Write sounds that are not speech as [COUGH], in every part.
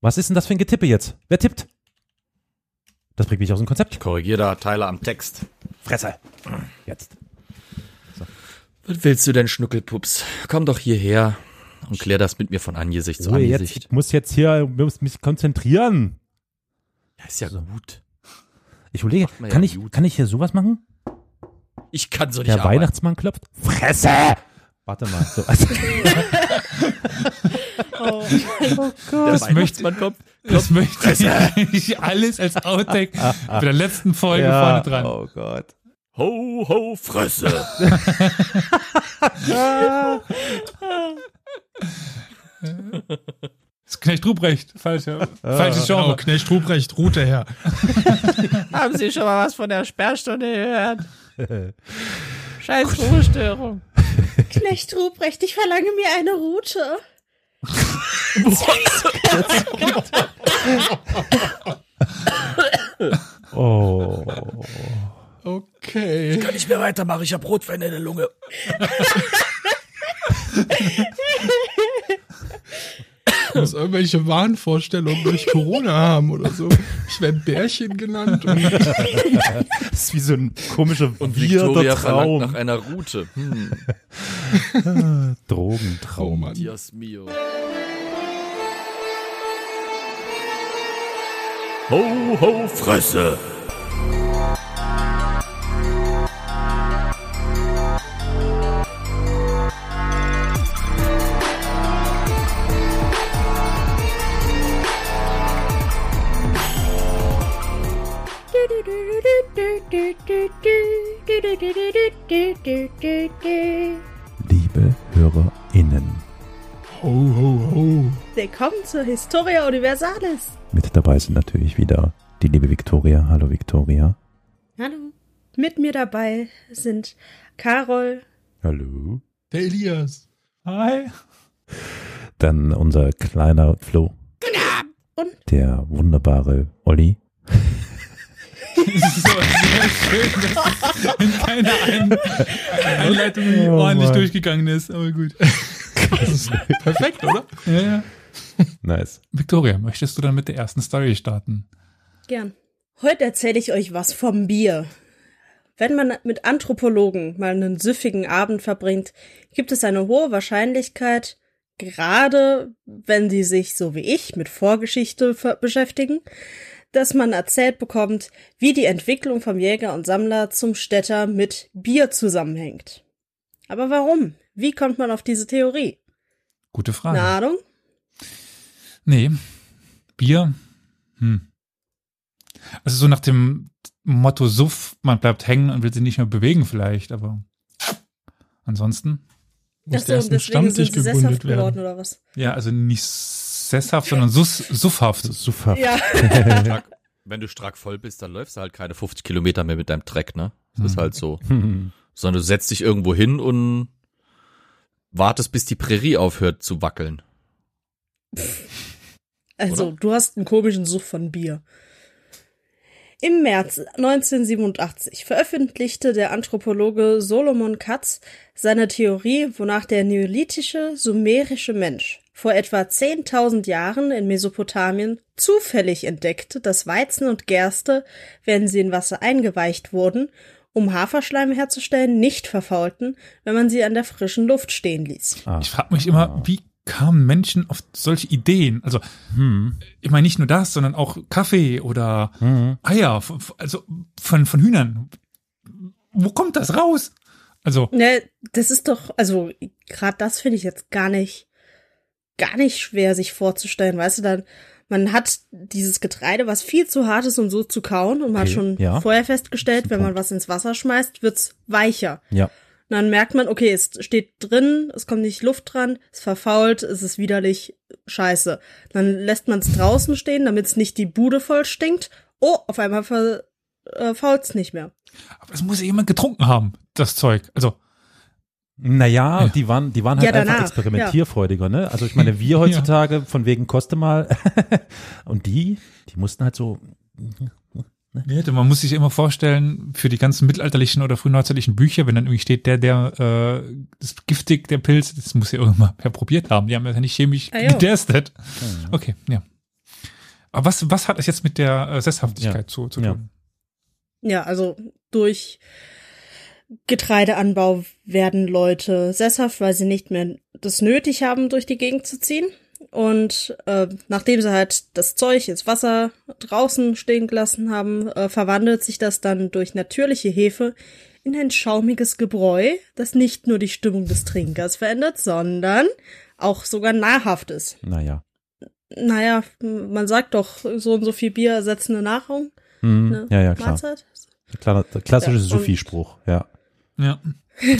Was ist denn das für ein Getippe jetzt? Wer tippt? Das bringt mich aus dem Konzept. Ich korrigiere da Teile am Text. Fresse. Jetzt. Was willst du denn, Schnuckelpups? Komm doch hierher und klär das mit mir von Angesicht zu Ruhe jetzt. Angesicht. Ich muss jetzt hier, muss mich konzentrieren. Ja, ist ja gut. Ich überlege, man ja kann ich, gut. kann ich hier sowas machen? Ich kann so nicht Der arbeiten. Weihnachtsmann klopft. Fresse! Warte mal. So, also, [LAUGHS] Oh. Der Das möchte- Weihnachtsmann kommt. Das möchte ich alles als Outtake bei der letzten Folge vorne dran. Oh Gott. Ho, ho, Fresse. [LAUGHS] Das ist Knecht Ruprecht. Falsche, falsche Genau, Genre. Knecht Ruprecht, Route her. [LAUGHS] Haben Sie schon mal was von der Sperrstunde gehört? Scheiß Ruhestörung. Knecht Ruprecht, ich verlange mir eine Route. Oh. Okay. Kann ich mehr weitermachen, ich hab Rotwein in der Lunge. [LAUGHS] Ich [LAUGHS] muss irgendwelche Wahnvorstellungen durch Corona haben oder so. Ich werde Bärchen genannt und [LAUGHS] Das ist wie so ein komischer Und Victoria verlangt nach Traum. einer Route. Hm. [LAUGHS] oh Drogentraum. Mann. Dios mio. Ho, ho, Fresse. Liebe HörerInnen, Ho, ho, ho. Willkommen zur Historia Universalis. mit dabei sind natürlich wieder die liebe Victoria. Hallo Victoria. Hallo. Mit mir dabei sind Carol, Hallo. Der Elias. Hi. Dann unser kleiner Flo. Und? Der wunderbare Olli. Das ist so sehr schön, dass [LAUGHS] in keiner Ein Einleitung Oh ordentlich Mann. durchgegangen ist. Aber gut. Perfekt, oder? Ja, ja. Nice. Victoria, möchtest du dann mit der ersten Story starten? gern. Heute erzähle ich euch was vom Bier. Wenn man mit Anthropologen mal einen süffigen Abend verbringt, gibt es eine hohe Wahrscheinlichkeit, gerade wenn sie sich, so wie ich, mit Vorgeschichte beschäftigen, dass man erzählt bekommt, wie die Entwicklung vom Jäger und Sammler zum Städter mit Bier zusammenhängt. Aber warum? Wie kommt man auf diese Theorie? Gute Frage. Eine Ahnung? Nee. Bier? Hm. Also so nach dem Motto Suff, man bleibt hängen und will sich nicht mehr bewegen vielleicht, aber ansonsten? Muss Ach der so, erst deswegen sind Stammtisch sie sesshaft geworden, oder was? Ja, also nicht sesshaft, sondern sus suffhaft. Super. Ja. [LAUGHS] Strack, wenn du strack voll bist, dann läufst du halt keine 50 Kilometer mehr mit deinem Treck, ne? Das ist Hm. halt so. Hm. [LAUGHS] Sondern du setzt dich irgendwo hin und wartest, bis die Prärie aufhört zu wackeln. [LAUGHS] Also, Oder? du hast einen komischen Such von Bier. Im März 1987 veröffentlichte der Anthropologe Solomon Katz seine Theorie, wonach der neolithische sumerische Mensch vor etwa 10.000 Jahren in Mesopotamien zufällig entdeckte, dass Weizen und Gerste, wenn sie in Wasser eingeweicht wurden, um Haferschleim herzustellen, nicht verfaulten, wenn man sie an der frischen Luft stehen ließ. Ah. Ich frage mich immer, wie kamen Menschen auf solche Ideen? Also, Hm. ich meine nicht nur das, sondern auch Kaffee oder Hm. Eier, also von, von Hühnern. Wo kommt das raus? Also, Ne, das ist doch, also gerade das finde ich jetzt gar nicht, gar nicht schwer sich vorzustellen. Weißt du, dann man hat dieses Getreide, was viel zu hart ist, um so zu kauen, und man hat Okay, schon ja. vorher festgestellt, wenn man was ins Wasser schmeißt, wird's weicher. Ja. Und dann merkt man, okay, es steht drin, es kommt nicht Luft dran, es verfault, es ist widerlich scheiße. Dann lässt man es draußen stehen, damit es nicht die Bude voll stinkt. Oh, auf einmal ver, äh, nicht mehr. aber das muss ja jemand getrunken haben, das Zeug. Also, Naja, Ja. die waren, die waren halt Ja, einfach experimentierfreudiger, ne? Also ich meine, wir heutzutage von wegen koste mal [LAUGHS] und die, die mussten halt so, Nee, man muss sich immer vorstellen, für die ganzen mittelalterlichen oder frühneuzeitlichen Bücher, wenn dann irgendwie steht, der, der, äh, das ist giftig, der Pilz, das muss ja irgendwann wer [LAUGHS] probiert haben. Die haben das ja nicht chemisch Ah, ja. getestet. Okay, ja. Aber was, was hat es jetzt mit der äh, Sesshaftigkeit Ja. zu, zu Ja. tun? Ja, also durch Getreideanbau werden Leute sesshaft, weil sie nicht mehr das nötig haben, durch die Gegend zu ziehen. Und äh, nachdem sie halt das Zeug ins Wasser draußen stehen gelassen haben, äh, verwandelt sich das dann durch natürliche Hefe in ein schaumiges Gebräu, das nicht nur die Stimmung des Trinkers verändert, sondern auch sogar nahrhaft ist. Naja. Naja, man sagt doch, so und so viel Bier ersetzende Nahrung. Hm, Ne? ja, ja, klar. Mahlzeit. Klar, der klassische Ja, Sophie-Spruch, ja. Ja. [LAUGHS]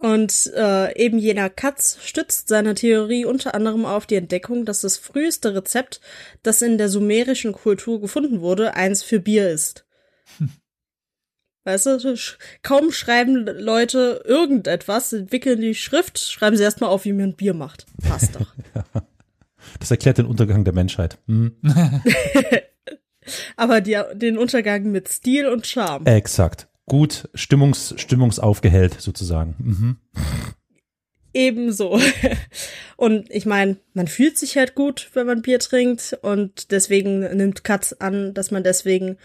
Und äh, eben jener Katz stützt seine Theorie unter anderem auf die Entdeckung, dass das früheste Rezept, das in der sumerischen Kultur gefunden wurde, eins für Bier ist. Weißt du, sch- kaum schreiben Leute irgendetwas, entwickeln die Schrift, schreiben sie erstmal auf, wie man Bier macht. Passt doch. [LAUGHS] Das erklärt den Untergang der Menschheit. Hm, [LAUGHS] Aber die, den Untergang mit Stil und Charme. exakt. Gut, Stimmungs, stimmungsaufgehellt sozusagen. Mhm. Ebenso. Und ich meine, man fühlt sich halt gut, wenn man Bier trinkt und deswegen nimmt Katz an, dass man deswegen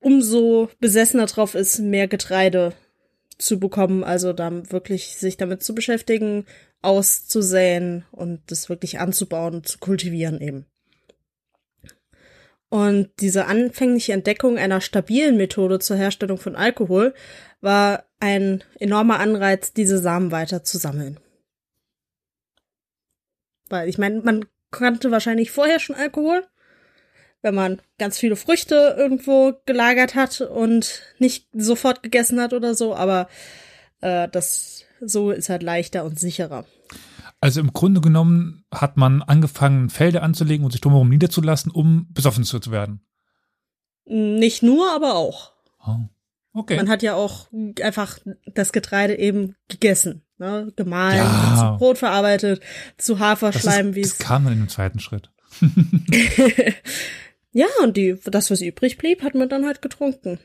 umso besessener drauf ist, mehr Getreide zu bekommen, also dann wirklich sich damit zu beschäftigen, auszusäen und das wirklich anzubauen zu kultivieren eben. Und diese anfängliche Entdeckung einer stabilen Methode zur Herstellung von Alkohol war ein enormer Anreiz, diese Samen weiter zu sammeln. Weil ich meine, man kannte wahrscheinlich vorher schon Alkohol, wenn man ganz viele Früchte irgendwo gelagert hat und nicht sofort gegessen hat oder so, aber äh, das so ist halt leichter und sicherer. Also im Grunde genommen hat man angefangen, Felder anzulegen und sich drumherum niederzulassen, um besoffen zu werden. Nicht nur, aber auch. Oh. Okay. Man hat ja auch einfach das Getreide eben gegessen, ne? gemahlen, Ja. zu Brot verarbeitet, zu Haferschleim, wie das es kam dann in dem zweiten Schritt. [LAUGHS] Ja, und die, das, was übrig blieb, hat man dann halt getrunken.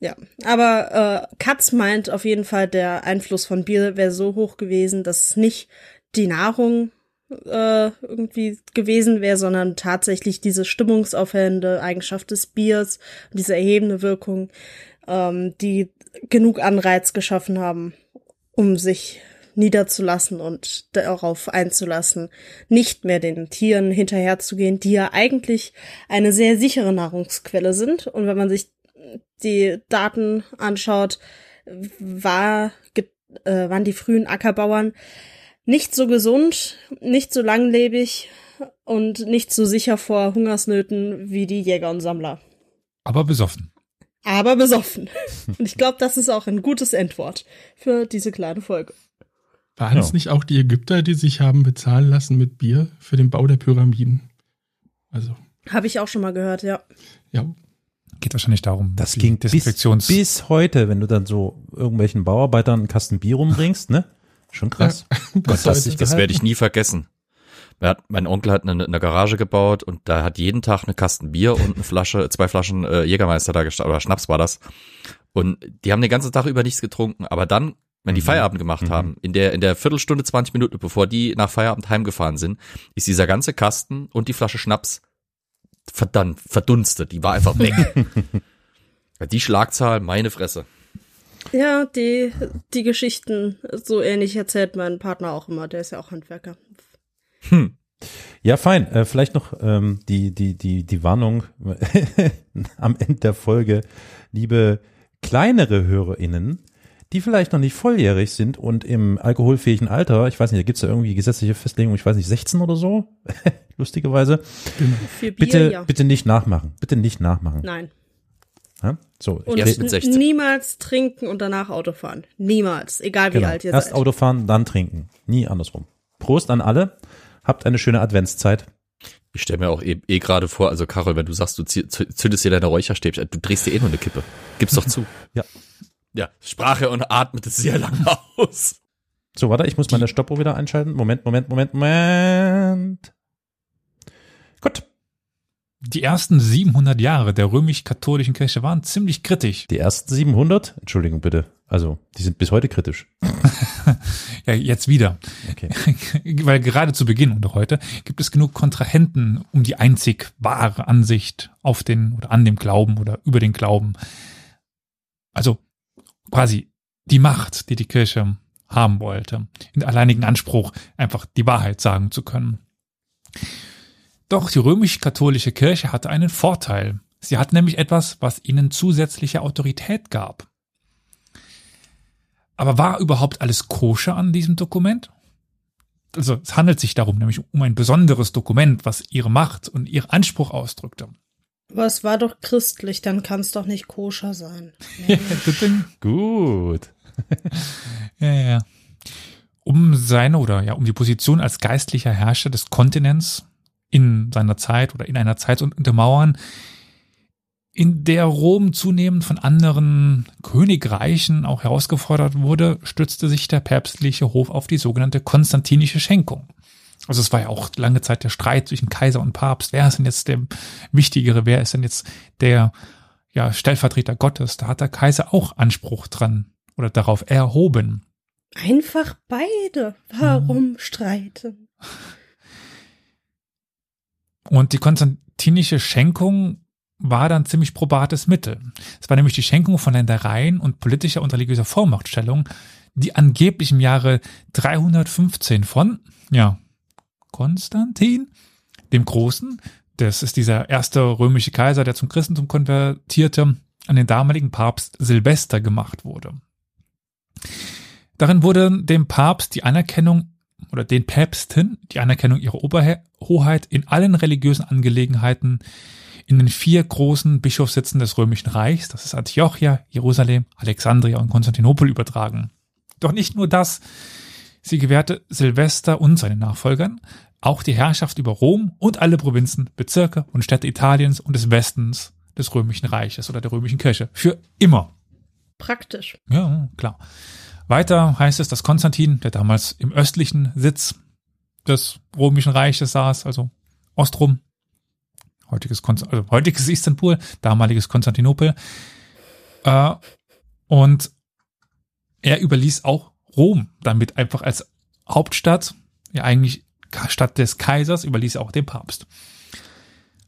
Ja, aber äh, Katz meint auf jeden Fall, der Einfluss von Bier wäre so hoch gewesen, dass es nicht die Nahrung äh, irgendwie gewesen wäre, sondern tatsächlich diese stimmungsaufhellende Eigenschaft des Biers, diese erhebende Wirkung, ähm, die genug Anreiz geschaffen haben, um sich niederzulassen und darauf einzulassen, nicht mehr den Tieren hinterherzugehen, die ja eigentlich eine sehr sichere Nahrungsquelle sind. Und wenn man sich die Daten anschaut, war, äh, waren die frühen Ackerbauern nicht so gesund, nicht so langlebig und nicht so sicher vor Hungersnöten wie die Jäger und Sammler. Aber besoffen. Aber besoffen. Und ich glaube, das ist auch ein gutes Endwort für diese kleine Folge. Waren es Ja. nicht auch die Ägypter, die sich haben bezahlen lassen mit Bier für den Bau der Pyramiden? Also, Habe ich auch schon mal gehört, ja. ja. Geht wahrscheinlich darum. Das ging bis, Desinfektions bis heute, wenn du dann so irgendwelchen Bauarbeitern einen Kasten Bier rumbringst, ne? Schon krass. Bis [LAUGHS] das heute. sich Das werde ich nie vergessen. Er hat, mein Onkel hat eine, eine Garage gebaut und da hat jeden Tag eine Kasten Bier und eine Flasche, [LAUGHS] zwei Flaschen äh, Jägermeister da gestanden, oder Schnaps war das. Und die haben den ganzen Tag über nichts getrunken. Aber dann, wenn die Mhm. Feierabend gemacht Mhm. haben, in der, in der Viertelstunde, 20 Minuten, bevor die nach Feierabend heimgefahren sind, ist dieser ganze Kasten und die Flasche Schnaps verdammt, verdunstet. Die war einfach weg. [LAUGHS] Die Schlagzahl, meine Fresse. Ja, die, die Geschichten, so ähnlich erzählt mein Partner auch immer, der ist ja auch Handwerker. Hm. Ja, fein. Äh, vielleicht noch ähm, die, die, die, die Warnung [LAUGHS] am Ende der Folge, liebe kleinere HörerInnen, die vielleicht noch nicht volljährig sind und im alkoholfähigen Alter, ich weiß nicht, da gibt's ja irgendwie gesetzliche Festlegung, ich weiß nicht, 16 oder so, [LAUGHS] lustigerweise, Für Bier, bitte, ja. bitte nicht nachmachen. Bitte nicht nachmachen. Nein. Ja? So, Und Erst mit n- 16. niemals trinken und danach Auto fahren. Niemals. Egal wie genau. alt ihr Erst seid. Auto fahren, dann trinken. Nie andersrum. Prost an alle. Habt eine schöne Adventszeit. Ich stelle mir auch eh, eh gerade vor, also Carol, wenn du sagst, du zündest dir deine Räucherstäbchen, du drehst dir eh nur eine Kippe. Gib's doch zu. [LAUGHS] Ja. Ja, sprach er und atmete sehr lange aus. So, warte, ich muss meine Stoppuhr wieder einschalten. Moment, Moment, Moment, Moment. Gut. Die ersten 700 Jahre der römisch-katholischen Kirche waren ziemlich kritisch. Die ersten 700? Entschuldigung bitte. Also, die sind bis heute kritisch. [LAUGHS] Ja, jetzt wieder. Okay. [LAUGHS] Weil gerade zu Beginn und auch heute gibt es genug Kontrahenten um die einzig wahre Ansicht auf den oder an dem Glauben oder über den Glauben. Also quasi die Macht, die die Kirche haben wollte, in alleinigen Anspruch, einfach die Wahrheit sagen zu können. Doch die römisch-katholische Kirche hatte einen Vorteil. Sie hat nämlich etwas, was ihnen zusätzliche Autorität gab. Aber war überhaupt alles koscher an diesem Dokument? Also es handelt sich darum, nämlich um ein besonderes Dokument, was ihre Macht und ihren Anspruch ausdrückte. Aber es war doch christlich, dann kann es doch nicht koscher sein. Gut. [LAUGHS] Ja, ja. Um seine oder ja, um die Position als geistlicher Herrscher des Kontinents in seiner Zeit oder in einer Zeit zu untermauern, in der Rom zunehmend von anderen Königreichen auch herausgefordert wurde, stützte sich der päpstliche Hof auf die sogenannte konstantinische Schenkung. Also es war ja auch lange Zeit der Streit zwischen Kaiser und Papst. Wer ist denn jetzt der Wichtigere? Wer ist denn jetzt der ja, Stellvertreter Gottes? Da hat der Kaiser auch Anspruch dran oder darauf erhoben. Einfach beide. Warum streiten? Und die konstantinische Schenkung war dann ziemlich probates Mittel. Es war nämlich die Schenkung von Ländereien und politischer und religiöser Vormachtstellung, die angeblich im Jahre 315 von, ja, Konstantin, dem Großen, das ist dieser erste römische Kaiser, der zum Christentum konvertierte, an den damaligen Papst Silvester gemacht wurde. Darin wurde dem Papst die Anerkennung oder den Päpsten die Anerkennung ihrer Oberhoheit in allen religiösen Angelegenheiten in den vier großen Bischofssitzen des Römischen Reichs, das ist Antiochia, Jerusalem, Alexandria und Konstantinopel übertragen. Doch nicht nur das, sie gewährte Silvester und seinen Nachfolgern auch die Herrschaft über Rom und alle Provinzen, Bezirke und Städte Italiens und des Westens des Römischen Reiches oder der Römischen Kirche. Für immer. Praktisch. Ja, klar. Weiter heißt es, dass Konstantin, der damals im östlichen Sitz des Römischen Reiches saß, also Ostrom, heutiges, Konst also heutiges Istanbul, damaliges Konstantinopel, äh, und er überließ auch Rom damit einfach als Hauptstadt, ja eigentlich Stadt des Kaisers, überließ er auch dem Papst.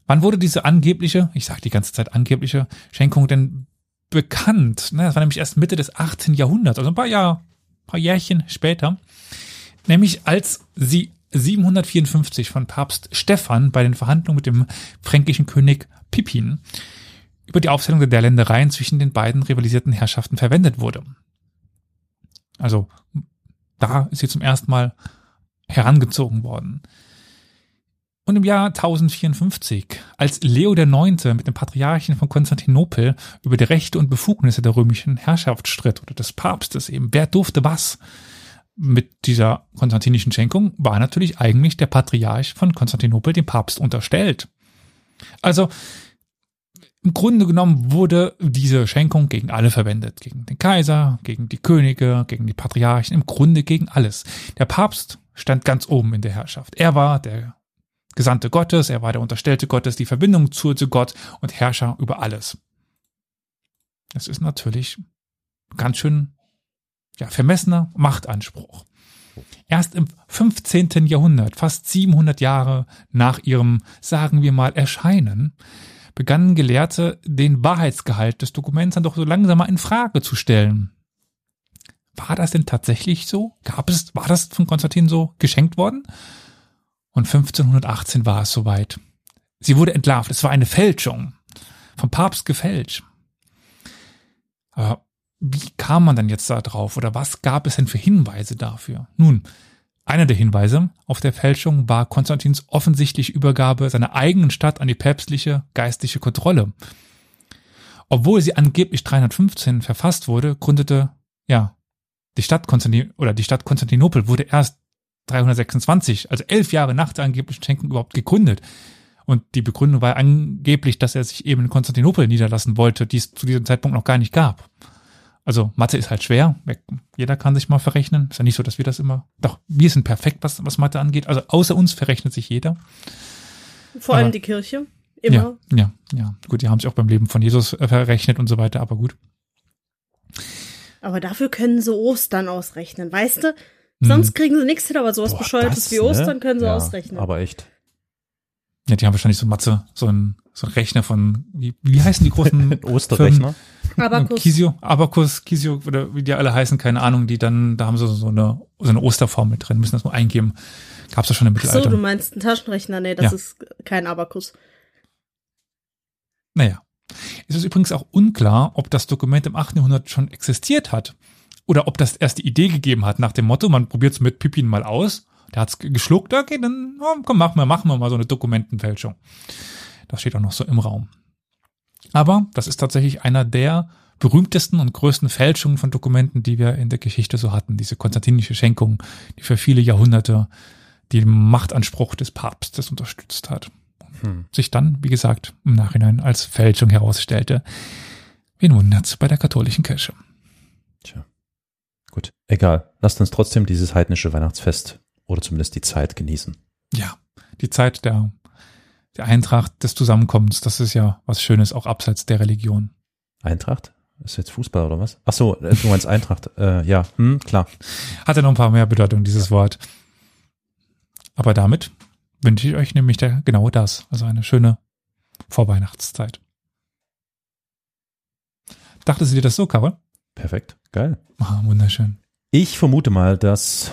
Wann wurde diese angebliche, ich sage die ganze Zeit angebliche Schenkung denn bekannt. Das war nämlich erst Mitte des 18. Jahrhunderts, also ein paar Jahr, paar Jährchen später. Nämlich als sie 754 von Papst Stephan bei den Verhandlungen mit dem fränkischen König Pippin über die Aufstellung der Ländereien zwischen den beiden rivalisierten Herrschaften verwendet wurde. Also da ist sie zum ersten Mal herangezogen worden. Und im Jahr 1054, als Leo IX. mit dem Patriarchen von Konstantinopel über die Rechte und Befugnisse der römischen Herrschaft stritt oder des Papstes eben, wer durfte was? Mit dieser konstantinischen Schenkung war natürlich eigentlich der Patriarch von Konstantinopel dem Papst unterstellt. Also im Grunde genommen wurde diese Schenkung gegen alle verwendet. Gegen den Kaiser, gegen die Könige, gegen die Patriarchen, im Grunde gegen alles. Der Papst stand ganz oben in der Herrschaft. Er war der Gesandte Gottes, er war der Unterstellte Gottes, die Verbindung zu, zu Gott und Herrscher über alles. Das ist natürlich ganz schön ja, vermessener Machtanspruch. Erst im 15. Jahrhundert, fast 700 Jahre nach ihrem, sagen wir mal, Erscheinen, begannen Gelehrte den Wahrheitsgehalt des Dokuments dann doch so langsam mal in Frage zu stellen. War das denn tatsächlich so? Gab es, war das von Konstantin so geschenkt worden? Und 1518 war es soweit. Sie wurde entlarvt. Es war eine Fälschung. Vom Papst gefälscht. Aber wie kam man dann jetzt da drauf? Oder was gab es denn für Hinweise dafür? Nun, einer der Hinweise auf der Fälschung war Konstantins offensichtliche Übergabe seiner eigenen Stadt an die päpstliche geistliche Kontrolle. Obwohl sie angeblich 315 verfasst wurde, gründete, ja, die Stadt Konstantin, oder die Stadt Konstantinopel wurde erst 326, also elf Jahre nach der angeblichen Schenkung überhaupt gegründet. Und die Begründung war angeblich, dass er sich eben in Konstantinopel niederlassen wollte, die es zu diesem Zeitpunkt noch gar nicht gab. Also Mathe ist halt schwer. Jeder kann sich mal verrechnen. Ist ja nicht so, dass wir das immer. Doch, wir sind perfekt, was, was Mathe angeht. Also außer uns verrechnet sich jeder. Vor allem die Kirche. Immer. Ja, ja, ja. Gut, die haben sich auch beim Leben von Jesus äh, verrechnet und so weiter, aber gut. Aber dafür können sie Ostern ausrechnen, weißt du? Sonst kriegen sie nichts hin, aber sowas Boah, Bescheuertes das, wie ne? Ostern können sie ja, ausrechnen. Aber echt. Ja, die haben wahrscheinlich so Matze, so ein, so ein Rechner von, wie, wie heißen die großen [LAUGHS] Osterrechner. Abacus. Kisio, Abacus, Kisio oder wie die alle heißen, keine Ahnung, die dann, da haben sie so eine, so eine Osterformel drin, müssen das mal eingeben. Gab's das schon im Ach so, Mittelalter. du meinst einen Taschenrechner? Nee, das Ja. ist kein Abakus. Naja. Es ist übrigens auch unklar, ob das Dokument im 8. Jahrhundert schon existiert hat. Oder ob das erst die Idee gegeben hat, nach dem Motto, man probiert es mit Pippin mal aus. Der hat's geschluckt, okay, dann ja, komm, machen wir, machen wir mal so eine Dokumentenfälschung. Das steht auch noch so im Raum. Aber das ist tatsächlich einer der berühmtesten und größten Fälschungen von Dokumenten, die wir in der Geschichte so hatten. Diese konstantinische Schenkung, die für viele Jahrhunderte den Machtanspruch des Papstes unterstützt hat. Hm. Sich dann, wie gesagt, im Nachhinein als Fälschung herausstellte. Wen wundert's bei der katholischen Kirche? Tja. Gut. Egal. Lasst uns trotzdem dieses heidnische Weihnachtsfest oder zumindest die Zeit genießen. Ja, die Zeit der, der Eintracht des Zusammenkommens, das ist ja was Schönes, auch abseits der Religion. Eintracht? Ist jetzt Fußball oder was? Ach so, äh, du meinst Eintracht. Äh, ja, hm, klar. Hat ja noch ein paar mehr Bedeutungen, dieses Wort. Aber damit wünsche ich euch nämlich der, genau das. Also eine schöne Vorweihnachtszeit. Dachtest du dir das so, Karol? Perfekt. Geil. Ah, wunderschön. Ich vermute mal, dass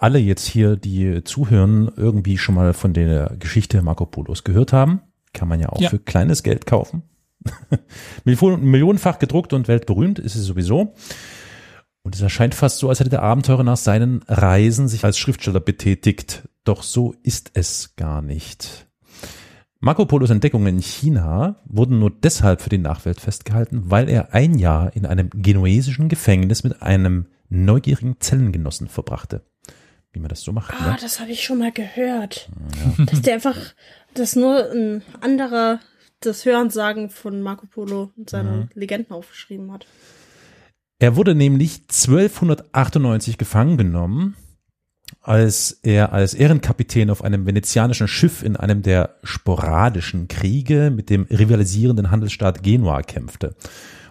alle jetzt hier, die zuhören, irgendwie schon mal von der Geschichte Marco Polos gehört haben. Kann man ja auch Ja. für kleines Geld kaufen. [LAUGHS] Millionen- Millionenfach gedruckt und weltberühmt ist es sowieso. Und es erscheint fast so, als hätte der Abenteurer nach seinen Reisen sich als Schriftsteller betätigt. Doch so ist es gar nicht. Marco Polos Entdeckungen in China wurden nur deshalb für die Nachwelt festgehalten, weil er ein Jahr in einem genuesischen Gefängnis mit einem neugierigen Zellengenossen verbrachte. Wie man das so macht. Ah, Ne? das habe ich schon mal gehört. Dass der einfach, dass nur ein anderer das Hörensagen von Marco Polo und seine Mhm. Legenden aufgeschrieben hat. Er wurde nämlich 1298 gefangen genommen, als er als Ehrenkapitän auf einem venezianischen Schiff in einem der sporadischen Kriege mit dem rivalisierenden Handelsstaat Genua kämpfte.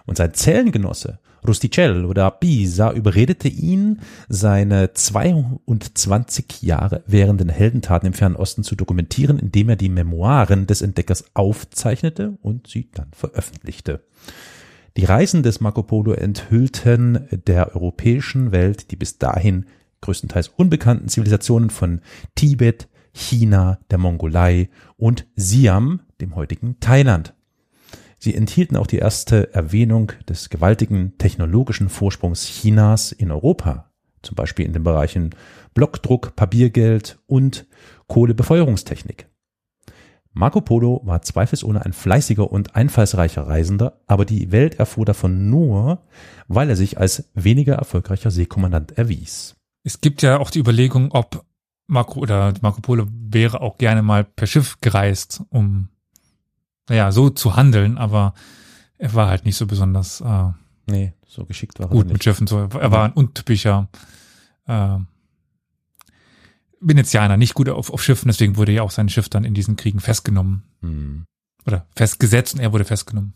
Und sein Zellengenosse Rusticello da Pisa überredete ihn, seine 22 Jahre währenden Heldentaten im Fernen Osten zu dokumentieren, indem er die Memoiren des Entdeckers aufzeichnete und sie dann veröffentlichte. Die Reisen des Marco Polo enthüllten der europäischen Welt die bis dahin größtenteils unbekannten Zivilisationen von Tibet, China, der Mongolei und Siam, dem heutigen Thailand. Sie enthielten auch die erste Erwähnung des gewaltigen technologischen Vorsprungs Chinas in Europa, zum Beispiel in den Bereichen Blockdruck, Papiergeld und Kohlebefeuerungstechnik. Marco Polo war zweifelsohne ein fleißiger und einfallsreicher Reisender, aber die Welt erfuhr davon nur, weil er sich als weniger erfolgreicher Seekommandant erwies. Es gibt ja auch die Überlegung, ob Marco oder Marco Polo wäre auch gerne mal per Schiff gereist, um naja, so zu handeln, aber er war halt nicht so besonders äh, Nee, so geschickt war er gut nicht. mit Schiffen. So, er war ein untypischer äh, Venezianer, nicht gut auf, auf Schiffen, deswegen wurde ja auch sein Schiff dann in diesen Kriegen festgenommen. Hm. Oder festgesetzt und er wurde festgenommen.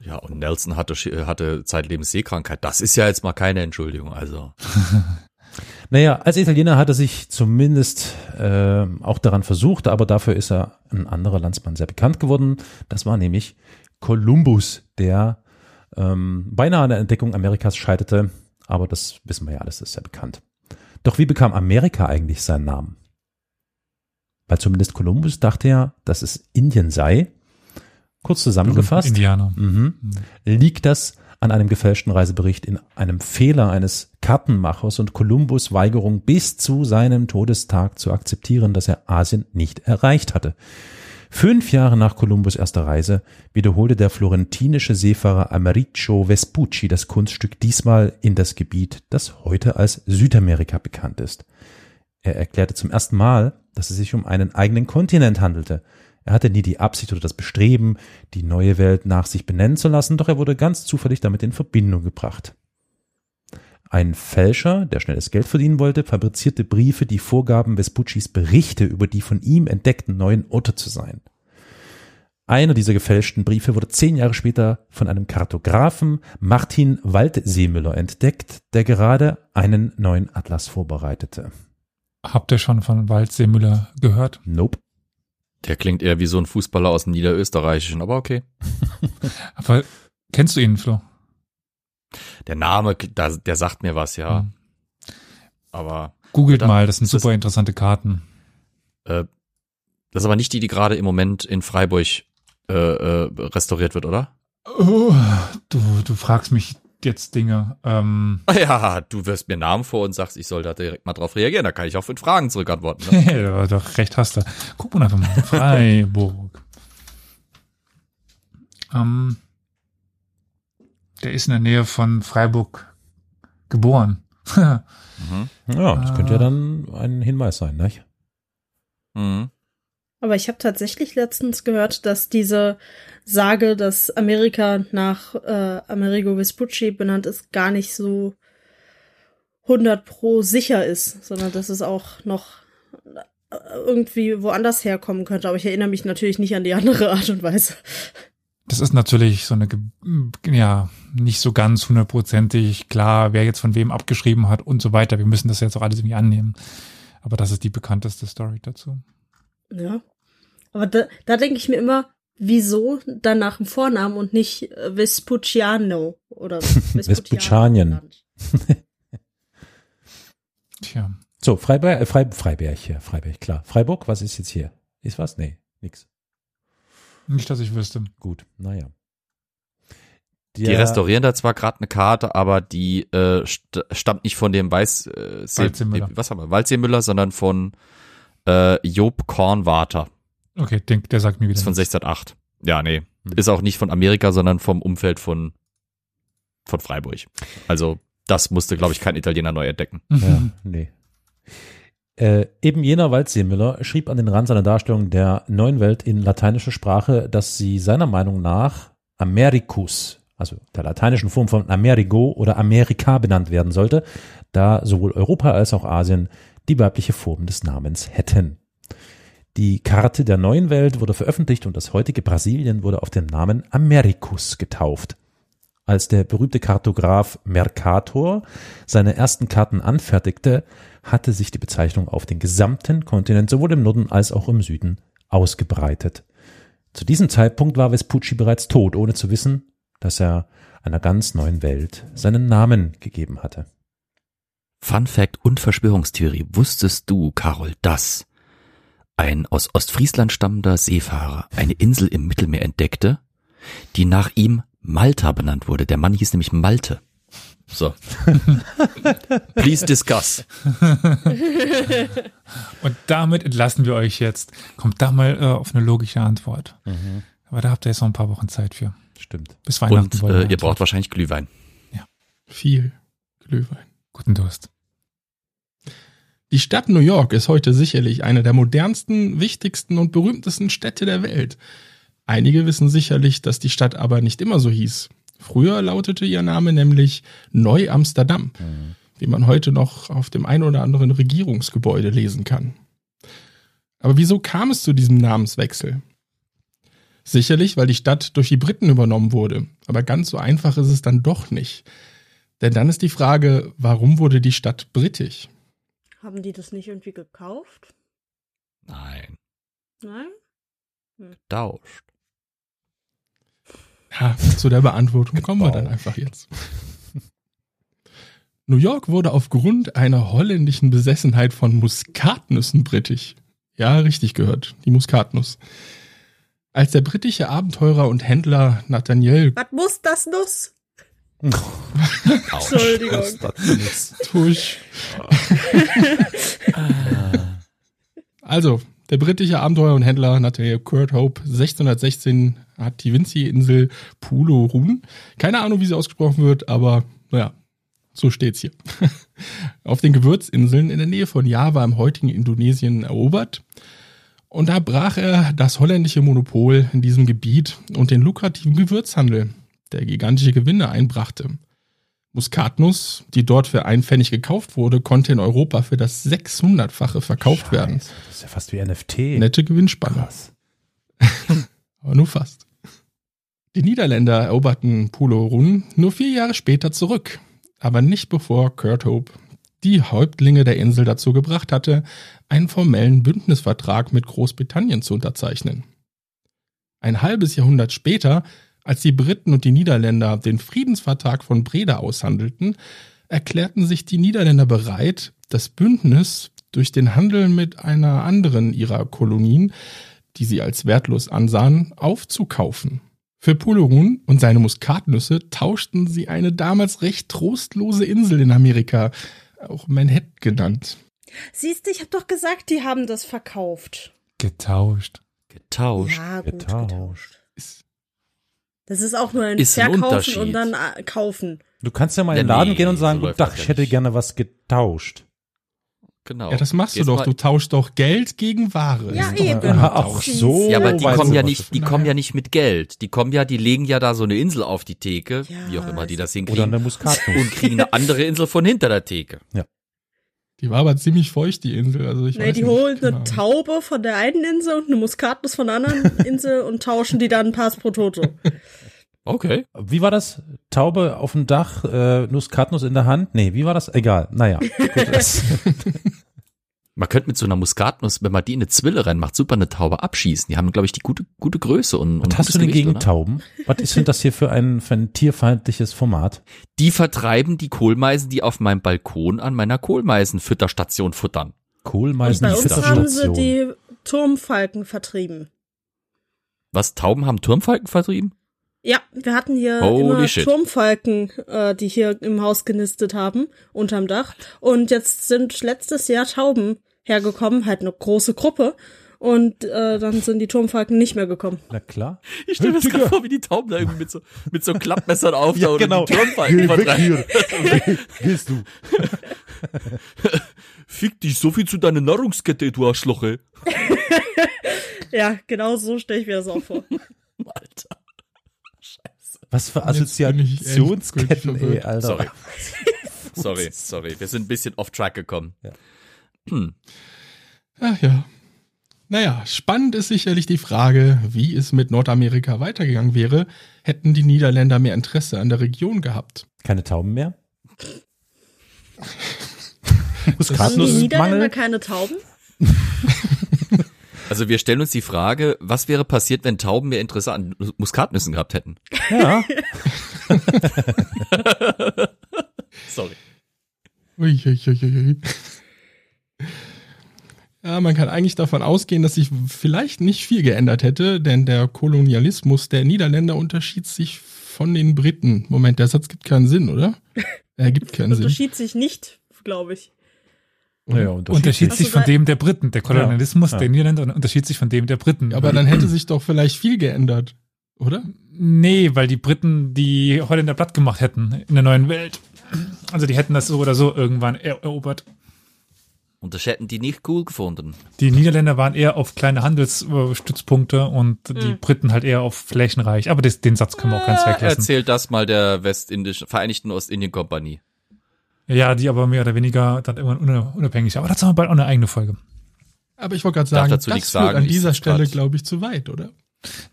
Ja, und Nelson hatte, hatte zeitlebens Seekrankheit. Das ist ja jetzt mal keine Entschuldigung. Also, [LAUGHS] Naja, als Italiener hat er sich zumindest äh, auch daran versucht, aber dafür ist er ein anderer Landsmann sehr bekannt geworden. Das war nämlich Kolumbus, der ähm, beinahe an der Entdeckung Amerikas scheiterte. Aber das wissen wir ja alles, das ist sehr bekannt. Doch wie bekam Amerika eigentlich seinen Namen? Weil zumindest Kolumbus dachte ja, dass es Indien sei. Kurz zusammengefasst. Indianer. Mhm. Liegt das an einem gefälschten Reisebericht in einem Fehler eines Kartenmachers und Kolumbus Weigerung bis zu seinem Todestag zu akzeptieren, dass er Asien nicht erreicht hatte. Fünf Jahre nach Kolumbus erster Reise wiederholte der florentinische Seefahrer Americcio Vespucci das Kunststück diesmal in das Gebiet, das heute als Südamerika bekannt ist. Er erklärte zum ersten Mal, dass es sich um einen eigenen Kontinent handelte. Er hatte nie die Absicht oder das Bestreben, die neue Welt nach sich benennen zu lassen, doch er wurde ganz zufällig damit in Verbindung gebracht. Ein Fälscher, der schnelles Geld verdienen wollte, fabrizierte Briefe, die vorgaben, Vespuccis Berichte über die von ihm entdeckten neuen Orte zu sein. Einer dieser gefälschten Briefe wurde zehn Jahre später von einem Kartografen Martin Waldseemüller entdeckt, der gerade einen neuen Atlas vorbereitete. Habt ihr schon von Waldseemüller gehört? Nope. Der klingt eher wie so ein Fußballer aus dem Niederösterreichischen, aber okay. [LAUGHS] Aber kennst du ihn, Flo? Der Name, der sagt mir was, ja. Hm. Aber Googelt Da- mal, das sind super interessante Karten. äh, das ist aber nicht die, die gerade im Moment in Freiburg äh, äh, restauriert wird, oder? Oh, du, du fragst mich jetzt Dinge. Ähm, [LAUGHS] Ja, du wirst mir Namen vor und sagst, ich soll da direkt mal drauf reagieren. Da kann ich auch fünf Fragen zurückantworten. Ne? [LAUGHS] ja, doch, recht hast du. Guck mal einfach mal. [LAUGHS] Freiburg. ähm, der ist in der Nähe von Freiburg geboren. mhm. Ja, das könnte ja Ah. dann ein Hinweis sein, nicht? Mhm. Aber ich habe tatsächlich letztens gehört, dass diese Sage, dass Amerika nach äh, Amerigo Vespucci benannt ist, gar nicht so 100 pro sicher ist, sondern dass es auch noch äh, irgendwie woanders herkommen könnte. Aber ich erinnere mich natürlich nicht an die andere Art und Weise. Das ist natürlich so eine, Ge- ja, nicht so ganz hundertprozentig klar, wer jetzt von wem abgeschrieben hat und so weiter. Wir müssen das jetzt auch alles irgendwie annehmen. Aber das ist die bekannteste Story dazu. Ja. Aber da, da denke ich mir immer, wieso dann nach dem Vornamen und nicht äh, Vespucciano oder [LAUGHS] Vespuccianien. [LAUGHS] Tja. So, Freiberg, äh, Freib, Freiberg hier, Freiberg, klar. Freiburg, was ist jetzt hier? Ist was? Nee, nix. Nicht, dass ich wüsste. Gut, naja. Die restaurieren da zwar gerade eine Karte, aber die äh, st stammt nicht von dem Weiß äh, See- Waldseemüller. was haben wir? Waldseemüller, sondern von äh, Job Kornwater. Okay, den, der sagt mir wieder. Ist von nichts. 1608. Ja, nee. Hm. Ist auch nicht von Amerika, sondern vom Umfeld von von Freiburg. Also das musste, glaube ich, kein Italiener neu entdecken. Ja, Mhm. nee. Äh, eben jener Waldseemüller schrieb an den Rand seiner Darstellung der neuen Welt in lateinischer Sprache, dass sie seiner Meinung nach Americus, also der lateinischen Form von Amerigo oder Amerika benannt werden sollte, da sowohl Europa als auch Asien die weibliche Form des Namens hätten. Die Karte der neuen Welt wurde veröffentlicht und das heutige Brasilien wurde auf den Namen Americus getauft. Als der berühmte Kartograf Mercator seine ersten Karten anfertigte, hatte sich die Bezeichnung auf den gesamten Kontinent sowohl im Norden als auch im Süden ausgebreitet. Zu diesem Zeitpunkt war Vespucci bereits tot, ohne zu wissen, dass er einer ganz neuen Welt seinen Namen gegeben hatte. Fun Fact und Verschwörungstheorie. Wusstest du, Carol, dass ein aus Ostfriesland stammender Seefahrer eine Insel im Mittelmeer entdeckte, die nach ihm Malta benannt wurde. Der Mann hieß nämlich Malte. So. [LAUGHS] Please discuss. [LAUGHS] Und damit entlassen wir euch jetzt. Kommt da mal äh, auf eine logische Antwort. Aber da habt ihr jetzt noch ein paar Wochen Zeit für. Stimmt. Bis Weihnachten. Und äh, ihr braucht wahrscheinlich Glühwein. Viel Glühwein. Guten Durst. Die Stadt New York ist heute sicherlich eine der modernsten, wichtigsten und berühmtesten Städte der Welt. Einige wissen sicherlich, dass die Stadt aber nicht immer so hieß. Früher lautete ihr Name nämlich Neu-Amsterdam, wie man heute noch auf dem ein oder anderen Regierungsgebäude lesen kann. Aber wieso kam es zu diesem Namenswechsel? Sicherlich, weil die Stadt durch die Briten übernommen wurde. Aber ganz so einfach ist es dann doch nicht. Denn dann ist die Frage, warum wurde die Stadt britisch? Haben die das nicht irgendwie gekauft? Nein. Nein? Tauscht. Ja, zu der Beantwortung kommen wir dann einfach jetzt. [LAUGHS] New York wurde aufgrund einer holländischen Besessenheit von Muskatnüssen britisch. Ja, richtig gehört, die Muskatnuss. Als der britische Abenteurer und Händler Nathaniel Was muss das Nuss? [LAUGHS] Autsch. Entschuldigung. Tusch. [LAUGHS] Also, der britische Abenteurer und Händler Nathaniel Kurt Hope 1616 hat die Vinci-Insel Pulorun. Keine Ahnung, wie sie ausgesprochen wird, aber naja, so steht's hier. [LAUGHS] Auf den Gewürzinseln in der Nähe von Java im heutigen Indonesien erobert. Und da brach er das holländische Monopol in diesem Gebiet und den lukrativen Gewürzhandel, der gigantische Gewinne einbrachte. Muskatnuss, die dort für einen Pfennig gekauft wurde, konnte in Europa für das 600-fache verkauft werden. Scheiße, Das ist ja fast wie NFT. Nette Gewinnspanne. [LAUGHS] Aber nur fast. Die Niederländer eroberten Pulorun nur vier Jahre später zurück, aber nicht bevor Kurt Hope die Häuptlinge der Insel dazu gebracht hatte, einen formellen Bündnisvertrag mit Großbritannien zu unterzeichnen. Ein halbes Jahrhundert später, als die Briten und die Niederländer den Friedensvertrag von Breda aushandelten, erklärten sich die Niederländer bereit, das Bündnis durch den Handel mit einer anderen ihrer Kolonien, die sie als wertlos ansahen, aufzukaufen. Für Pulorun und seine Muskatnüsse tauschten sie eine damals recht trostlose Insel in Amerika, auch Manhattan genannt. Siehst du, ich hab doch gesagt, die haben das verkauft. Getauscht. Getauscht. Ja, gut, Getauscht. getauscht. Das ist auch nur ein Ist ein Verkaufen Unterschied. und dann äh, kaufen. Du kannst ja mal in den Ja, Laden nee, gehen und sagen, so das ja ich hätte nicht. gerne was getauscht. Genau. Ja, das machst du Jetzt doch. mal- Du tauschst doch Geld gegen Ware. Ja, doch eben. Ach Tausch. so. Ja, aber die kommen du, ja nicht, die kommen ja nicht mit Geld. Die kommen ja, die legen ja da so eine Insel auf die Theke, Ja, wie auch immer die das Oder hinkriegen, eine Muskatnuss. und kriegen eine andere Insel von hinter der Theke. Die war aber ziemlich feucht, die Insel. Also ich Nee, weiß die nicht, holen keine eine. Taube von der einen Insel und eine Muskatnuss von der anderen [LAUGHS] Insel und tauschen die dann Pass pro Toto. Okay. Wie war das? Taube auf dem Dach, äh, Muskatnuss in der Hand? Nee, wie war das? Egal. Naja. Gut, [LAUGHS] das, Man könnte mit so einer Muskatnuss, wenn man die in eine Zwille reinmacht, super eine Taube abschießen. Die haben, glaube ich, die gute, gute Größe und, und was hast gutes du denn Gewicht, gegen oder? Tauben? Was ist denn das hier für ein, für ein tierfeindliches Format? Die vertreiben die Kohlmeisen, die auf meinem Balkon an meiner Kohlmeisenfütterstation futtern. Kohlmeisen Bei uns haben sie die Turmfalken vertrieben. Was, Tauben haben Turmfalken vertrieben? Ja, wir hatten hier Holy immer shit. Turmfalken, äh, die hier im Haus genistet haben, unterm Dach. Und jetzt sind letztes Jahr Tauben hergekommen, halt eine große Gruppe. Und äh, dann sind die Turmfalken nicht mehr gekommen. Na klar. Ich stelle mir das gerade vor, wie die Tauben da irgendwie mit so, mit so Klappmessern [LAUGHS] auftauchen Ja, genau. und die Turmfalken vertreiben. Gehst du. [LAUGHS] Fick dich, so viel zu deiner Nahrungskette, du Arschloche. [LAUGHS] Ja, genau so stelle ich mir das auch vor. Alter. Was für Assoziationsketten, ey. Alter. Sorry. sorry, sorry. Wir sind ein bisschen off track gekommen. Ach ja. Naja, spannend ist sicherlich die Frage, wie es mit Nordamerika weitergegangen wäre, hätten die Niederländer mehr Interesse an der Region gehabt. Keine Tauben mehr? [LAUGHS] Haben die Niederländer Muskatnussmangel? keine Tauben? [LAUGHS] Also wir stellen uns die Frage, was wäre passiert, wenn Tauben mehr Interesse an Muskatnüssen gehabt hätten? Ja. [LAUGHS] Sorry. Uiuiuiui. Ja, man kann eigentlich davon ausgehen, dass sich vielleicht nicht viel geändert hätte, denn der Kolonialismus der Niederländer unterschied sich von den Briten. Moment, der Satz gibt keinen Sinn, oder? [LAUGHS] Er gibt keinen Sinn. Unterschied sich nicht, glaube ich. Naja, Unterschied sich Also von da- dem der Briten. Der Kolonialismus Ja. der Niederländer unterschied sich von dem der Briten. Aber dann hätte sich doch vielleicht viel geändert, oder? Nee, weil die Briten die Holländer platt gemacht hätten in der neuen Welt. Also die hätten das so oder so irgendwann er erobert. Und das hätten die nicht cool gefunden. Die Niederländer waren eher auf kleine Handelsstützpunkte und die Briten halt eher auf Flächenreich. Aber das, den Satz können wir auch ganz weglassen. Erzählt das mal der Westindischen, Vereinigten Ostindien-Kompanie. Ja, die aber mehr oder weniger dann irgendwann un- unabhängig. Aber dazu haben wir bald auch eine eigene Folge. Aber ich wollte gerade sagen, dazu das führt sagen, an dieser Stelle, glaube ich, zu weit, oder?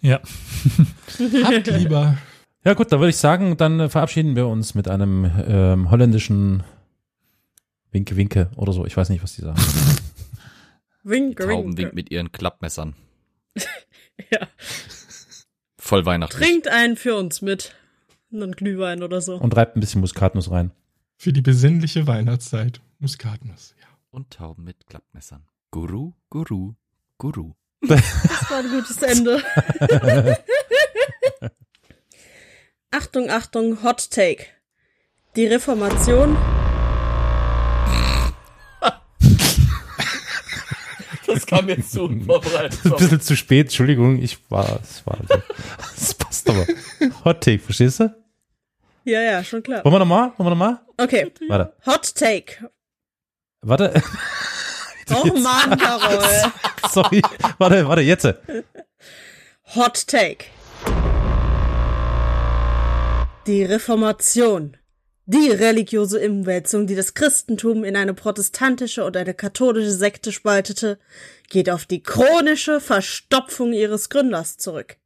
Ja. [LAUGHS] Habt lieber. Ja gut, da würde ich sagen, dann äh, verabschieden wir uns mit einem ähm, holländischen Winke Winke oder so. Ich weiß nicht, was die sagen. [LAUGHS] Wink, Tauben wink. winkt mit ihren Klappmessern. [LAUGHS] Ja. Voll weihnachtlich. Trinkt einen für uns mit. Einen Glühwein oder so. Und reibt ein bisschen Muskatnuss rein. Für die besinnliche Weihnachtszeit. Muskatnuss. Ja. Und Tauben mit Klappmessern. Guru, Guru, Guru. Das war ein gutes Ende. [LAUGHS] Achtung, Achtung, Hot Take. Die Reformation. Das kam jetzt so unvorbereitet. [LAUGHS] Ein bisschen zu spät, Entschuldigung, ich war, es war, das [LAUGHS] passt aber. Hot Take, verstehst du? Ja, ja, schon klar. Wollen wir nochmal? Wollen wir nochmal? Okay. Warte, Hot Take. warte, [LAUGHS] Oh Mann, Carol. sorry, warte, warte, jetzt. Hot Take. Die Reformation. Die religiöse Umwälzung, die das Christentum in eine protestantische und eine katholische Sekte spaltete, geht auf die chronische Verstopfung ihres Gründers zurück.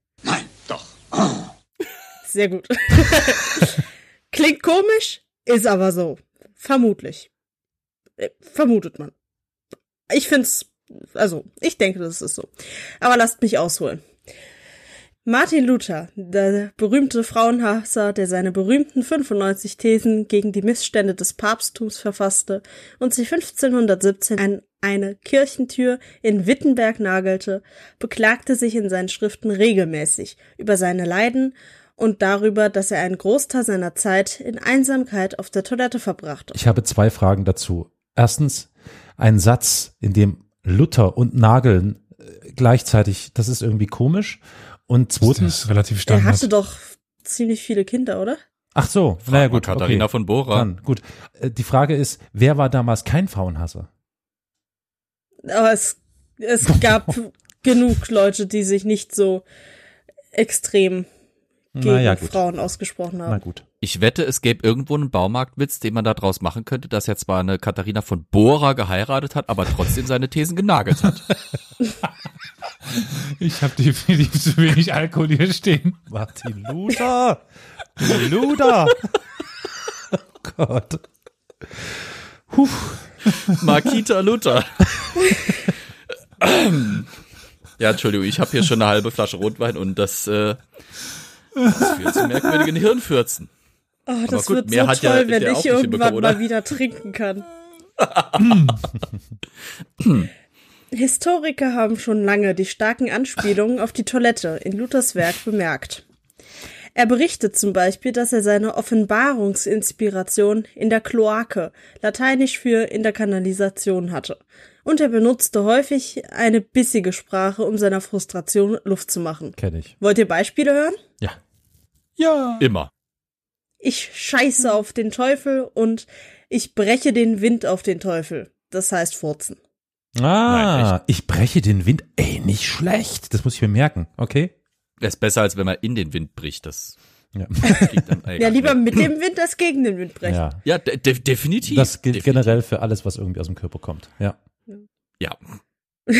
Sehr gut. [LAUGHS] Klingt komisch, ist aber so. Vermutlich. Äh, Vermutet man. Ich find's, also, ich denke, das ist so. Aber lasst mich ausholen. Martin Luther, der berühmte Frauenhasser, der seine berühmten 95 Thesen gegen die Missstände des Papsttums verfasste und sich 1517 an eine Kirchentür in Wittenberg nagelte, beklagte sich in seinen Schriften regelmäßig über seine Leiden und darüber, dass er einen Großteil seiner Zeit in Einsamkeit auf der Toilette verbrachte. Ich habe zwei Fragen dazu. Erstens, ein Satz, in dem Luther und Nageln äh, gleichzeitig, das ist irgendwie komisch. Und Das zweitens, ist relativ Er standard. hatte doch ziemlich viele Kinder, oder? ach so, Frag naja gut, Katharina okay. von Bora. Dann, gut. Äh, Die Frage ist, wer war damals kein Frauenhasser? Aber es, es [LAUGHS] gab genug Leute, die sich nicht so extrem gegen Naja. Frauen ausgesprochen Na haben. gut. Ich wette, es gäbe irgendwo einen Baumarktwitz, den man da draus machen könnte, dass er zwar eine Katharina von Bora geheiratet hat, aber trotzdem seine Thesen genagelt hat. [LAUGHS] Ich habe definitiv zu wenig Alkohol hier stehen. Martin Luther! Luther! oh Gott. Puh. Markita Luther. ja, Entschuldigung, ich habe hier schon eine halbe Flasche Rotwein und das, äh, das führt zu merkwürdigen Hirnfürzen. Oh, das gut, wird mehr so hat ja toll, wenn ich irgendwann mal wieder trinken kann. [LAUGHS] Historiker haben schon lange die starken Anspielungen auf die Toilette in Luthers Werk bemerkt. Er berichtet zum Beispiel, dass er seine Offenbarungsinspiration in der Kloake, lateinisch für in der Kanalisation hatte. Und er benutzte häufig eine bissige Sprache, um seiner Frustration Luft zu machen. Kenn ich. Wollt ihr Beispiele hören? Ja. Ja. Immer. Ich scheiße auf den Teufel und ich breche den Wind auf den Teufel. Das heißt furzen. Ah, Nein, ich breche den Wind. Ey, nicht schlecht. Das muss ich mir merken. Okay. Das ist besser, als wenn man in den Wind bricht. Das Ja. [LAUGHS] dann, Ja, lieber mit dem Wind als gegen den Wind brechen. ja. Ja, de de definitiv. Das gilt definitiv. generell für alles, was irgendwie aus dem Körper kommt. Ja. Ja. [LAUGHS]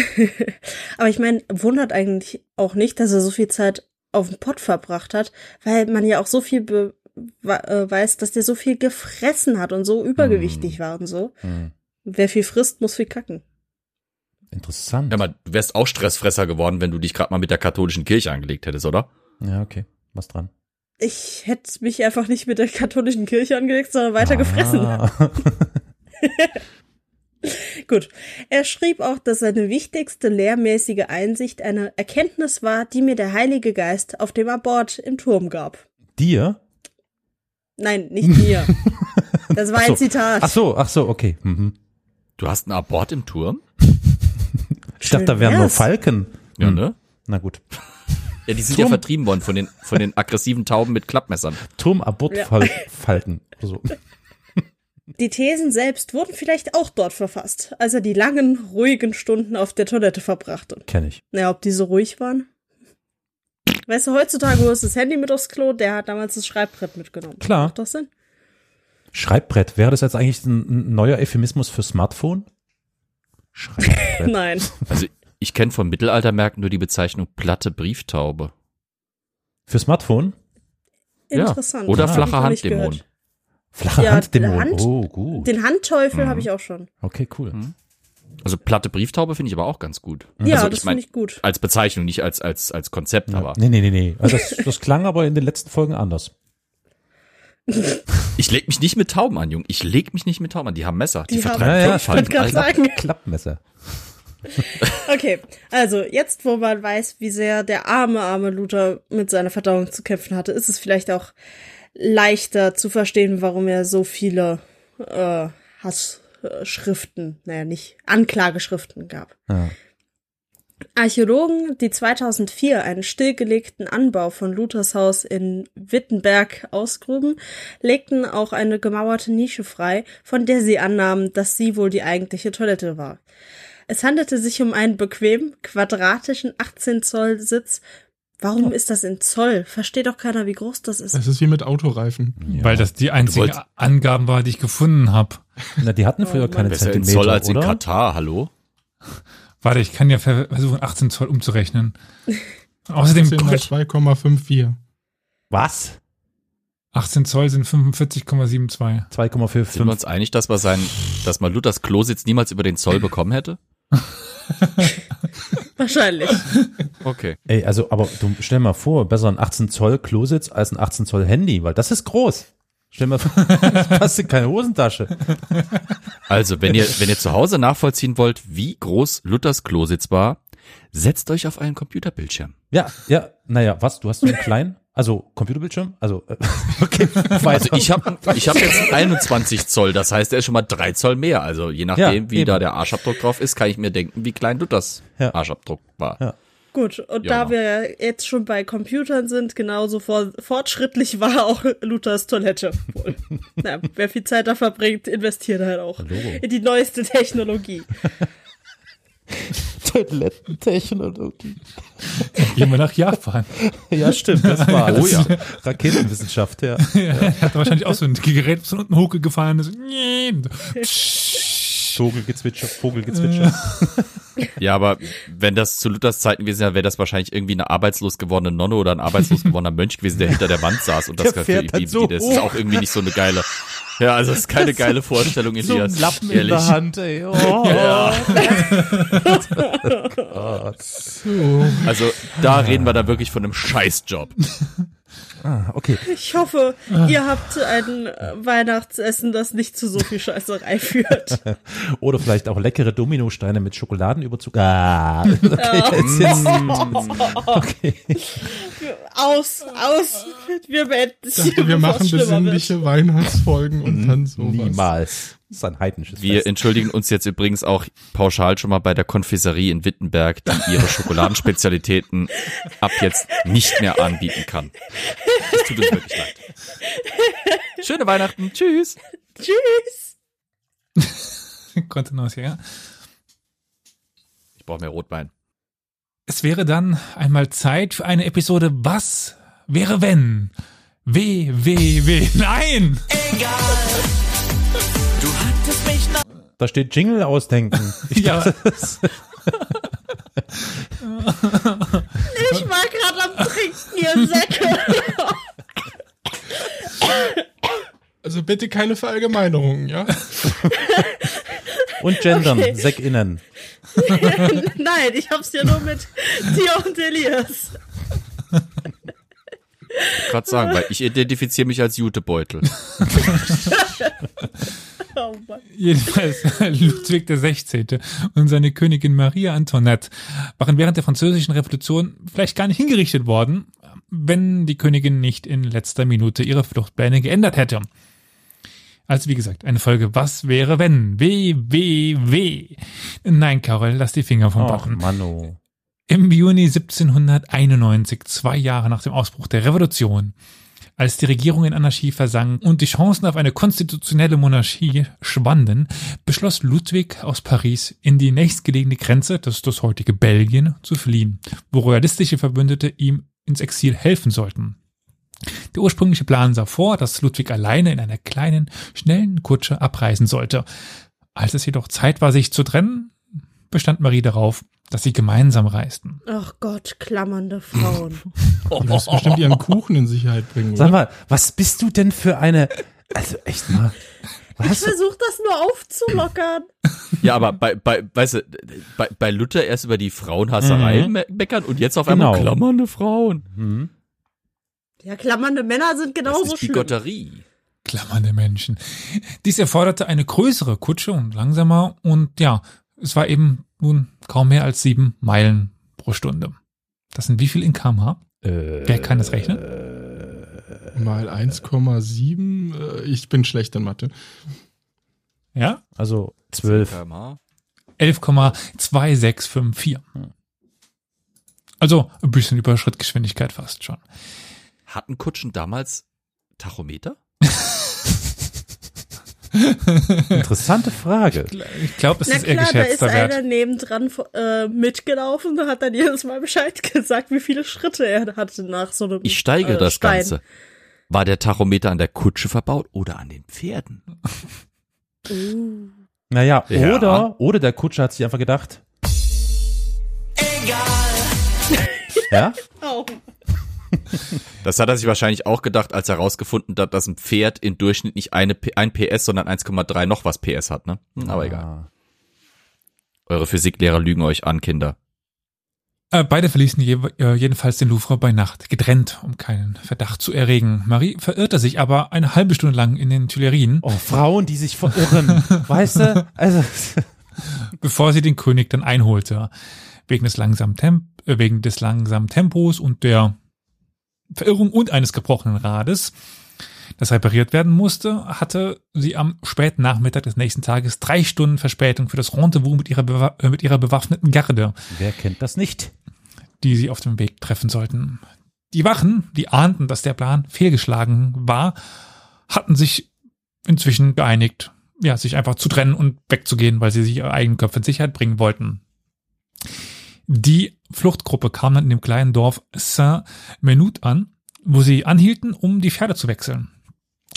Aber ich meine, wundert eigentlich auch nicht, dass er so viel Zeit auf dem Pott verbracht hat, weil man ja auch so viel be weiß, dass der so viel gefressen hat und so übergewichtig war und so. Hm. Wer viel frisst, muss viel kacken. Interessant. Ja, aber du wärst auch Stressfresser geworden, wenn du dich gerade mal mit der katholischen Kirche angelegt hättest, oder? Ja, okay. Was dran? Ich hätte mich einfach nicht mit der katholischen Kirche angelegt, sondern weiter gefressen. Ah. [LAUGHS] Gut. Er schrieb auch, dass seine wichtigste lehrmäßige Einsicht eine Erkenntnis war, die mir der Heilige Geist auf dem Abort im Turm gab. Dir? Nein, nicht mir. [LAUGHS] Das war Ach so. ein Zitat. Ach so, ach so, okay. Mhm. Du hast einen Abort im Turm? Ich dachte, da wären nur. Falken. Ja, Hm. ne? Na gut. Ja, die sind Turm- ja vertrieben worden von den, von den aggressiven Tauben mit Klappmessern. Turmabortfalken. So. Die Thesen selbst wurden vielleicht auch dort verfasst, als er die langen, ruhigen Stunden auf der Toilette verbrachte. Kenn ich. Naja, ob die so ruhig waren? Weißt du, heutzutage holst du das Handy mit aufs Klo, der hat damals das Schreibbrett mitgenommen. Klar. Macht das Sinn? Schreibbrett. Wäre das jetzt eigentlich ein, ein neuer Euphemismus für Smartphone? [LAUGHS] Schreibbrett. Nein. Also ich kenne vom Mittelaltermärkten nur die Bezeichnung platte Brieftaube. Für Smartphone? Ja. Interessant. Oder Hab ich flache Handdämon. Flache Ja, Handdämon. Hand- oh, gut. Den Handteufel Mhm. habe ich auch schon. Okay, cool. Also platte Brieftaube finde ich aber auch ganz gut. Ja, also, das ich mein, finde ich gut. Als Bezeichnung, nicht als, als, als Konzept, Ja. aber Nee, nee, nee, nee. Also das, das klang aber in den letzten Folgen anders. [LAUGHS] ich leg mich nicht mit Tauben an, Jung. Ich leg mich nicht mit Tauben an. Die haben Messer. Die, Die haben- vertreiben Ja, grad Alter. sagen. Klappmesser. [LAUGHS] Okay, also jetzt, wo man weiß, wie sehr der arme, arme Luther mit seiner Verdauung zu kämpfen hatte, ist es vielleicht auch leichter zu verstehen, warum er so viele äh, Hassschriften, naja, nicht Anklageschriften gab. Ja. Archäologen, die 2004 einen stillgelegten Anbau von Luthers Haus in Wittenberg ausgruben, legten auch eine gemauerte Nische frei, von der sie annahmen, dass sie wohl die eigentliche Toilette war. Es handelte sich um einen bequem quadratischen 18 Zoll Sitz. Warum ist das in Zoll? Versteht doch keiner, wie groß das ist. Das ist wie mit Autoreifen. Ja. Weil das die wolltest- Angaben war, die ich gefunden habe. Na, die hatten [LAUGHS] früher keine Besser in Zentimeter, Zoll als in oder? Katar, hallo? Warte, ich kann ja ver- versuchen, 18 Zoll umzurechnen. [LAUGHS] Außerdem 10 mal kommt, 2,54. Was? 18 Zoll sind 45,72. 2,45. Sind wir uns einig, dass, wir sein, dass man Luthers Klositz niemals über den Zoll [LAUGHS] bekommen hätte? Wahrscheinlich. Okay. Ey, also, aber du stell mal vor, besser ein 18 Zoll Klositz als ein 18 Zoll Handy, weil das ist groß. Stell mal vor, [LAUGHS] hast du keine Hosentasche. Also, wenn ihr, wenn ihr zu Hause nachvollziehen wollt, wie groß Luthers Klositz war, setzt euch auf einen Computerbildschirm. Ja, ja, naja, was? Du hast so einen kleinen? Also Computerbildschirm? Also, äh, [LAUGHS] okay. Also ich habe ich hab jetzt 21 Zoll, das heißt, er ist schon mal drei Zoll mehr. Also je nachdem, Ja, wie eben. da der Arschabdruck drauf ist, kann ich mir denken, wie klein Luthers Ja. Arschabdruck war. Ja. Gut, und Ja. da wir jetzt schon bei Computern sind, genauso vor, fortschrittlich war auch [LAUGHS] Luthers Toilette wohl. [LAUGHS] Na, wer viel Zeit da verbringt, investiert halt auch in die neueste Technologie. [LAUGHS] Toilettentechnologie. Gehen wir nach Japan. Ja, stimmt, das war Oh ja. Raketenwissenschaft, ja. Er hat wahrscheinlich auch so ein Gerät von unten hochgefallen ist. Vogelgezwitscher, Vogelgezwitscher. [LAUGHS] Ja, aber wenn das zu Luthers Zeiten gewesen wäre, wäre das wahrscheinlich irgendwie eine arbeitslos gewordene Nonne oder ein arbeitslos gewordener Mönch gewesen, der hinter der Wand saß und [LAUGHS] das Der für fährt so das ist auch irgendwie nicht so eine geile. Ja, also das ist keine [LAUGHS] geile Vorstellung, So Elias. Lappen ehrlich. in der Hand, ey. Oh. So. Also da reden wir da wirklich von einem Scheißjob. Ah, okay. Ich hoffe, ihr habt ein äh, Weihnachtsessen, das nicht zu so viel Scheißerei führt. [LAUGHS] Oder vielleicht auch leckere Dominosteine mit Schokoladenüberzug. Ah, okay, [LAUGHS] jetzt, jetzt. [LAUGHS] Okay. Aus, aus. Wir beenden es hier, wir machen besinnliche Weihnachtsfolgen und dann sowas. Niemals. Das ist ein heidnisches Wir Fest. entschuldigen uns jetzt übrigens auch pauschal schon mal bei der Konfiserie in Wittenberg, die ihre Schokoladenspezialitäten ab jetzt nicht mehr anbieten kann. Es tut uns wirklich leid. Schöne Weihnachten. Tschüss. Tschüss. [LAUGHS] Kontenance, ja. Ich brauche mehr Rotwein. Es wäre dann einmal Zeit für eine Episode Was wäre wenn? W, W, W. Nein! Da steht Jingle ausdenken. Ich [LAUGHS] Ja. dachte, [LAUGHS] Ich war gerade am Trinken, ihr Säcke. Also bitte keine Verallgemeinerungen, ja? und gendern, Okay. SeckInnen. [LAUGHS] Nein, ich hab's ja nur mit dir und Elias. gerade sagen, weil ich identifiziere mich als Jutebeutel. Oh Mann. Jedenfalls [LAUGHS] Ludwig der 16. und seine Königin Maria Antoinette waren während der französischen Revolution vielleicht gar nicht hingerichtet worden, wenn die Königin nicht in letzter Minute ihre Fluchtpläne geändert hätte. Also wie gesagt, eine Folge Was wäre wenn? W, W, W. Nein, Carol, lass die Finger vom Button. Mano. Im Juni 1791, zwei Jahre nach dem Ausbruch der Revolution, als die Regierung in Anarchie versank und die Chancen auf eine konstitutionelle Monarchie schwanden, beschloss Ludwig aus Paris in die nächstgelegene Grenze, das ist das heutige Belgien, zu fliehen, wo royalistische Verbündete ihm ins Exil helfen sollten. Der ursprüngliche Plan sah vor, dass Ludwig alleine in einer kleinen, schnellen Kutsche abreisen sollte. Als es jedoch Zeit war, sich zu trennen, bestand Marie darauf, dass sie gemeinsam reisten. Ach Gott, klammernde Frauen. [LAUGHS] Du wirst bestimmt ihren Kuchen in Sicherheit bringen, Sag oder? mal, was bist du denn für eine, also echt mal, Ich was? versuch das nur aufzulockern. [LAUGHS] Ja, aber bei, bei, weißt du, bei, bei Luther erst über die Frauenhasserei Mhm. me meckern und jetzt auf einmal Genau. klammernde Frauen. Hm? Ja, klammernde Männer sind Das genauso ist schlimm. Bigotterie. Klammernde Menschen. Dies erforderte eine größere Kutsche und langsamer und ja, es war eben nun kaum mehr als sieben Meilen pro Stunde. Das sind wie viel in kmh? Äh, Wer kann das rechnen? Mal 1,7. äh, Ich bin schlecht in Mathe. Ja? Also zwölf. km/h. 11,2654. Also ein bisschen über Schrittgeschwindigkeit fast schon. Hatten Kutschen damals Tachometer? [LAUGHS] [LAUGHS] Interessante Frage. Ich glaube, es Na ist eher klar, da ist geschätzter einer Wert. nebendran äh, mitgelaufen und hat dann jedes Mal Bescheid [LAUGHS] gesagt, wie viele Schritte er hatte nach so einem Ich steige äh, das Stein. Ganze. War der Tachometer an der Kutsche verbaut oder an den Pferden? Uh. Naja, Ja. oder, oder der Kutscher hat sich einfach gedacht. Egal. Ja? [LAUGHS] Oh. [LAUGHS] Das hat er sich wahrscheinlich auch gedacht, als er herausgefunden hat, dass ein Pferd im Durchschnitt nicht eine, ein PS, sondern 1,3 noch was PS hat, ne? Aber egal. Ah. Eure Physiklehrer lügen euch an, Kinder. Äh, beide verließen je, äh, jedenfalls den Louvre bei Nacht, getrennt, um keinen Verdacht zu erregen. Marie verirrte sich aber eine halbe Stunde lang in den Tuilerien, Oh, Frauen, die sich verirren. [LAUGHS] weißt du? Also, [LAUGHS] bevor sie den König dann einholte. Wegen des langsamen, Temp äh, wegen des langsamen Tempos und der Verirrung und eines gebrochenen Rades, das repariert werden musste, hatte sie am späten Nachmittag des nächsten Tages drei Stunden Verspätung für das Rendezvous mit ihrer, bewa äh, mit ihrer bewaffneten Garde. wer kennt das nicht? die sie auf dem Weg treffen sollten. Die Wachen, die ahnten, dass der Plan fehlgeschlagen war, hatten sich inzwischen geeinigt, ja, sich einfach zu trennen und wegzugehen, weil sie sich ihre eigenen Köpfe in Sicherheit bringen wollten. Die Fluchtgruppe kam dann in dem kleinen Dorf Saint-Menut an, wo sie anhielten, um die Pferde zu wechseln.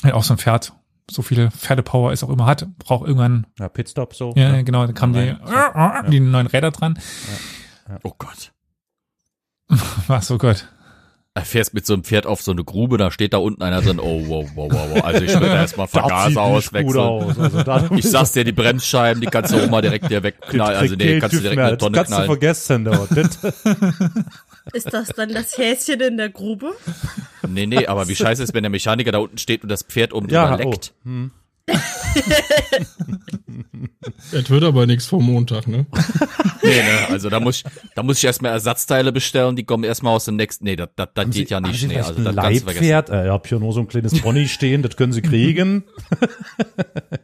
Ja, auch so ein Pferd, so viele Pferdepower es auch immer hat, braucht irgendwann, Ja, Pitstop so. ja, ne? genau, dann kamen die, Rein. die neuen Räder dran. Oh Gott. [LAUGHS] Was, oh Gott. Er fährst mit so einem Pferd auf so eine Grube, da steht da unten einer drin, oh, wow, wow, wow, wow. Also ich würde [LAUGHS] erstmal Vergaser auswechseln. aus. Also, Ich sag's dir, die Bremsscheiben, die kannst du auch mal direkt hier [LAUGHS] wegknallen. Also nee, kannst du direkt eine Tonne das kannst du knallen. vergessen dort. Das- [LAUGHS] Ist das dann das Häschen in der Grube? Nee, nee, aber wie scheiße ist, wenn der Mechaniker da unten steht und das Pferd oben ja, drüber oh. leckt. Hm. [LAUGHS] Es wird aber nichts vor Montag, ne? [LAUGHS] Nee, ne, also da muss ich, da muss ich erstmal Ersatzteile bestellen, die kommen erstmal aus dem nächsten. Nee, das, das, das geht ja nicht. Nee, also ein das. Leibpferd? Äh, ich hab hier nur so ein kleines Pony stehen, das können Sie kriegen. [LAUGHS]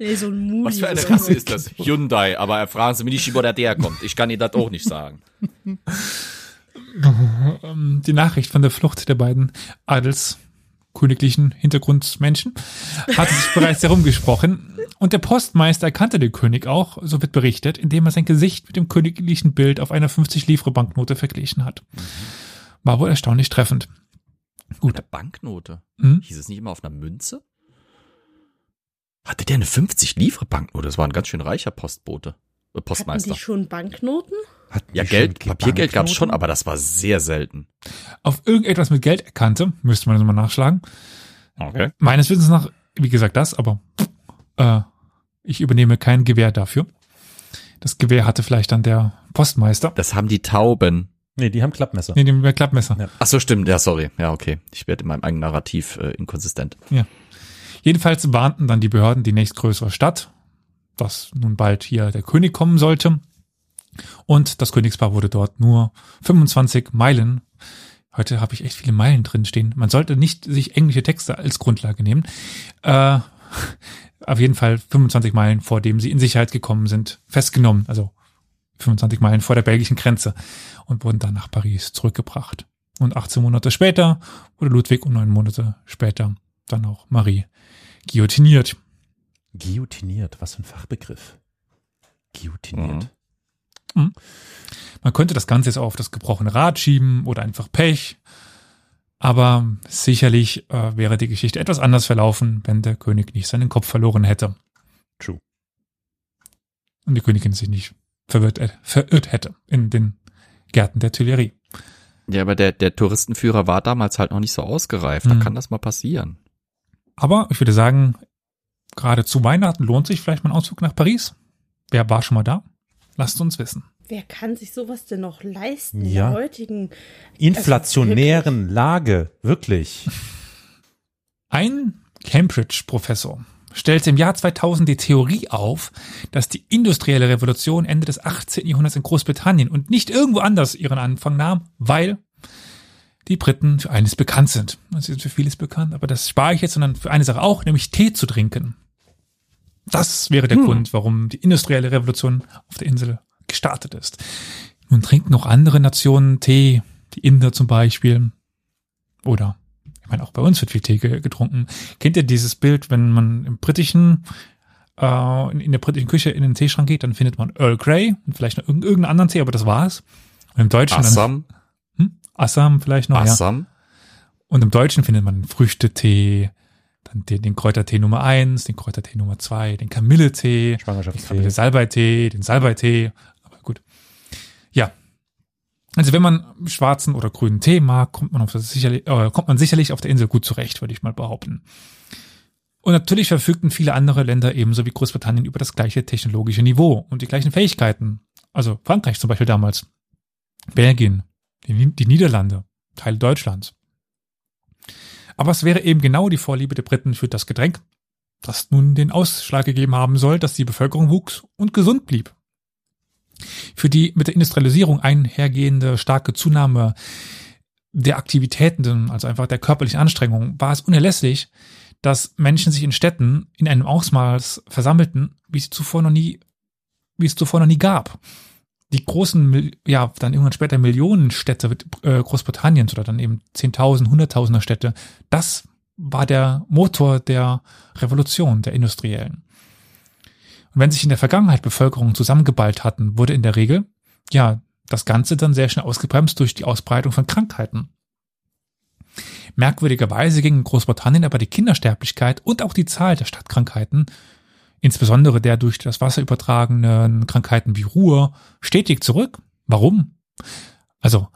Nee, so ein Muli. Was für eine Rasse ist das? Hyundai, aber fragen Sie mich nicht, wo der herkommt. Ich kann Ihnen das auch nicht sagen. ähm, die Nachricht von der Flucht der beiden adelsköniglichen Hintergrundmenschen hatte sich bereits herumgesprochen und der Postmeister erkannte den König auch, so wird berichtet, indem er sein Gesicht mit dem königlichen Bild auf einer 50 Livre Banknote verglichen hat. War wohl erstaunlich treffend. Eine Banknote. Hm? Hieß es nicht immer auf einer Münze? Hatte der eine 50 Livre Banknote? Das war ein ganz schön reicher Postbote. Äh, Hatten Postmeister. die schon Banknoten? Hatten Ja, die Geld, schon Papiergeld gab's schon, Banknoten? aber das war sehr selten. Auf irgendetwas mit Geld erkannte, müsste man das mal nachschlagen. Okay. Meines Wissens nach, wie gesagt, das, aber äh, ich übernehme kein Gewehr dafür. Das Gewehr hatte vielleicht dann der Postmeister. Das haben die Tauben. Nee, die haben Klappmesser. Nee, dem Klappmesser. Ja. Ach so, stimmt. Ja, sorry. Ja, okay. Ich werde in meinem eigenen Narrativ äh, inkonsistent. Jedenfalls warnten dann die Behörden die nächstgrößere Stadt, dass nun bald hier der König kommen sollte. Und das Königspaar wurde dort nur 25 Meilen. Heute habe ich echt viele Meilen drin stehen. Man sollte nicht sich englische Texte als Grundlage nehmen. Äh, [LAUGHS] auf jeden Fall 25 Meilen, vor dem sie in Sicherheit gekommen sind, festgenommen. Also 25 Meilen vor der belgischen Grenze und wurden dann nach Paris zurückgebracht. Und 18 Monate später wurde Ludwig und neun Monate später dann auch Marie guillotiniert. Guillotiniert, was für ein Fachbegriff. Guillotiniert. Man könnte das Ganze jetzt auch auf das gebrochene Rad schieben oder einfach Pech. Aber sicherlich äh, wäre die Geschichte etwas anders verlaufen, wenn der König nicht seinen Kopf verloren hätte. True. Und die Königin sich nicht verwirrt, äh, verirrt hätte in den Gärten der Tuilerie. Ja, aber der, der Touristenführer war damals halt noch nicht so ausgereift. Da Hm. kann das mal passieren. Aber ich würde sagen, gerade zu Weihnachten lohnt sich vielleicht mal ein Ausflug nach Paris. Wer war schon mal da? Lasst uns wissen. Wer kann sich sowas denn noch leisten Ja. in der heutigen? Inflationären Lage, wirklich. [LAUGHS] Ein Cambridge-Professor stellte im Jahr 2000 die Theorie auf, dass die industrielle Revolution Ende des 18. Jahrhunderts in Großbritannien und nicht irgendwo anders ihren Anfang nahm, weil die Briten für eines bekannt sind. Sie sind für vieles bekannt, aber das spare ich jetzt, sondern für eine Sache auch, nämlich Tee zu trinken. Das wäre der Grund, warum die industrielle Revolution auf der Insel gestartet ist. Nun trinken auch andere Nationen Tee, die Inder zum Beispiel. Oder, ich meine, auch bei uns wird viel Tee ge- getrunken. Kennt ihr dieses Bild, wenn man im britischen, äh, in, in der britischen Küche in den Teeschrank geht, dann findet man Earl Grey und vielleicht noch irgend- irgendeinen anderen Tee, aber das war's. Und im Deutschen Assam, dann, hm? Assam vielleicht noch, ja. Assam. Und im Deutschen findet man Früchtetee, dann den, den Kräutertee Nummer eins, den Kräutertee Nummer zwei, den Kamilletee, den. Salbeitee, den Salbeitee, aber gut. Ja. Also wenn man schwarzen oder grünen Tee mag, kommt man, auf das sicherlich, äh, kommt man sicherlich auf der Insel gut zurecht, würde ich mal behaupten. Und natürlich verfügten viele andere Länder ebenso wie Großbritannien über das gleiche technologische Niveau und die gleichen Fähigkeiten. Also Frankreich zum Beispiel damals, Belgien, die, Niederlande, Teile Deutschlands. Aber es wäre eben genau die Vorliebe der Briten für das Getränk, das nun den Ausschlag gegeben haben soll, dass die Bevölkerung wuchs und gesund blieb. Für die mit der Industrialisierung einhergehende starke Zunahme der Aktivitäten, also einfach der körperlichen Anstrengung, war es unerlässlich, dass Menschen sich in Städten in einem Ausmaß versammelten, wie es zuvor noch nie, wie es zuvor noch nie gab. Die großen, ja, dann irgendwann später Millionenstädte äh, Großbritanniens oder dann eben Zehntausend, Hunderttausender Städte, das war der Motor der Revolution, der industriellen. Und wenn sich in der Vergangenheit Bevölkerungen zusammengeballt hatten, wurde in der Regel, ja, das Ganze dann sehr schnell ausgebremst durch die Ausbreitung von Krankheiten. Merkwürdigerweise ging in Großbritannien aber die Kindersterblichkeit und auch die Zahl der Stadtkrankheiten, insbesondere der durch das Wasser übertragenen Krankheiten wie Ruhr, stetig zurück. Warum? Also,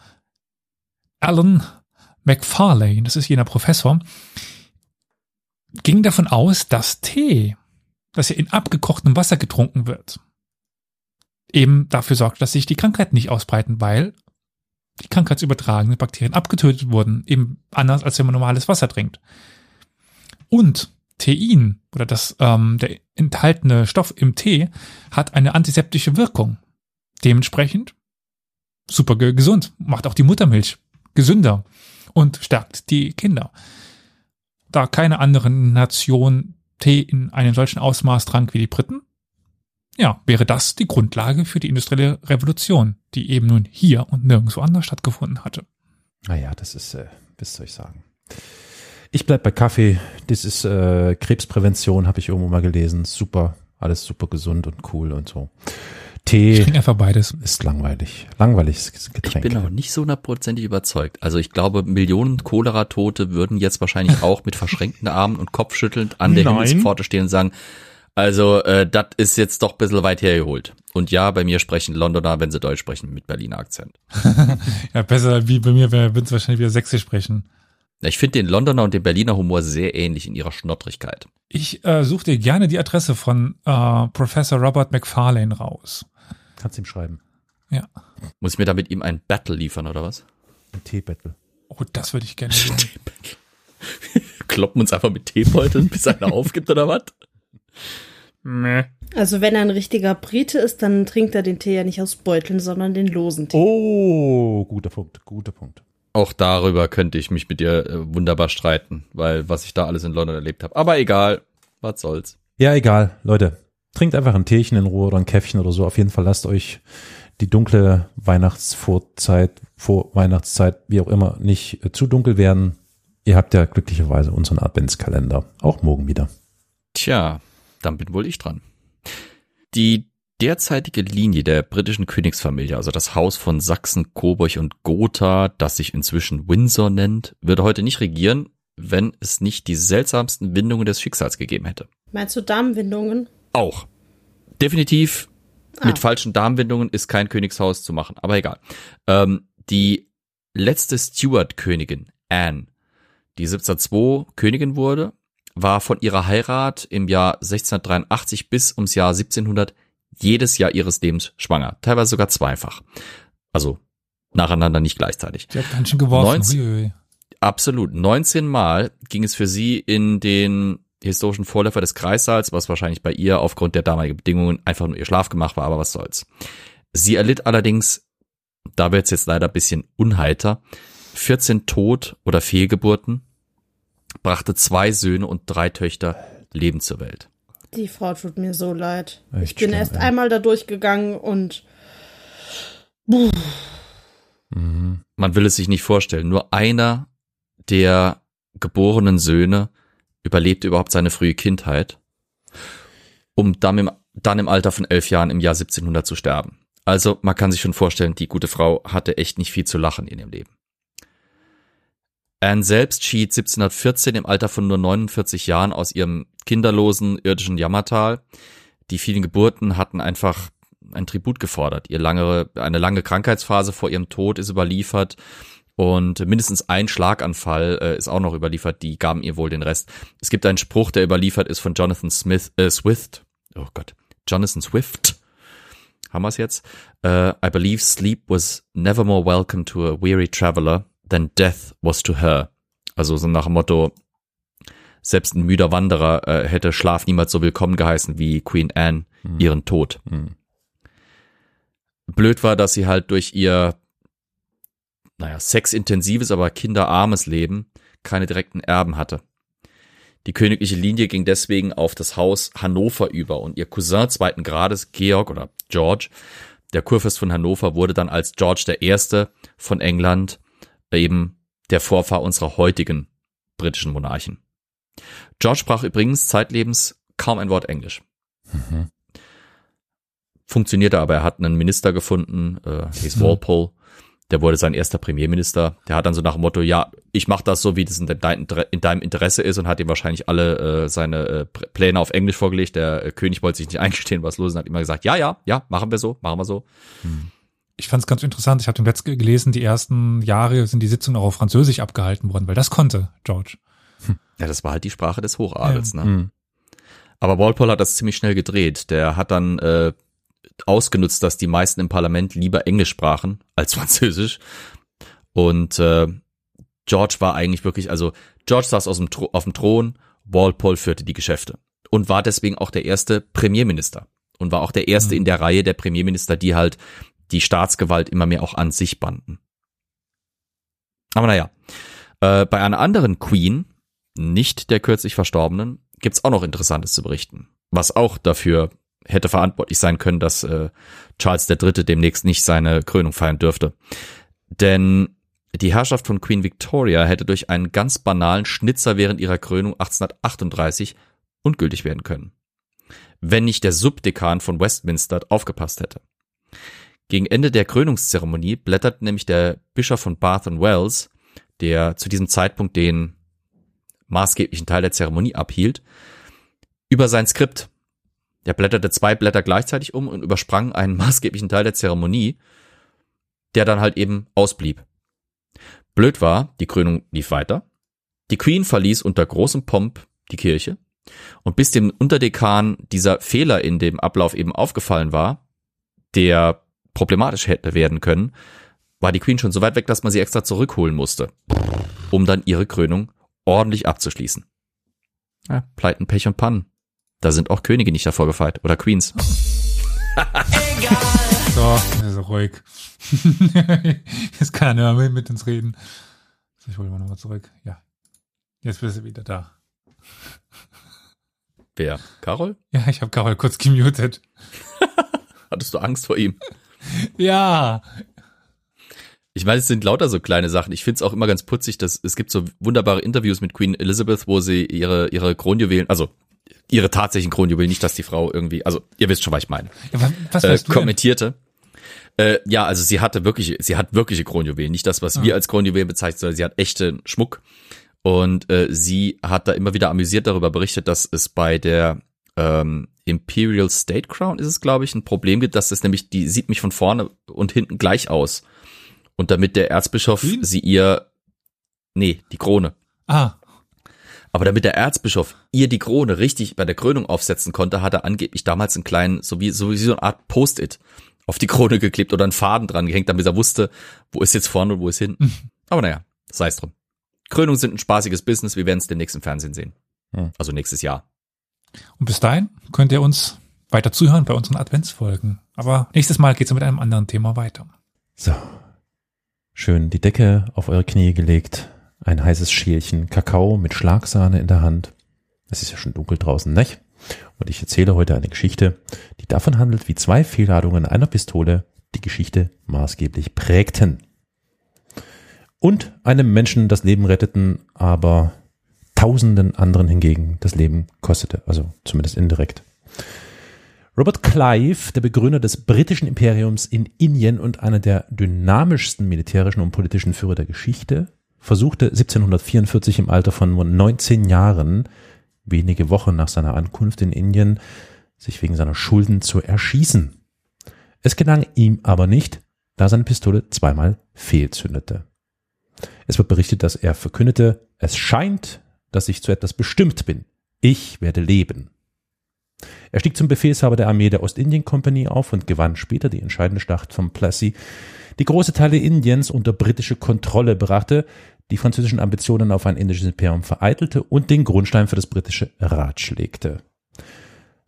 Alan McFarlane, das ist jener Professor, ging davon aus, dass Tee, das ja in abgekochtem Wasser getrunken wird, eben dafür sorgt, dass sich die Krankheiten nicht ausbreiten, weil die krankheitsübertragenden Bakterien abgetötet wurden, eben anders als wenn man normales Wasser trinkt. Und Tein oder das ähm, der enthaltene Stoff im Tee hat eine antiseptische Wirkung. Dementsprechend super gesund, macht auch die Muttermilch gesünder und stärkt die Kinder. Da keine andere Nation Tee in einem solchen Ausmaß trank wie die Briten, ja, wäre das die Grundlage für die industrielle Revolution, die eben nun hier und nirgendwo anders stattgefunden hatte. Naja, das ist, äh, was soll ich sagen? Ich bleib bei Kaffee. Das ist äh, Krebsprävention, habe ich irgendwo mal gelesen. Super, alles super gesund und cool und so. Tee. Ich trinke einfach beides. Ist langweilig. Langweiliges Getränk. Ich bin auch nicht so hundertprozentig überzeugt. Also ich glaube, Millionen Cholera-Tote würden jetzt wahrscheinlich auch mit verschränkten Armen und kopfschüttelnd an der. Himmelspforte stehen und sagen, also äh, das ist jetzt doch ein bisschen weit hergeholt. Und ja, bei mir sprechen Londoner, wenn sie Deutsch sprechen, mit Berliner Akzent. [LAUGHS] Ja, besser wie bei mir, wenn wir wahrscheinlich wieder Sächsisch sprechen. Ich finde den Londoner und den Berliner Humor sehr ähnlich in ihrer Schnottrigkeit. Ich äh, suche dir gerne die Adresse von äh, Professor Robert McFarlane raus. Kannst ihm schreiben. Ja. Muss ich mir da mit ihm ein Battle liefern oder was? Ein Teebettel. Oh, das würde ich gerne [LAUGHS] sehen. Kloppen uns einfach mit Teebeuteln, bis einer [LAUGHS] aufgibt oder was? Also wenn er ein richtiger Brite ist, dann trinkt er den Tee ja nicht aus Beuteln, sondern den losen Tee. Oh, guter Punkt, guter Punkt. Auch darüber könnte ich mich mit dir äh, wunderbar streiten, weil was ich da alles in London erlebt habe. Aber egal, was soll's. Ja, egal, Leute. Trinkt einfach ein Teechen in Ruhe oder ein Käffchen oder so. Auf jeden Fall lasst euch die dunkle Weihnachtsvorzeit, Vorweihnachtszeit, wie auch immer, nicht äh, zu dunkel werden. Ihr habt ja glücklicherweise unseren Adventskalender. Auch morgen wieder. Tja, dann bin wohl ich dran. Die derzeitige Linie der britischen Königsfamilie, also das Haus von Sachsen, Coburg und Gotha, das sich inzwischen Windsor nennt, würde heute nicht regieren, wenn es nicht die seltsamsten Windungen des Schicksals gegeben hätte. Meinst du Darmwindungen? Auch. Definitiv Ah. mit falschen Darmwindungen ist kein Königshaus zu machen, aber egal. Ähm, die letzte Stuart-Königin, Anne, die 1702 Königin wurde, war von ihrer Heirat im Jahr 1683 bis ums Jahr 1700 jedes Jahr ihres Lebens schwanger, teilweise sogar zweifach. Also nacheinander, nicht gleichzeitig. Die hat ganz schön geworfen. 19 Uiuiui. Absolut. 19 Mal ging es für sie in den historischen Vorläufer des Kreissaals, was wahrscheinlich bei ihr aufgrund der damaligen Bedingungen einfach nur ihr Schlafgemach war, aber was soll's. Sie erlitt allerdings, da wird's jetzt leider ein bisschen unheiter, 14 Tod- oder Fehlgeburten, brachte zwei Söhne und drei Töchter lebend zur Welt. Die Frau tut mir so leid. Echt ich bin schlimm, erst ey. einmal da durchgegangen und Mhm. Man will es sich nicht vorstellen. Nur einer der geborenen Söhne überlebte überhaupt seine frühe Kindheit, um dann im, dann im Alter von elf Jahren im Jahr 1700 zu sterben. Also man kann sich schon vorstellen, die gute Frau hatte echt nicht viel zu lachen in ihrem Leben. Anne selbst schied 1714 im Alter von nur 49 Jahren aus ihrem kinderlosen irdischen Jammertal. Die vielen Geburten hatten einfach ein Tribut gefordert. Ihr lange, eine lange Krankheitsphase vor ihrem Tod ist überliefert und mindestens ein Schlaganfall äh, ist auch noch überliefert. Die gaben ihr wohl den Rest. Es gibt einen Spruch, der überliefert ist von Jonathan Smith, äh, Swift. Oh Gott, Jonathan Swift. Haben wir es jetzt? Uh, I believe sleep was never more welcome to a weary traveler than death was to her. Also so nach dem Motto, selbst ein müder Wanderer äh, hätte Schlaf niemals so willkommen geheißen wie Queen Anne Mhm. ihren Tod. Mhm. Blöd war, dass sie halt durch ihr, naja, sexintensives, aber kinderarmes Leben keine direkten Erben hatte. Die königliche Linie ging deswegen auf das Haus Hannover über und ihr Cousin zweiten Grades, Georg oder George, der Kurfürst von Hannover, wurde dann als George Erste von England eben der Vorfahr unserer heutigen britischen Monarchen. George sprach übrigens zeitlebens kaum ein Wort Englisch. Mhm. Funktionierte aber, er hat einen Minister gefunden, äh, hieß Walpole, der wurde sein erster Premierminister. Der hat dann so nach dem Motto, ja, ich mache das so, wie das in deinem, in deinem Interesse ist und hat ihm wahrscheinlich alle äh, seine äh, Pläne auf Englisch vorgelegt. Der äh, König wollte sich nicht [LAUGHS] eingestehen, was los ist und hat immer gesagt, ja, ja, ja, machen wir so, machen wir so. Ich fand es ganz interessant. Ich habe im Letzt gelesen, die ersten Jahre sind die Sitzungen auch auf Französisch abgehalten worden, weil das konnte George. Ja, das war halt die Sprache des Hochadels, ne? Mhm. Aber Walpole hat das ziemlich schnell gedreht. Der hat dann äh, ausgenutzt, dass die meisten im Parlament lieber Englisch sprachen als [LAUGHS] Französisch. Und äh, George war eigentlich wirklich, also George saß aus dem auf dem Thron, Walpole führte die Geschäfte und war deswegen auch der erste Premierminister und war auch der erste Mhm. in der Reihe der Premierminister, die halt die Staatsgewalt immer mehr auch an sich banden. Aber naja, äh, bei einer anderen Queen, nicht der kürzlich Verstorbenen, gibt's auch noch Interessantes zu berichten. Was auch dafür hätte verantwortlich sein können, dass äh, Charles III. demnächst nicht seine Krönung feiern dürfte. Denn die Herrschaft von Queen Victoria hätte durch einen ganz banalen Schnitzer während ihrer Krönung 1838 ungültig werden können. Wenn nicht der Subdekan von Westminster aufgepasst hätte. Gegen Ende der Krönungszeremonie blättert nämlich der Bischof von Bath and Wells, der zu diesem Zeitpunkt den maßgeblichen Teil der Zeremonie abhielt, über sein Skript. Er blätterte zwei Blätter gleichzeitig um und übersprang einen [LAUGHS] maßgeblichen Teil der Zeremonie, der dann halt eben ausblieb. Blöd war, die Krönung lief weiter. Die Queen verließ unter großem Pomp die Kirche. Und bis dem Unterdekan dieser Fehler in dem Ablauf eben aufgefallen war, der problematisch hätte werden können, war die Queen schon so weit weg, dass man sie extra zurückholen musste, um dann ihre Krönung ordentlich abzuschließen. Ja, Pleiten, Pech und Pannen. Da sind auch Könige nicht davor gefeit oder Queens. So, also ruhig. [LAUGHS] Jetzt kann er mehr mit uns reden. Ich hole mal nochmal zurück. Ja. Jetzt bist du wieder da. Wer? Carol? Ja, ich habe Carol kurz gemutet. [LAUGHS] Hattest du Angst vor ihm? Ja. Ich meine, es sind lauter so kleine Sachen. Ich finde es auch immer ganz putzig, dass es gibt so wunderbare Interviews mit Queen Elizabeth, wo sie ihre ihre Kronjuwelen, also ihre tatsächlichen Kronjuwelen, nicht, dass die Frau irgendwie, also ihr wisst schon, was ich meine, ja wa- was äh, kommentierte. Äh, ja, also sie hatte wirklich, sie hat wirkliche Kronjuwelen, nicht das, was Ah. wir als Kronjuwelen bezeichnen, sondern sie hat echten Schmuck. Und äh, sie hat da immer wieder amüsiert darüber berichtet, dass es bei der ähm, Imperial State Crown ist es, glaube ich, ein Problem gibt, dass es nämlich, die sieht mich von vorne und hinten gleich aus. Und damit der Erzbischof Queen? sie ihr, nee, die Krone. Ah, Aber damit der Erzbischof ihr die Krone richtig bei der Krönung aufsetzen konnte, hat er angeblich damals einen kleinen, so wie, so wie so eine Art Post-it auf die Krone geklebt oder einen Faden dran gehängt, damit er wusste, wo ist jetzt vorne und wo ist hinten. Aber naja, sei es drum. Krönungen sind ein spaßiges Business, wir werden es demnächst im Fernsehen sehen. Hm. Also nächstes Jahr. Und bis dahin könnt ihr uns weiter zuhören bei unseren Adventsfolgen. Aber nächstes Mal geht's mit einem anderen Thema weiter. So. Schön die Decke auf eure Knie gelegt, ein heißes Schälchen Kakao mit Schlagsahne in der Hand. Es ist ja schon dunkel draußen, nicht? Und ich erzähle heute eine Geschichte, die davon handelt, wie zwei Fehlladungen einer Pistole die Geschichte maßgeblich prägten. Und einem Menschen das Leben retteten, aber tausenden anderen hingegen das Leben kostete, also zumindest indirekt. Robert Clive, der Begründer des britischen Imperiums in Indien und einer der dynamischsten militärischen und politischen Führer der Geschichte, versuchte 1744 im Alter von nur 19 Jahren, wenige Wochen nach seiner Ankunft in Indien, sich wegen seiner Schulden zu erschießen. Es gelang ihm aber nicht, da seine Pistole zweimal fehlzündete. Es wird berichtet, dass er verkündete, es scheint, dass ich zu etwas bestimmt bin. Ich werde leben. Er stieg zum Befehlshaber der Armee der Ostindien Company auf und gewann später die entscheidende Schlacht von Plassey, die große Teile Indiens unter britische Kontrolle brachte, die französischen Ambitionen auf ein indisches Imperium vereitelte und den Grundstein für das britische Raj legte.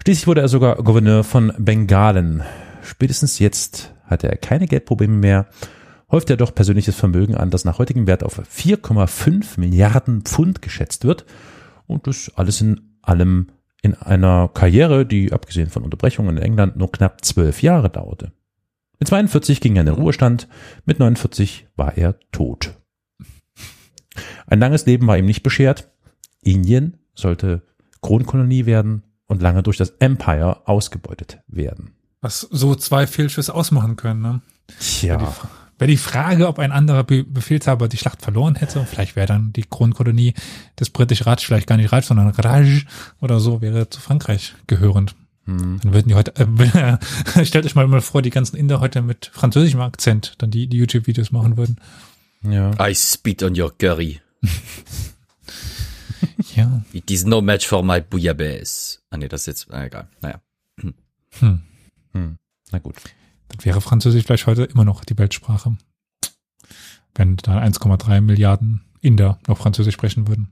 Schließlich wurde er sogar Gouverneur von Bengalen. Spätestens jetzt hatte er keine Geldprobleme mehr, häufte er doch persönliches Vermögen an, das nach heutigem Wert auf 4,5 Milliarden Pfund geschätzt wird und das alles in allem in einer Karriere, die abgesehen von Unterbrechungen in England nur knapp zwölf Jahre dauerte. Mit 42 ging er in den Ruhestand, mit 49 war er tot. Ein langes Leben war ihm nicht beschert. Indien sollte Kronkolonie werden und lange durch das Empire ausgebeutet werden. Was so zwei Fehlschüsse ausmachen können, ne? Tja. Wäre die Frage, ob ein anderer Be Befehlshaber die Schlacht verloren hätte. Vielleicht wäre dann die Kronkolonie des britischen Raj vielleicht gar nicht Raj, sondern Raj oder so, wäre zu Frankreich gehörend. Hm. Dann würden die heute, äh, [LAUGHS] stellt euch mal, mal vor, die ganzen Inder heute mit französischem Akzent dann die, die YouTube-Videos machen würden. Ja. I spit on your curry. [LAUGHS] Ja. It is no match for my bouillabaisse. Ah nee, das ist jetzt, na, egal. Naja. Hm. Hm. Na gut. Dann wäre Französisch vielleicht heute immer noch die Weltsprache. Wenn dann 1,3 Milliarden Inder noch Französisch sprechen würden.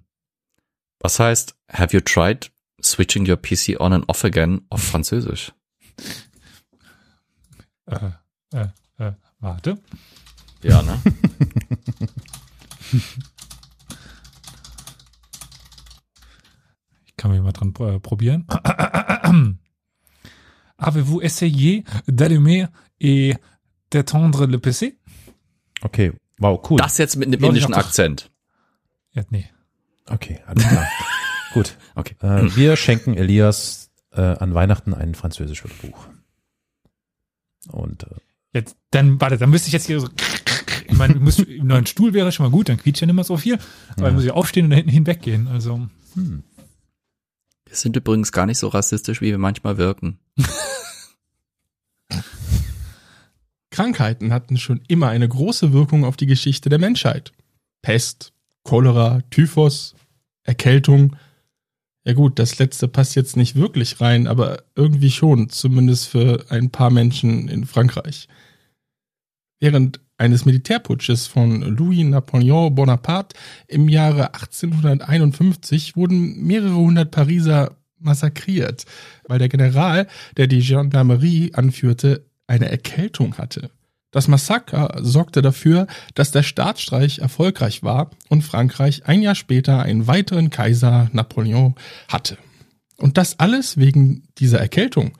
Was heißt, have you tried switching your PC on and off again auf Französisch? Äh, äh, äh, warte. Ja, ne? [LAUGHS] Ich kann mich mal dran äh, probieren. Avez-vous essayé d'allumer et d'étendre le PC? Okay. Wow, cool. Das jetzt mit einem Leute, indischen Akzent. Ja, nee. Okay, alles klar. [LAUGHS] gut. Okay. Äh, wir schenken Elias äh, an Weihnachten ein französisches Buch. Und äh, Jetzt, dann, warte, dann müsste ich jetzt hier so, ich meine, muss, im neuen Stuhl wäre schon mal gut, dann quietscht ja nicht mehr so viel, aber dann muss ich aufstehen und da hinten hinweggehen, also, hm. Wir sind übrigens gar nicht so rassistisch, wie wir manchmal wirken. [LAUGHS] Krankheiten hatten schon immer eine große Wirkung auf die Geschichte der Menschheit. Pest, Cholera, Typhus, Erkältung. Ja gut, das letzte passt jetzt nicht wirklich rein, aber irgendwie schon, zumindest für ein paar Menschen in Frankreich. Während eines Militärputsches von Louis Napoleon Bonaparte im Jahre 1851 wurden mehrere hundert Pariser massakriert, weil der General, der die Gendarmerie anführte, eine Erkältung hatte. Das Massaker sorgte dafür, dass der Staatsstreich erfolgreich war und Frankreich ein Jahr später einen weiteren Kaiser Napoleon hatte. Und das alles wegen dieser Erkältung.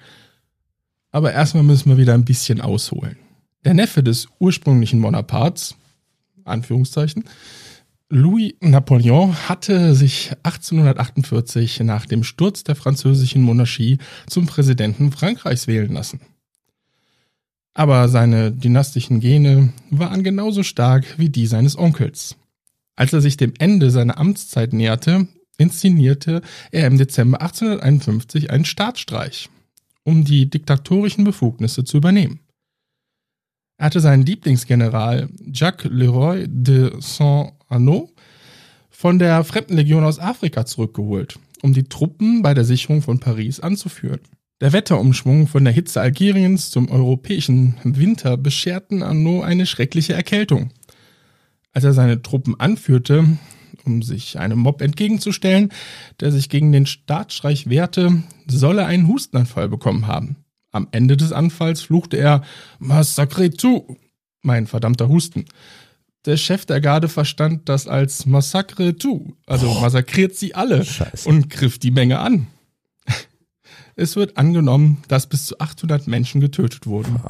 Aber erstmal müssen wir wieder ein bisschen ausholen. Der Neffe des ursprünglichen Bonapartes, Anführungszeichen, Louis Napoleon hatte sich 1848 nach dem Sturz der französischen Monarchie zum Präsidenten Frankreichs wählen lassen. Aber seine dynastischen Gene waren genauso stark wie die seines Onkels. Als er sich dem Ende seiner Amtszeit näherte, inszenierte er im Dezember 1851 einen Staatsstreich, um die diktatorischen Befugnisse zu übernehmen. Er hatte seinen Lieblingsgeneral Jacques Leroy de Saint-Arnaud von der Fremdenlegion aus Afrika zurückgeholt, um die Truppen bei der Sicherung von Paris anzuführen. Der Wetterumschwung von der Hitze Algeriens zum europäischen Winter bescherten Arnaud eine schreckliche Erkältung. Als er seine Truppen anführte, um sich einem Mob entgegenzustellen, der sich gegen den Staatsstreich wehrte, soll er einen Hustenanfall bekommen haben. Am Ende des Anfalls fluchte er Massacre tu, mein verdammter Husten. Der Chef der Garde verstand das als Massacre tu, also massakriert sie alle Scheiße. und griff die Menge an. Es wird angenommen, dass bis zu 800 Menschen getötet wurden.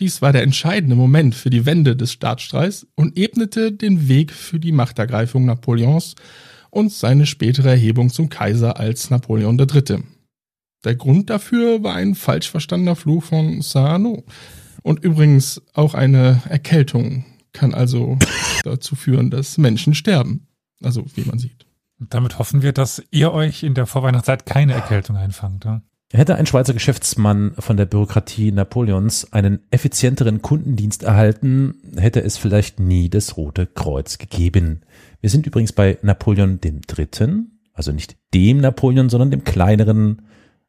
Dies war der entscheidende Moment für die Wende des Staatsstreichs und ebnete den Weg für die Machtergreifung Napoleons und seine spätere Erhebung zum Kaiser als Napoleon III. Der Grund dafür war ein falsch verstandener Fluch von Saint-Arnaud. Und übrigens auch eine Erkältung kann also [LAUGHS] dazu führen, dass Menschen sterben. Also, wie man sieht. Damit hoffen wir, dass ihr euch in der Vorweihnachtszeit keine Erkältung einfangt. Ja? Hätte ein Schweizer Geschäftsmann von der Bürokratie Napoleons einen effizienteren Kundendienst erhalten, hätte es vielleicht nie das Rote Kreuz gegeben. Wir sind übrigens bei Napoleon dem Dritten, also nicht dem Napoleon, sondern dem kleineren,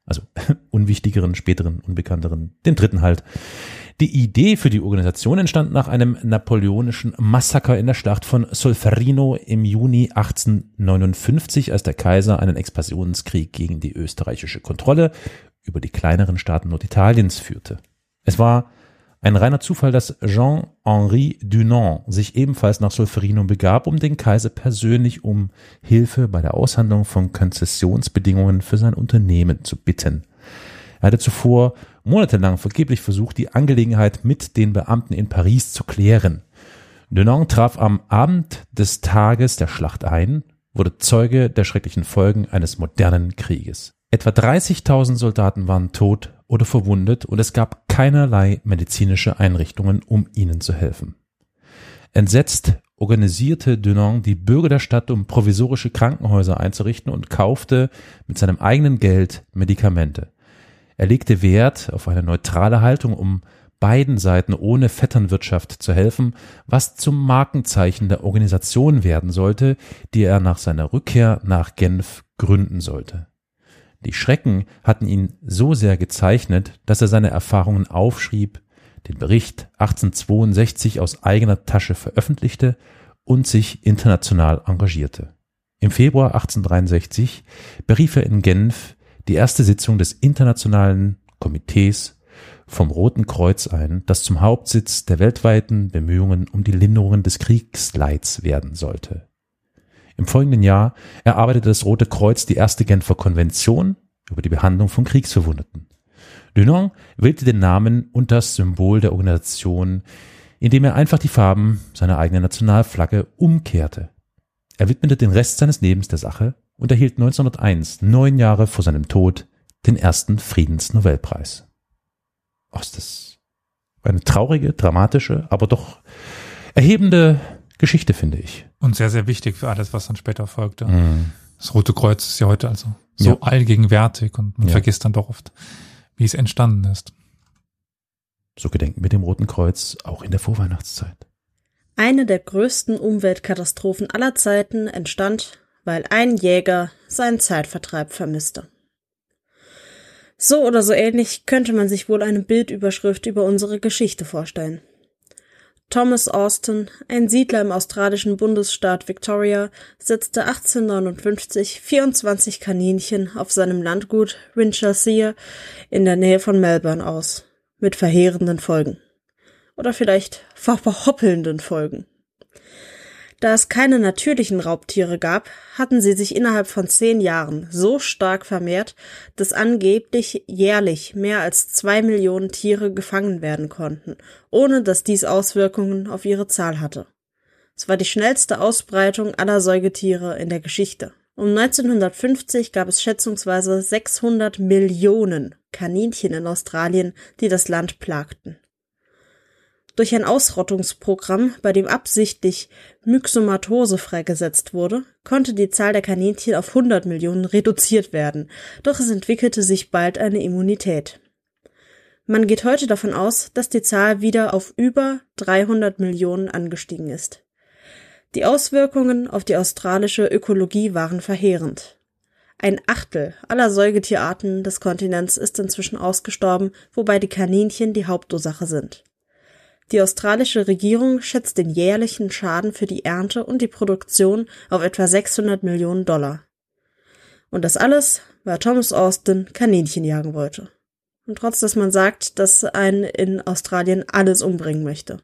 also [LAUGHS] unwichtigeren, späteren, unbekannteren, den dritten halt. Die Idee für die Organisation entstand nach einem napoleonischen Massaker in der Schlacht von Solferino im Juni 1859, als der Kaiser einen Expansionskrieg gegen die österreichische Kontrolle über die kleineren Staaten Norditaliens führte. Es war ein reiner Zufall, dass Jean-Henri Dunant sich ebenfalls nach Solferino begab, um den Kaiser persönlich um Hilfe bei der Aushandlung von Konzessionsbedingungen für sein Unternehmen zu bitten. Er hatte zuvor monatelang vergeblich versucht, die Angelegenheit mit den Beamten in Paris zu klären. Dunant traf am Abend des Tages der Schlacht ein, wurde Zeuge der schrecklichen Folgen eines modernen Krieges. Etwa 30.000 Soldaten waren tot oder verwundet und es gab keinerlei medizinische Einrichtungen, um ihnen zu helfen. Entsetzt organisierte Dunant die Bürger der Stadt, um provisorische Krankenhäuser einzurichten und kaufte mit seinem eigenen Geld Medikamente. Er legte Wert auf eine neutrale Haltung, um beiden Seiten ohne Vetternwirtschaft zu helfen, was zum Markenzeichen der Organisation werden sollte, die er nach seiner Rückkehr nach Genf gründen sollte. Die Schrecken hatten ihn so sehr gezeichnet, dass er seine Erfahrungen aufschrieb, den Bericht 1862 aus eigener Tasche veröffentlichte und sich international engagierte. Im Februar 1863 berief er in Genf die erste Sitzung des Internationalen Komitees vom Roten Kreuz ein, das zum Hauptsitz der weltweiten Bemühungen um die Linderungen des Kriegsleids werden sollte. Im folgenden Jahr erarbeitete das Rote Kreuz die erste Genfer Konvention über die Behandlung von Kriegsverwundeten. Dunant wählte den Namen und das Symbol der Organisation, indem er einfach die Farben seiner eigenen Nationalflagge umkehrte. Er widmete den Rest seines Lebens der Sache und erhielt 1901, neun Jahre vor seinem Tod, den ersten Friedensnobelpreis. Ach, ist das eine traurige, dramatische, aber doch erhebende Geschichte, finde ich. Und sehr, sehr wichtig für alles, was dann später folgte. Mhm. Das Rote Kreuz ist ja heute also so Ja. allgegenwärtig und man Ja. vergisst dann doch oft, wie es entstanden ist. So gedenken wir dem Roten Kreuz auch in der Vorweihnachtszeit. Eine der größten Umweltkatastrophen aller Zeiten entstand, weil ein Jäger seinen Zeitvertreib vermisste. So oder so ähnlich könnte man sich wohl eine Bildüberschrift über unsere Geschichte vorstellen. Thomas Austin, ein Siedler im australischen Bundesstaat Victoria, setzte 1859 24 Kaninchen auf seinem Landgut Winchelsea in der Nähe von Melbourne aus, mit verheerenden Folgen oder vielleicht verhoppelnden Folgen. Da es keine natürlichen Raubtiere gab, hatten sie sich innerhalb von zehn Jahren so stark vermehrt, dass angeblich jährlich mehr als zwei Millionen Tiere gefangen werden konnten, ohne dass dies Auswirkungen auf ihre Zahl hatte. Es war die schnellste Ausbreitung aller Säugetiere in der Geschichte. Um 1950 gab es schätzungsweise 600 Millionen Kaninchen in Australien, die das Land plagten. Durch ein Ausrottungsprogramm, bei dem absichtlich Myxomatose freigesetzt wurde, konnte die Zahl der Kaninchen auf 100 Millionen reduziert werden, doch es entwickelte sich bald eine Immunität. Man geht heute davon aus, dass die Zahl wieder auf über 300 Millionen angestiegen ist. Die Auswirkungen auf die australische Ökologie waren verheerend. Ein Achtel aller Säugetierarten des Kontinents ist inzwischen ausgestorben, wobei die Kaninchen die Hauptursache sind. Die australische Regierung schätzt den jährlichen Schaden für die Ernte und die Produktion auf etwa 600 Millionen Dollar. Und das alles, weil Thomas Austin Kaninchen jagen wollte. Und trotz dass man sagt, dass einen in Australien alles umbringen möchte.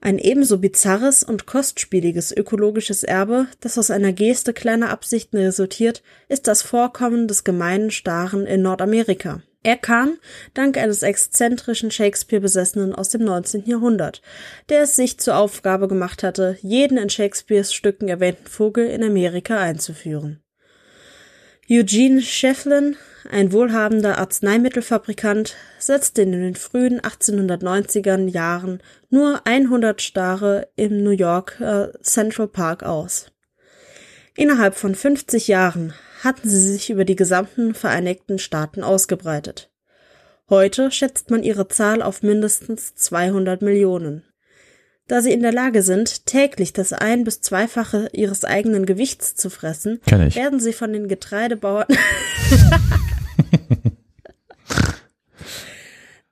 Ein ebenso bizarres und kostspieliges ökologisches Erbe, das aus einer Geste kleiner Absichten resultiert, ist das Vorkommen des gemeinen Staren in Nordamerika. Er kam dank eines exzentrischen Shakespeare-Besessenen aus dem 19. Jahrhundert, der es sich zur Aufgabe gemacht hatte, jeden in Shakespeares Stücken erwähnten Vogel in Amerika einzuführen. Eugene Shefflin, ein wohlhabender Arzneimittelfabrikant, setzte in den frühen 1890er Jahren nur 100 Stare im New York äh, Central Park aus. Innerhalb von 50 Jahren hatten sie sich über die gesamten Vereinigten Staaten ausgebreitet. Heute schätzt man ihre Zahl auf mindestens 200 Millionen. Da sie in der Lage sind, täglich das ein- bis zweifache ihres eigenen Gewichts zu fressen, werden sie von den Getreidebauern. [LAUGHS]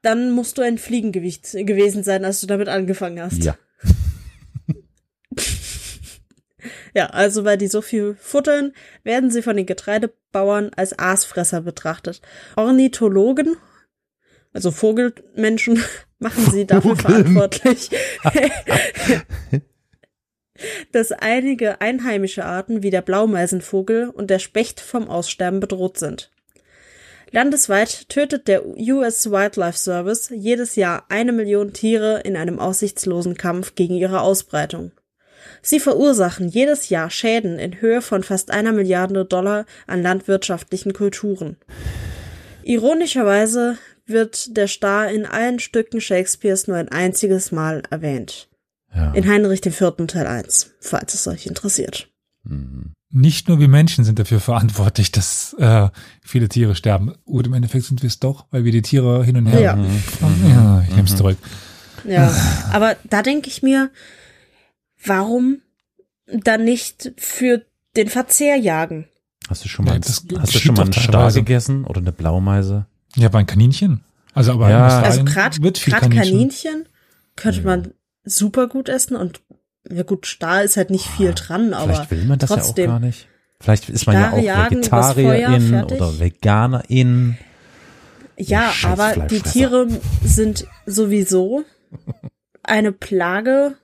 Dann musst du ein Fliegengewicht gewesen sein, als du damit angefangen hast. Ja. Ja, also weil die so viel futtern, werden sie von den Getreidebauern als Aasfresser betrachtet. Ornithologen, also Vogelmenschen, [LAUGHS] machen sie dafür Vogeln. verantwortlich, [LAUGHS] dass einige einheimische Arten wie der Blaumeisenvogel und der Specht vom Aussterben bedroht sind. Landesweit tötet der US Wildlife Service jedes Jahr eine Million Tiere in einem aussichtslosen Kampf gegen ihre Ausbreitung. Sie verursachen jedes Jahr Schäden in Höhe von fast einer Milliarde Dollar an landwirtschaftlichen Kulturen. Ironischerweise wird der Star in allen Stücken Shakespeares nur ein einziges Mal erwähnt. ja. In Heinrich IV. Teil 1, falls es euch interessiert. Mhm. Nicht nur wir Menschen sind dafür verantwortlich, dass äh, viele Tiere sterben. Und im Endeffekt sind wir es doch, weil wir die Tiere hin und her. Ja. ja ich nehme es zurück. Ja, aber da denke ich mir, warum dann nicht für den Verzehr jagen? Hast du schon mal, Ja, das hast du schon mal einen Star gegessen oder eine Blaumeise? Ja, bei ein Kaninchen. Also aber Ja. Also gerade Kaninchen. Kaninchen. Könnte man super gut essen und ja gut, Star ist halt nicht viel dran, aber Vielleicht will man das trotzdem. ja auch gar nicht. Vielleicht ist man ja Starre auch übers Feuer, Vegetarierin oder Veganerin. Ja, aber die. Tiere sind sowieso eine Plage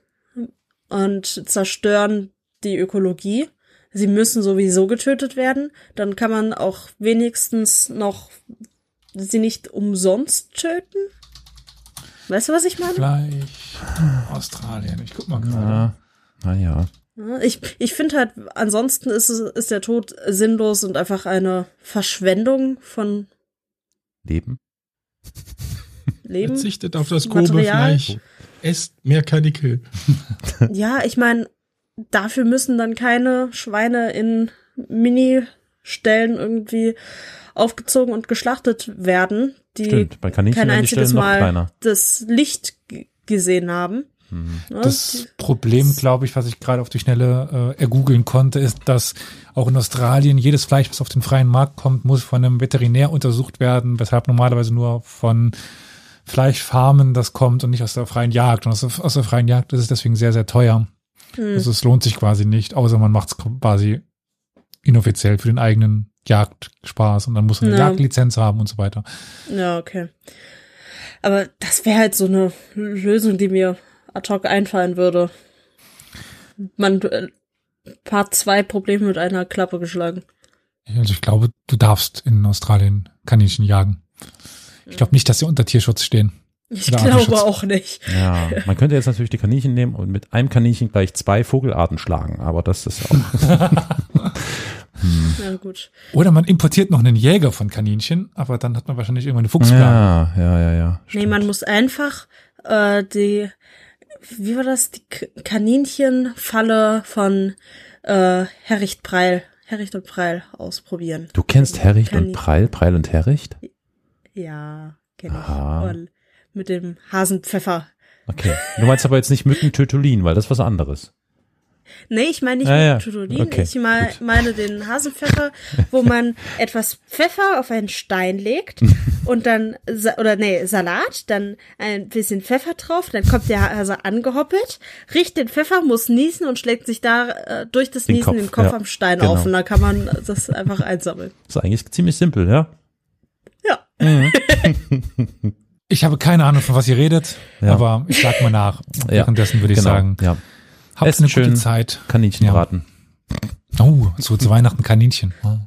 und zerstören die Ökologie. Sie müssen sowieso getötet werden. Dann kann man auch wenigstens noch sie nicht umsonst töten. Weißt du, was ich meine? Fleisch. Australien. Ich guck mal gerade. Ja, naja. Ja, Ich, ich finde halt, ansonsten ist, es, ist der Tod sinnlos und einfach eine Verschwendung von Leben. Leben. Verzichtet auf das Material. grobe Fleisch. Esst mehr Karnickel. [LAUGHS] Ja, ich meine, dafür müssen dann keine Schweine in Mini-Stellen irgendwie aufgezogen und geschlachtet werden, die Stimmt, bei Kaninchen kein einziges Mal das Licht gesehen haben. Mhm. Ne? Das Problem, glaube ich, was ich gerade auf die Schnelle äh, ergoogeln konnte, ist, dass auch in Australien jedes Fleisch, was auf den freien Markt kommt, muss von einem Veterinär untersucht werden, weshalb normalerweise nur von Fleischfarmen das kommt und nicht aus der freien Jagd. Und aus der, aus der freien Jagd ist es deswegen sehr, sehr teuer. Hm. Also es lohnt sich quasi nicht, außer man macht es quasi inoffiziell für den eigenen Jagdspaß und dann muss man eine Ja. Jagdlizenz haben und so weiter. Ja, okay. Aber das wäre halt so eine Lösung, die mir ad hoc einfallen würde. Man äh, Part zwei Probleme mit einer Klappe geschlagen. Also ich glaube, du darfst in Australien Kaninchen jagen. Ich glaube nicht, dass sie unter Tierschutz stehen. Ich glaube auch nicht. Ja, man könnte jetzt natürlich die Kaninchen nehmen und mit einem Kaninchen gleich zwei Vogelarten schlagen, aber das ist auch. [LAUGHS] Ja, gut. Oder man importiert noch einen Jäger von Kaninchen, aber dann hat man wahrscheinlich irgendwann eine Fuchsplage. ja, ja, ja, ja. Nee, man muss einfach äh, die, wie war das, die Kaninchenfalle von äh, Herricht Preil, Herricht und Preil ausprobieren. Du kennst Herricht und Kanin- Preil, Preil und Herricht? Ja, kenne ich. Und mit dem Hasenpfeffer. Okay. Du meinst aber jetzt nicht Mückentötulin, weil das ist was anderes. Nee, ich meine nicht Ah, ja. Okay, ich mein, meine den Hasenpfeffer, wo [LAUGHS] man etwas Pfeffer auf einen Stein legt und dann, oder nee, Salat, dann ein bisschen Pfeffer drauf, dann kommt der Hase angehoppelt, riecht den Pfeffer, muss niesen und schlägt sich da äh, durch das Den Niesen Kopf, den Kopf ja, am Stein genau. auf und dann kann man das einfach einsammeln. Das ist eigentlich ziemlich simpel, ja? Ja. [LAUGHS] Ich habe keine Ahnung, von was ihr redet, Ja. aber ich sag mal nach. Ja, Währenddessen würde ich genau, sagen, Ja. habt Esst eine schön. gute Zeit. Kaninchenbraten. Oh, so zu Weihnachten Kaninchen. Oh.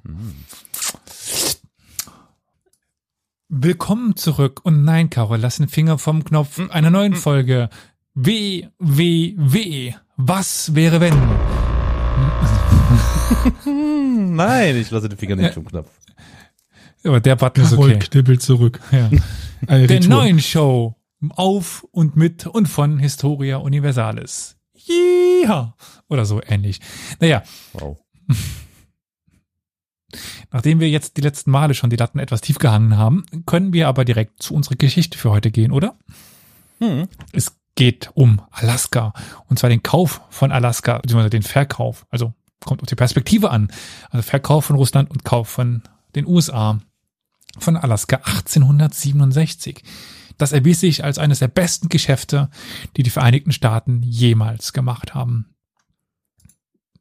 Willkommen zurück. Und nein, Caro, lass den Finger vom Knopf einer neuen Folge. W, W, W. Was wäre wenn? [LAUGHS] Nein, ich lasse den Finger nicht vom Knopf. Aber der Button ist Carol okay. knibbelt zurück. Ja. Der Retour. neuen Show auf und mit und von Historia Universalis. Ja. Oder so ähnlich. Naja, Wow. [LAUGHS] Nachdem wir jetzt die letzten Male schon die Latten etwas tief gehangen haben, können wir aber direkt zu unserer Geschichte für heute gehen, oder? Hm. Es geht um Alaska. Und zwar den Kauf von Alaska, beziehungsweise den Verkauf. Also kommt auf die Perspektive an. Also Verkauf von Russland und Kauf von den USA. Von Alaska 1867. Das erwies sich als eines der besten Geschäfte, die die Vereinigten Staaten jemals gemacht haben.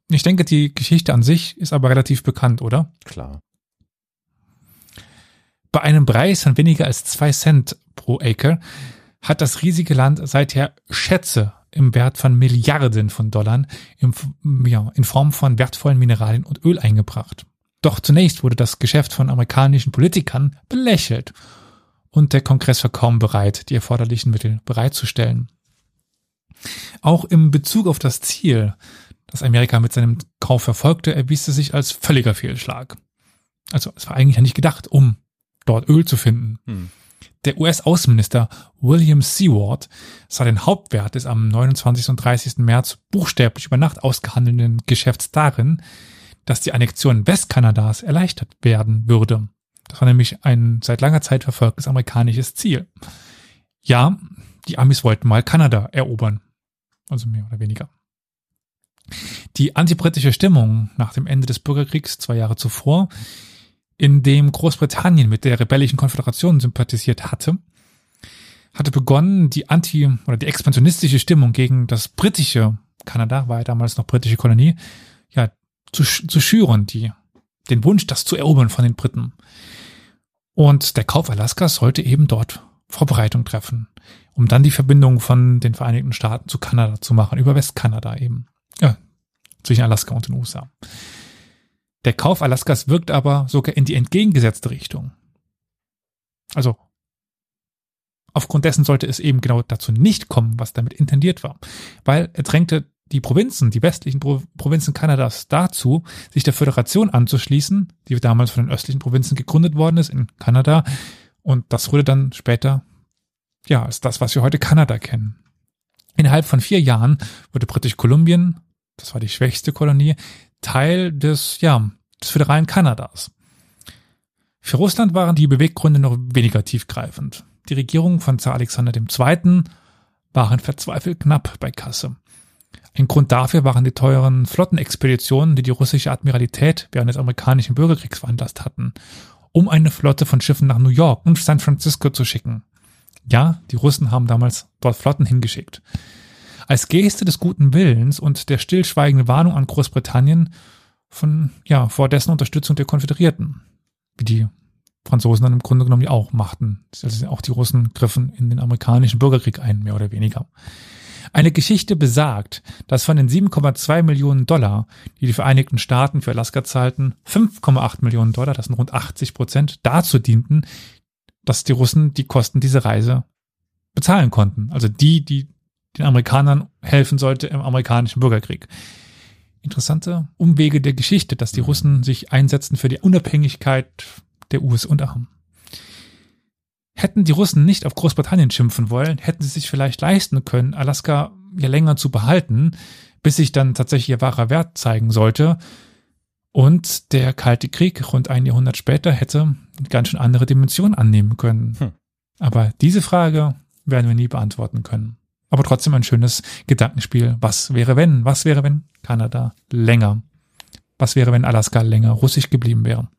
Ich denke, die Geschichte an sich ist aber relativ bekannt, oder? Klar. Bei einem Preis von weniger als zwei Cent pro Acre hat das riesige Land seither Schätze im Wert von Milliarden von Dollar ja, in Form von wertvollen Mineralien und Öl eingebracht. Doch zunächst wurde das Geschäft von amerikanischen Politikern belächelt und der Kongress war kaum bereit, die erforderlichen Mittel bereitzustellen. Auch im Bezug auf das Ziel, das Amerika mit seinem Kauf verfolgte, erwies es sich als völliger Fehlschlag. Also es war eigentlich ja nicht gedacht, um dort Öl zu finden. Hm. Der US-Außenminister William Seward sah den Hauptwert des am 29. und 30. März buchstäblich über Nacht ausgehandelten Geschäfts darin, dass die Annexion Westkanadas erleichtert werden würde. Das war nämlich ein seit langer Zeit verfolgtes amerikanisches Ziel. Ja, die Amis wollten mal Kanada erobern. Also mehr oder weniger. Die antibritische Stimmung nach dem Ende des Bürgerkriegs zwei Jahre zuvor, in dem Großbritannien mit der rebellischen Konföderation sympathisiert hatte, hatte begonnen, die anti- oder die expansionistische Stimmung gegen das britische Kanada, war ja damals noch britische Kolonie, ja, zu, zu schüren, die, den Wunsch, das zu erobern von den Briten. Und der Kauf Alaskas sollte eben dort Vorbereitung treffen, um dann die Verbindung von den Vereinigten Staaten zu Kanada zu machen, über Westkanada eben. Ja, zwischen Alaska und den USA. Der Kauf Alaskas wirkt aber sogar in die entgegengesetzte Richtung. Also aufgrund dessen sollte es eben genau dazu nicht kommen, was damit intendiert war, weil er drängte die Provinzen, die westlichen Pro Provinzen Kanadas dazu, sich der Föderation anzuschließen, die damals von den östlichen Provinzen gegründet worden ist in Kanada. Und das wurde dann später, ja, als das, was wir heute Kanada kennen. Innerhalb von vier Jahren wurde Britisch-Kolumbien, das war die schwächste Kolonie, Teil des, ja, des föderalen Kanadas. Für Russland waren die Beweggründe noch weniger tiefgreifend. Die Regierung von Zar Alexander II. waren verzweifelt knapp bei Kasse. Ein Grund dafür waren die teuren Flottenexpeditionen, die die russische Admiralität während des amerikanischen Bürgerkriegs veranlasst hatten, um eine Flotte von Schiffen nach New York und San Francisco zu schicken. Ja, die Russen haben damals dort Flotten hingeschickt. Als Geste des guten Willens und der stillschweigenden Warnung an Großbritannien von, ja, vor dessen Unterstützung der Konföderierten, wie die Franzosen dann im Grunde genommen ja auch machten. Also auch die Russen griffen in den amerikanischen Bürgerkrieg ein, mehr oder weniger. Eine Geschichte besagt, dass von den 7,2 Millionen Dollar, die die Vereinigten Staaten für Alaska zahlten, 5,8 Millionen Dollar, das sind rund 80 Prozent, dazu dienten, dass die Russen die Kosten dieser Reise bezahlen konnten. Also die, die den Amerikanern helfen sollte im amerikanischen Bürgerkrieg. Interessante Umwege der Geschichte, dass die Russen sich einsetzen für die Unabhängigkeit der USA. Hätten die Russen nicht auf Großbritannien schimpfen wollen, hätten sie sich vielleicht leisten können, Alaska ja länger zu behalten, bis sich dann tatsächlich ihr wahrer Wert zeigen sollte. Und der Kalte Krieg rund ein Jahrhundert später hätte eine ganz schön andere Dimension annehmen können. Hm. Aber diese Frage werden wir nie beantworten können. Aber trotzdem ein schönes Gedankenspiel. Was wäre wenn? Was wäre wenn Kanada länger? Was wäre wenn Alaska länger russisch geblieben wäre?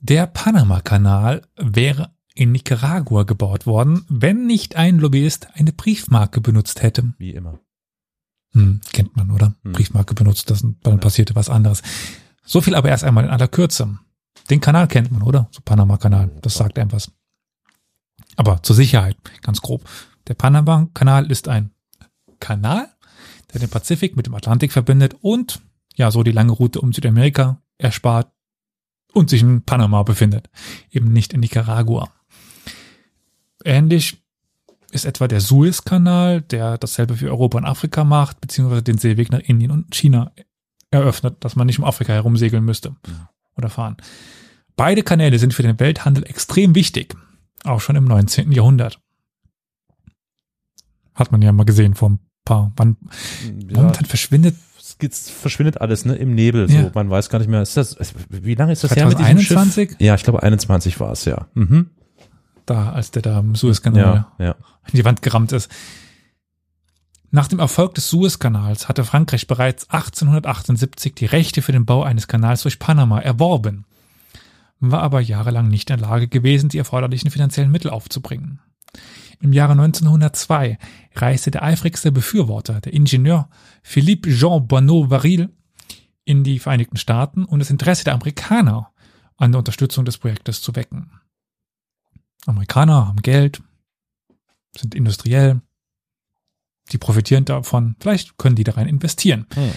Der Panama-Kanal wäre in Nicaragua gebaut worden, wenn nicht ein Lobbyist eine Briefmarke benutzt hätte. Wie immer. Hm, kennt man, oder? Hm. Briefmarke benutzt, das, dann Ja. passierte was anderes. So viel aber erst einmal in aller Kürze. Den Kanal kennt man, oder? So Panama-Kanal, das sagt einem was. Aber zur Sicherheit, ganz grob. Der Panama-Kanal ist ein Kanal, der den Pazifik mit dem Atlantik verbindet und ja, so die lange Route um Südamerika erspart und sich in Panama befindet, eben nicht in Nicaragua. Ähnlich ist etwa der Suezkanal, der dasselbe für Europa und Afrika macht, beziehungsweise den Seeweg nach Indien und China eröffnet, dass man nicht um Afrika herum segeln müsste oder fahren. Beide Kanäle sind für den Welthandel extrem wichtig, auch schon im 19. Jahrhundert. Hat man ja mal gesehen vor ein paar, wann, Ja, momentan verschwindet es verschwindet alles ne im Nebel. So, Ja. man weiß gar nicht mehr. Ist das, wie lange ist das her mit diesem 2021? Schiff? Ja, ich glaube 21 war es ja. Mhm. Da, als der da im Suezkanal Ja, ja. in die Wand gerammt ist. Nach dem Erfolg des Suezkanals hatte Frankreich bereits 1878 die Rechte für den Bau eines Kanals durch Panama erworben, war aber jahrelang nicht in der Lage gewesen, die erforderlichen finanziellen Mittel aufzubringen. Im Jahre 1902 reiste der eifrigste Befürworter, der Ingenieur Philippe Jean Bonneau Varil, in die Vereinigten Staaten, um das Interesse der Amerikaner an der Unterstützung des Projektes zu wecken. Amerikaner haben Geld, sind industriell, die profitieren davon, vielleicht können die da rein investieren. Hm.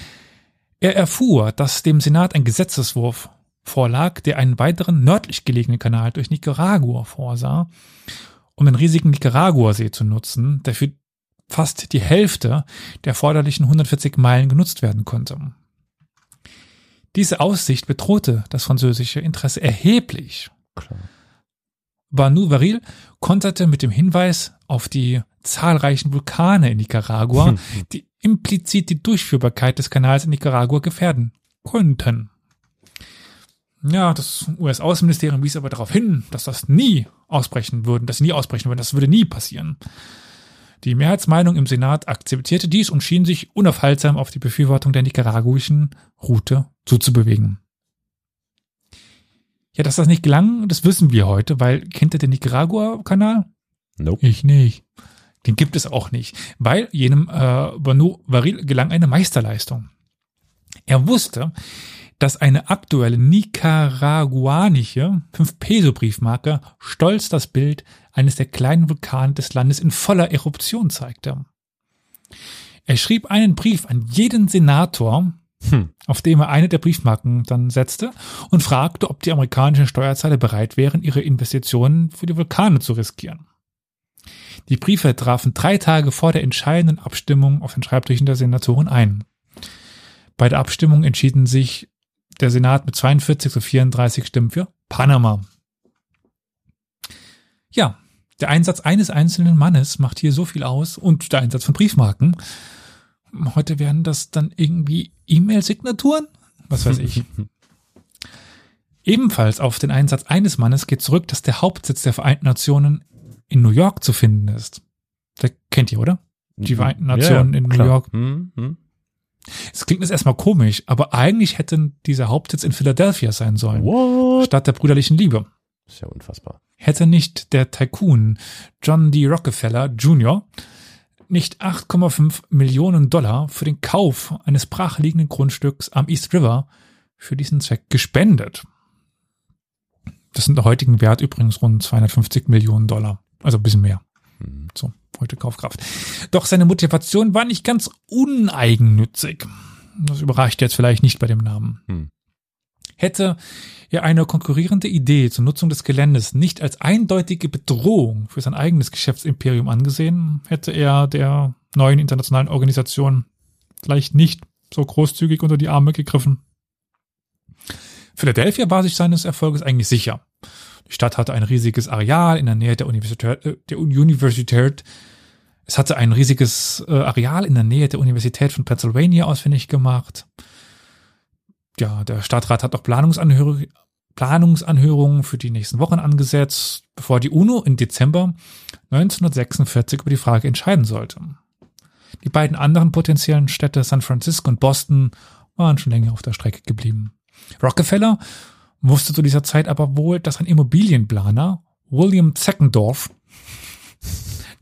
Er erfuhr, dass dem Senat ein Gesetzeswurf vorlag, der einen weiteren nördlich gelegenen Kanal durch Nicaragua vorsah, um den riesigen Nicaragua-See zu nutzen, der für fast die Hälfte der erforderlichen 140 Meilen genutzt werden konnte. Diese Aussicht bedrohte das französische Interesse erheblich. Klar. Banu Varil konterte mit dem Hinweis auf die zahlreichen Vulkane in Nicaragua, die implizit die Durchführbarkeit des Kanals in Nicaragua gefährden könnten. Ja, das US-Außenministerium wies aber darauf hin, dass das nie ausbrechen würden, dass sie nie ausbrechen würden, das würde nie passieren. Die Mehrheitsmeinung im Senat akzeptierte dies und schien sich unaufhaltsam auf die Befürwortung der nicaraguischen Route zuzubewegen. Ja, dass das nicht gelang, das wissen wir heute, weil kennt ihr den Nicaragua-Kanal? Nope. Ich nicht. Den gibt es auch nicht, weil jenem äh, Banu Varil gelang eine Meisterleistung. Er wusste, dass eine aktuelle nicaraguanische 5-Peso-Briefmarke stolz das Bild eines der kleinen Vulkane des Landes in voller Eruption zeigte. Er schrieb einen Brief an jeden Senator, Hm. auf dem er eine der Briefmarken dann setzte und fragte, ob die amerikanischen Steuerzahler bereit wären, ihre Investitionen für die Vulkane zu riskieren. Die Briefe trafen drei Tage vor der entscheidenden Abstimmung auf den Schreibtischen der Senatoren ein. Bei der Abstimmung entschieden sich der Senat mit 42 zu 34 Stimmen für Panama. Ja, der Einsatz eines einzelnen Mannes macht hier so viel aus und der Einsatz von Briefmarken. Heute werden das dann irgendwie E-Mail-Signaturen? Was weiß ich. [LAUGHS] Ebenfalls auf den Einsatz eines Mannes geht zurück, dass der Hauptsitz der Vereinten Nationen in New York zu finden ist. Das kennt ihr, oder? Die Vereinten Nationen in New. York. Hm, hm. Es klingt jetzt erstmal komisch, aber eigentlich hätte dieser Hauptsitz in Philadelphia sein sollen. What? Statt der brüderlichen Liebe. ist ja unfassbar. Hätte nicht der Tycoon John D. Rockefeller Jr. nicht 8,5 Millionen Dollar für den Kauf eines brachliegenden Grundstücks am East River für diesen Zweck gespendet. Das sind der heutigen Wert übrigens rund 250 Millionen Dollar. Also ein bisschen mehr. Hm. So, heute Kaufkraft. Doch seine Motivation war nicht ganz uneigennützig. Das überrascht jetzt vielleicht nicht bei dem Namen. Hm. Hätte er eine konkurrierende Idee zur Nutzung des Geländes nicht als eindeutige Bedrohung für sein eigenes Geschäftsimperium angesehen, hätte er der neuen internationalen Organisation vielleicht nicht so großzügig unter die Arme gegriffen. Philadelphia war sich seines Erfolges eigentlich sicher. Die Stadt hatte ein riesiges Areal in der Nähe der Universität, äh, der Universität. Es hatte ein riesiges äh, Areal in der Nähe der Universität von Pennsylvania ausfindig gemacht. Ja, der Stadtrat hat auch Planungsanhör Planungsanhörungen für die nächsten Wochen angesetzt, bevor die UNO im Dezember 1946 über die Frage entscheiden sollte. Die beiden anderen potenziellen Städte San Francisco und Boston waren schon länger auf der Strecke geblieben. Rockefeller wusste zu dieser Zeit aber wohl, dass ein Immobilienplaner, William Zeckendorf,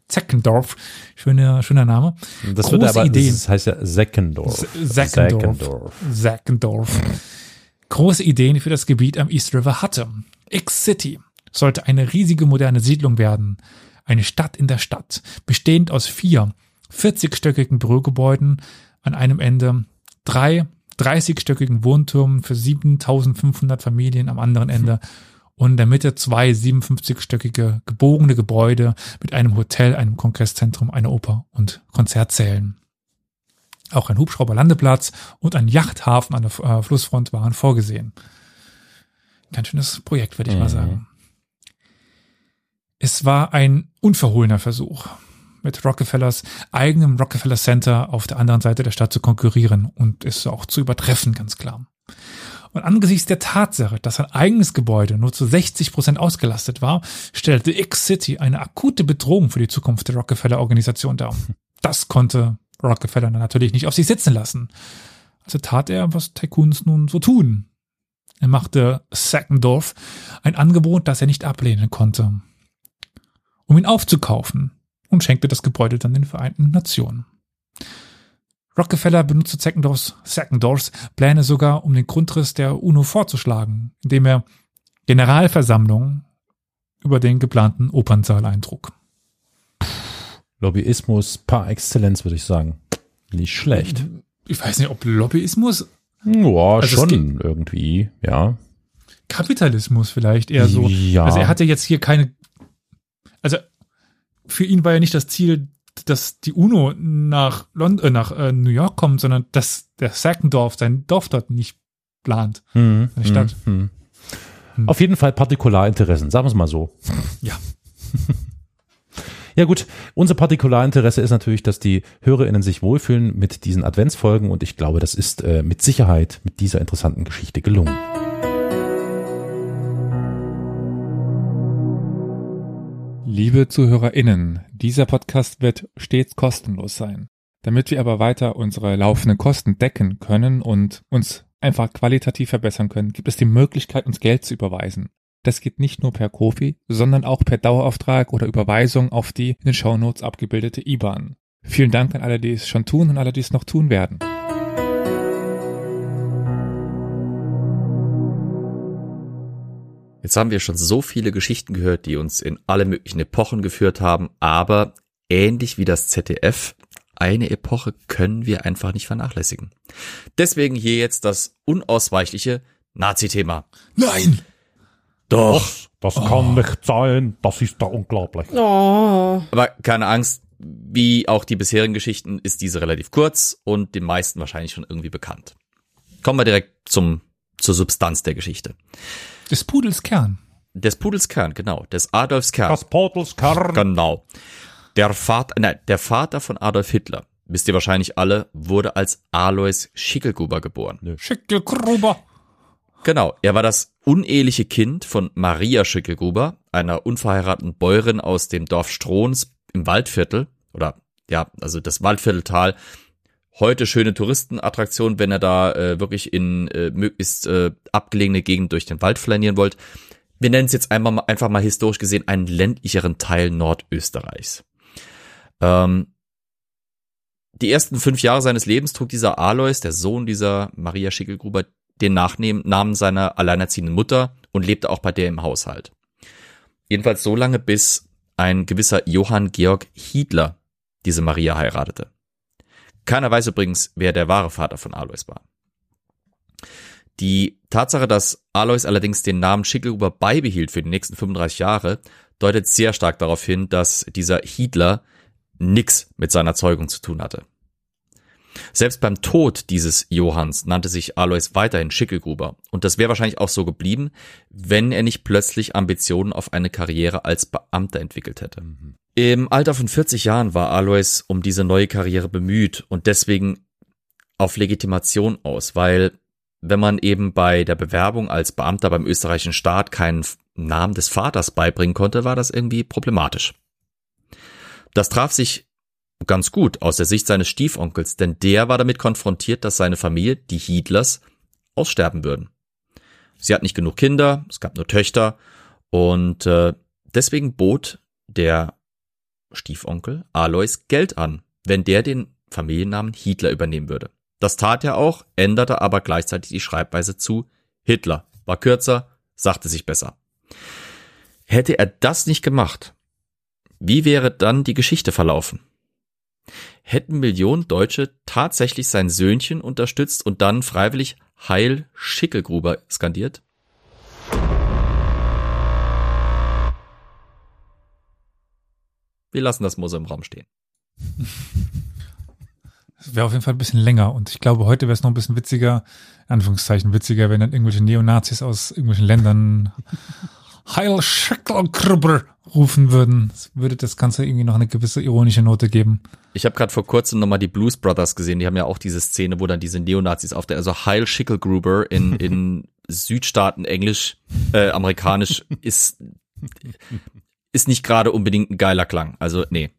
Zeckendorf, schöner, schöner Name, Das Große wird aber, Ideen. das heißt ja Seckendorf. Seckendorf. Sackendorf große Ideen für das Gebiet am East River hatte. X-City sollte eine riesige moderne Siedlung werden. Eine Stadt in der Stadt, bestehend aus vier 40-stöckigen Bürogebäuden an einem Ende, drei 30-stöckigen Wohntürmen für 7500 Familien am anderen Ende und in der Mitte zwei 57-stöckige gebogene Gebäude mit einem Hotel, einem Kongresszentrum, einer Oper und Konzertsälen. Auch ein Hubschrauberlandeplatz und ein Yachthafen an der äh, Flussfront waren vorgesehen. Ganz schönes Projekt, würde ich mal Mhm. sagen. Es war ein unverhohlener Versuch. Mit Rockefellers eigenem Rockefeller Center auf der anderen Seite der Stadt zu konkurrieren und es auch zu übertreffen, ganz klar. Und angesichts der Tatsache, dass sein eigenes Gebäude nur zu 60 Prozent ausgelastet war, stellte X-City eine akute Bedrohung für die Zukunft der Rockefeller-Organisation dar. Das konnte Rockefeller natürlich nicht auf sich sitzen lassen. Also tat er, was Tycoons nun so tun. Er machte Sackendorf ein Angebot, das er nicht ablehnen konnte, um ihn aufzukaufen und schenkte das Gebäude dann den Vereinten Nationen. Rockefeller benutzte Sackendorfs, Sackendorfs Pläne sogar, um den Grundriss der UNO vorzuschlagen, indem er Generalversammlungen über den geplanten Opernsaal eintrug. Lobbyismus par excellence, würde ich sagen. Nicht schlecht. Ich weiß nicht, ob Lobbyismus, Ja, Also schon irgendwie, ja. Kapitalismus vielleicht eher so. Ja. Also er hatte jetzt hier keine, also für ihn war ja nicht das Ziel, dass die UNO nach London, äh, nach äh, New York kommt, sondern dass der Sackendorf sein Dorf dort nicht plant. Hm, Stadt. hm, hm. Auf jeden Fall Partikularinteressen, sagen wir es mal so. [LAUGHS] Ja. [LAUGHS] Ja gut, unser Partikularinteresse ist natürlich, dass die HörerInnen sich wohlfühlen mit diesen Adventsfolgen und ich glaube, das ist äh, mit Sicherheit mit dieser interessanten Geschichte gelungen. Liebe ZuhörerInnen, dieser Podcast wird stets kostenlos sein. Damit wir aber weiter unsere laufenden Kosten decken können und uns einfach qualitativ verbessern können, gibt es die Möglichkeit, uns Geld zu überweisen. Das geht nicht nur per Kofi, sondern auch per Dauerauftrag oder Überweisung auf die in den Shownotes abgebildete IBAN. Vielen Dank an alle, die es schon tun und alle, die es noch tun werden. Jetzt haben wir schon so viele Geschichten gehört, die uns in alle möglichen Epochen geführt haben, aber ähnlich wie das ZDF, eine Epoche können wir einfach nicht vernachlässigen. Deswegen hier jetzt das unausweichliche Nazi-Thema. Nein! Doch. Das kann nicht sein, das ist da unglaublich. Oh. Aber keine Angst, wie auch die bisherigen Geschichten ist diese relativ kurz und den meisten wahrscheinlich schon irgendwie bekannt. Kommen wir direkt zum, zur Substanz der Geschichte. Des Pudels Kern. Des Pudels Kern, genau, des Adolfs Kern. Das Portalskern. Genau. Der Vater, nein, der Vater von Adolf Hitler, wisst ihr wahrscheinlich alle, wurde als Alois Schickelgruber geboren. Schickelgruber. Genau, er war das uneheliche Kind von Maria Schickelgruber, einer unverheirateten Bäuerin aus dem Dorf Strohns im Waldviertel, oder ja, also das Waldvierteltal. Heute schöne Touristenattraktion, wenn ihr da äh, wirklich in äh, möglichst äh, abgelegene Gegend durch den Wald flanieren wollt. Wir nennen es jetzt einmal, mal- einfach mal historisch gesehen einen ländlicheren Teil Nordösterreichs. Ähm, die ersten fünf Jahre seines Lebens trug dieser Alois, der Sohn dieser Maria Schickelgruber, den Nachnamen Namen seiner alleinerziehenden Mutter und lebte auch bei der im Haushalt. Jedenfalls so lange, bis ein gewisser Johann Georg Hiedler diese Maria heiratete. Keiner weiß übrigens, wer der wahre Vater von Alois war. Die Tatsache, dass Alois allerdings den Namen Schickelgruber beibehielt für die nächsten 35 Jahre, deutet sehr stark darauf hin, dass dieser Hiedler nix mit seiner Zeugung zu tun hatte. Selbst beim Tod dieses Johanns nannte sich Alois weiterhin Schickelgruber und das wäre wahrscheinlich auch so geblieben, wenn er nicht plötzlich Ambitionen auf eine Karriere als Beamter entwickelt hätte. Im Alter von 40 Jahren war Alois um diese neue Karriere bemüht und deswegen auf Legitimation aus, weil wenn man eben bei der Bewerbung als Beamter beim österreichischen Staat keinen Namen des Vaters beibringen konnte, war das irgendwie problematisch. Das traf sich ganz gut aus der Sicht seines Stiefonkels, denn der war damit konfrontiert, dass seine Familie, die Hiedlers, aussterben würden. Sie hat nicht genug Kinder, es gab nur Töchter und äh, deswegen bot der Stiefonkel Alois Geld an, wenn der den Familiennamen Hitler übernehmen würde. Das tat er auch, änderte aber gleichzeitig die Schreibweise zu Hitler. War kürzer, sagte sich besser. Hätte er das nicht gemacht, wie wäre dann die Geschichte verlaufen? Hätten Millionen Deutsche tatsächlich sein Söhnchen unterstützt und dann freiwillig Heil Schickelgruber skandiert? Wir lassen das Mose im Raum stehen. Es wäre auf jeden Fall ein bisschen länger und ich glaube, heute wäre es noch ein bisschen witziger, Anführungszeichen witziger, wenn dann irgendwelche Neonazis aus irgendwelchen Ländern [LAUGHS] Heil Schickelkrubber rufen würden, das würde das Ganze irgendwie noch eine gewisse ironische Note geben. Ich habe gerade vor kurzem nochmal die Blues Brothers gesehen. Die haben ja auch diese Szene, wo dann diese Neonazis auf der, also Heil Schickelgruber in, [LAUGHS] in Südstaaten Englisch, äh, amerikanisch ist, ist nicht gerade unbedingt ein geiler Klang. Also, nee.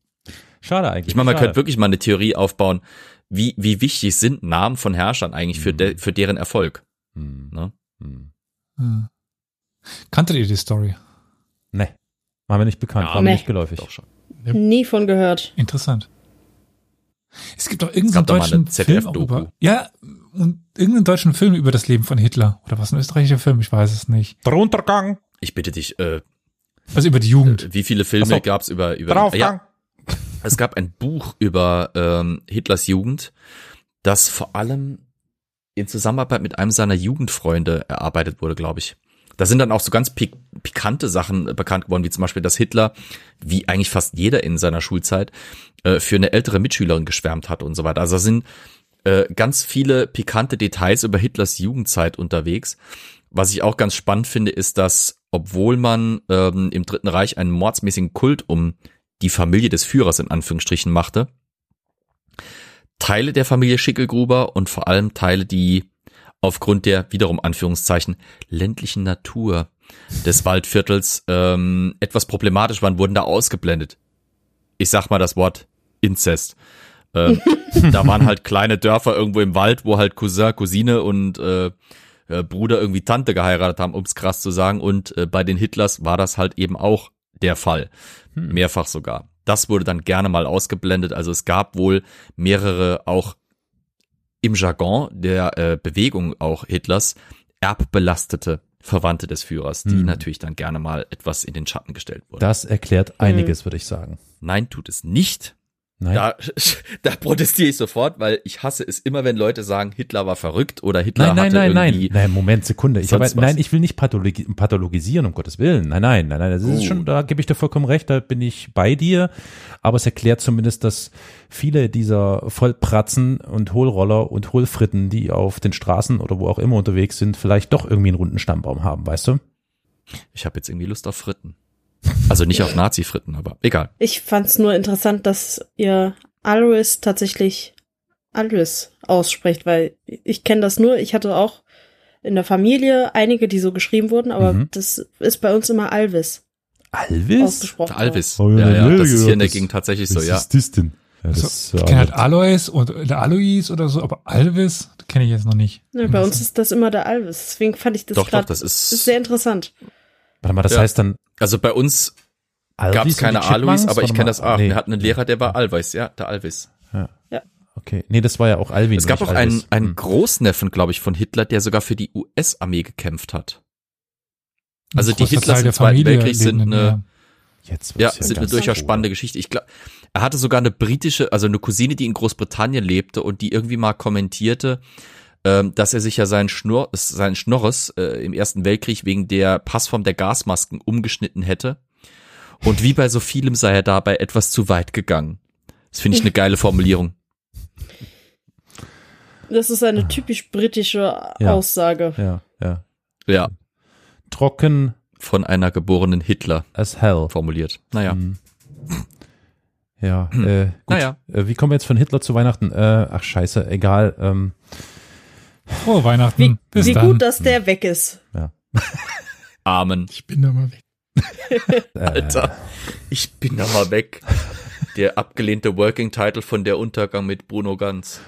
Schade eigentlich. Ich meine, man schade. könnte wirklich mal eine Theorie aufbauen, wie, wie wichtig sind Namen von Herrschern eigentlich für, de, für deren Erfolg. Hm. Ne? Hm. Hm. Kanntet ihr die Story? Nee. War mir nicht bekannt, Ja, war mir nee. nicht geläufig. Doch schon. Nie von gehört. Interessant. Es gibt doch irgendeinen deutschen Film über. Ja, und irgendeinen deutschen Film über das Leben von Hitler. Oder was ein österreichischer Film, ich weiß es nicht. Der Untergang, Ich bitte dich, äh, Also über die Jugend. wie viele Filme so. gab's über, über, Draufgang. ja, [LAUGHS] es gab ein Buch über ähm, Hitlers Jugend, das vor allem in Zusammenarbeit mit einem seiner Jugendfreunde erarbeitet wurde, glaube ich. Da sind dann auch so ganz pik pikante Sachen äh, bekannt geworden, wie zum Beispiel, dass Hitler, wie eigentlich fast jeder in seiner Schulzeit, äh, für eine ältere Mitschülerin geschwärmt hat und so weiter. Also da sind äh, ganz viele pikante Details über Hitlers Jugendzeit unterwegs. Was ich auch ganz spannend finde, ist, dass obwohl man ähm, im Dritten Reich einen mordsmäßigen Kult um die Familie des Führers in Anführungsstrichen machte, Teile der Familie Schickelgruber und vor allem Teile, die aufgrund der wiederum Anführungszeichen ländlichen Natur des Waldviertels ähm, etwas problematisch waren, wurden da ausgeblendet. Ich sag mal das Wort Inzest. Ähm, [LAUGHS] da waren halt kleine Dörfer irgendwo im Wald, wo halt Cousin, Cousine und äh, äh, Bruder irgendwie Tante geheiratet haben, ums krass zu sagen. Und äh, bei den Hitlers war das halt eben auch der Fall. Mehrfach sogar. Das wurde dann gerne mal ausgeblendet. Also es gab wohl mehrere auch im Jargon der äh, Bewegung auch Hitlers erbbelastete Verwandte des Führers, die Hm. natürlich dann gerne mal etwas in den Schatten gestellt wurden. Das erklärt einiges, würde ich sagen. Nein, tut es nicht. Nein. Da, [LAUGHS] da protestiere ich sofort, weil ich hasse es immer, wenn Leute sagen, Hitler war verrückt oder Hitler Nein, nein, hatte nein, nein. irgendwie. Nein, Moment, Sekunde. Ich habe, was. nein, ich will nicht pathologi pathologisieren, um Gottes Willen. Nein, nein, nein, nein. Das ist Oh. schon, da gebe ich dir vollkommen recht, da bin ich bei dir. Aber es erklärt zumindest, dass viele dieser Vollpratzen und Hohlroller und Hohlfritten, die auf den Straßen oder wo auch immer unterwegs sind, vielleicht doch irgendwie einen runden Stammbaum haben, weißt du? Ich habe jetzt irgendwie Lust auf Fritten. Also nicht auf Nazi-Fritten, aber egal. Ich fand's nur interessant, dass ihr Alois tatsächlich Alois ausspricht, weil ich kenne das nur. Ich hatte auch in der Familie einige, die so geschrieben wurden, aber Mhm. das ist bei uns immer Alvis Alvis? Alvis. Oh, ja, ja, nee, das ist ja, hier in der Gegend tatsächlich so, Was ja. ist das denn? Ja, Also, ich kenne halt Alois und der Alois oder so, aber Alvis kenne ich jetzt noch nicht. Ne, bei uns ist das immer der Alvis. Deswegen fand ich das gerade das ist, sehr interessant. Warte mal, das Ja. heißt dann also bei uns gab es keine Alois, aber ich kenne das auch. Nee. Wir hatten einen Lehrer, der war Alvis, ja, der Alvis. Okay, nee, das war ja auch Alvin. Es gab auch einen, Alvis. einen Hm. Großneffen, glaube ich, von Hitler, der sogar für die US-Armee gekämpft hat. Also die Hitlers Teil im der Zweiten Familie Weltkrieg sind eine- ja. Jetzt Ja, sind eine durchaus cool. spannende Geschichte. Ich glaube, er hatte sogar eine britische, also eine Cousine, die in Großbritannien lebte und die irgendwie mal kommentierte, ähm, dass er sich ja seinen Schnurr, seinen Schnorres äh, im Ersten Weltkrieg wegen der Passform der Gasmasken umgeschnitten hätte. Und wie bei so vielem sei er dabei etwas zu weit gegangen. Das finde ich eine geile Formulierung. Das ist eine typisch britische Ja. Aussage. Ja, ja. Ja, Trocken von einer geborenen Hitler as hell. formuliert. Naja. Hm. Ja, äh, [CLEARS THROAT] gut. Naja. Äh, wie kommen wir jetzt von Hitler zu Weihnachten? Äh, ach scheiße, egal. Ähm, Frohe Weihnachten. Wie, Bis wie dann. gut, dass der weg ist. [LAUGHS] Amen. Ich bin da mal weg. [LAUGHS] äh, Alter, ich bin da mal weg. Der abgelehnte Working Title von Der Untergang mit Bruno Ganz.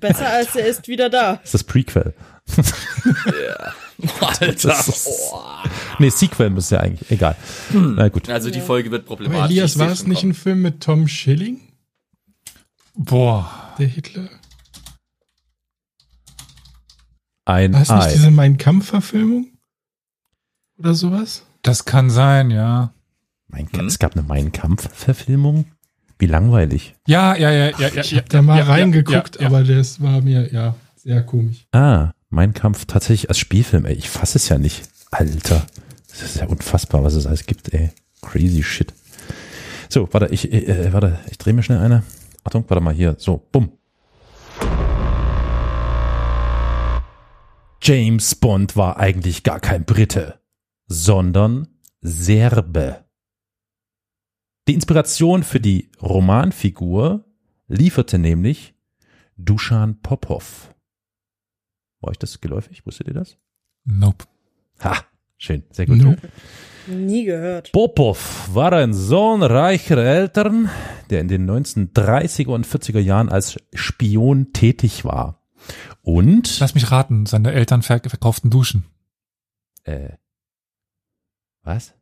Besser als er ist wieder da. [LAUGHS] Ist das Prequel? Alter. Das ist- Nee, Sequel müsste ja eigentlich. Egal. Na gut. Also die Folge wird Aber problematisch. Elias, ich seh war es nicht kommen. ein Film mit Tom Schilling, Boah. der Hitler? Ein War es nicht diese Mein Kampf-Verfilmung? Oder sowas? Das kann sein, ja. Mein, Hm? Es gab eine Mein Kampf-Verfilmung? Wie langweilig. Ja, ja, ja, ja, ja. ich ja, hab da mal ja, ja, reingeguckt, ja, ja. aber das war mir, ja, sehr komisch. Ah, Mein Kampf tatsächlich als Spielfilm. Ey, ich fasse es ja nicht. Alter. Das ist ja unfassbar, was es alles gibt, ey. Crazy shit. So, warte, ich, äh, äh, warte, ich drehe mir schnell eine. Achtung, warte mal hier. So, bumm. James Bond war eigentlich gar kein Brite. sondern Serbe. Die Inspiration für die Romanfigur lieferte nämlich Dusan Popov. War euch das geläufig? Wusstet ihr das? Nope. Ha, schön, sehr gut. Nope. Nie gehört. Popov war ein Sohn reicher Eltern, der in den 1930er und 40er Jahren als Spion tätig war. Und Lass mich raten, seine Eltern verk verkauften Duschen. äh, was?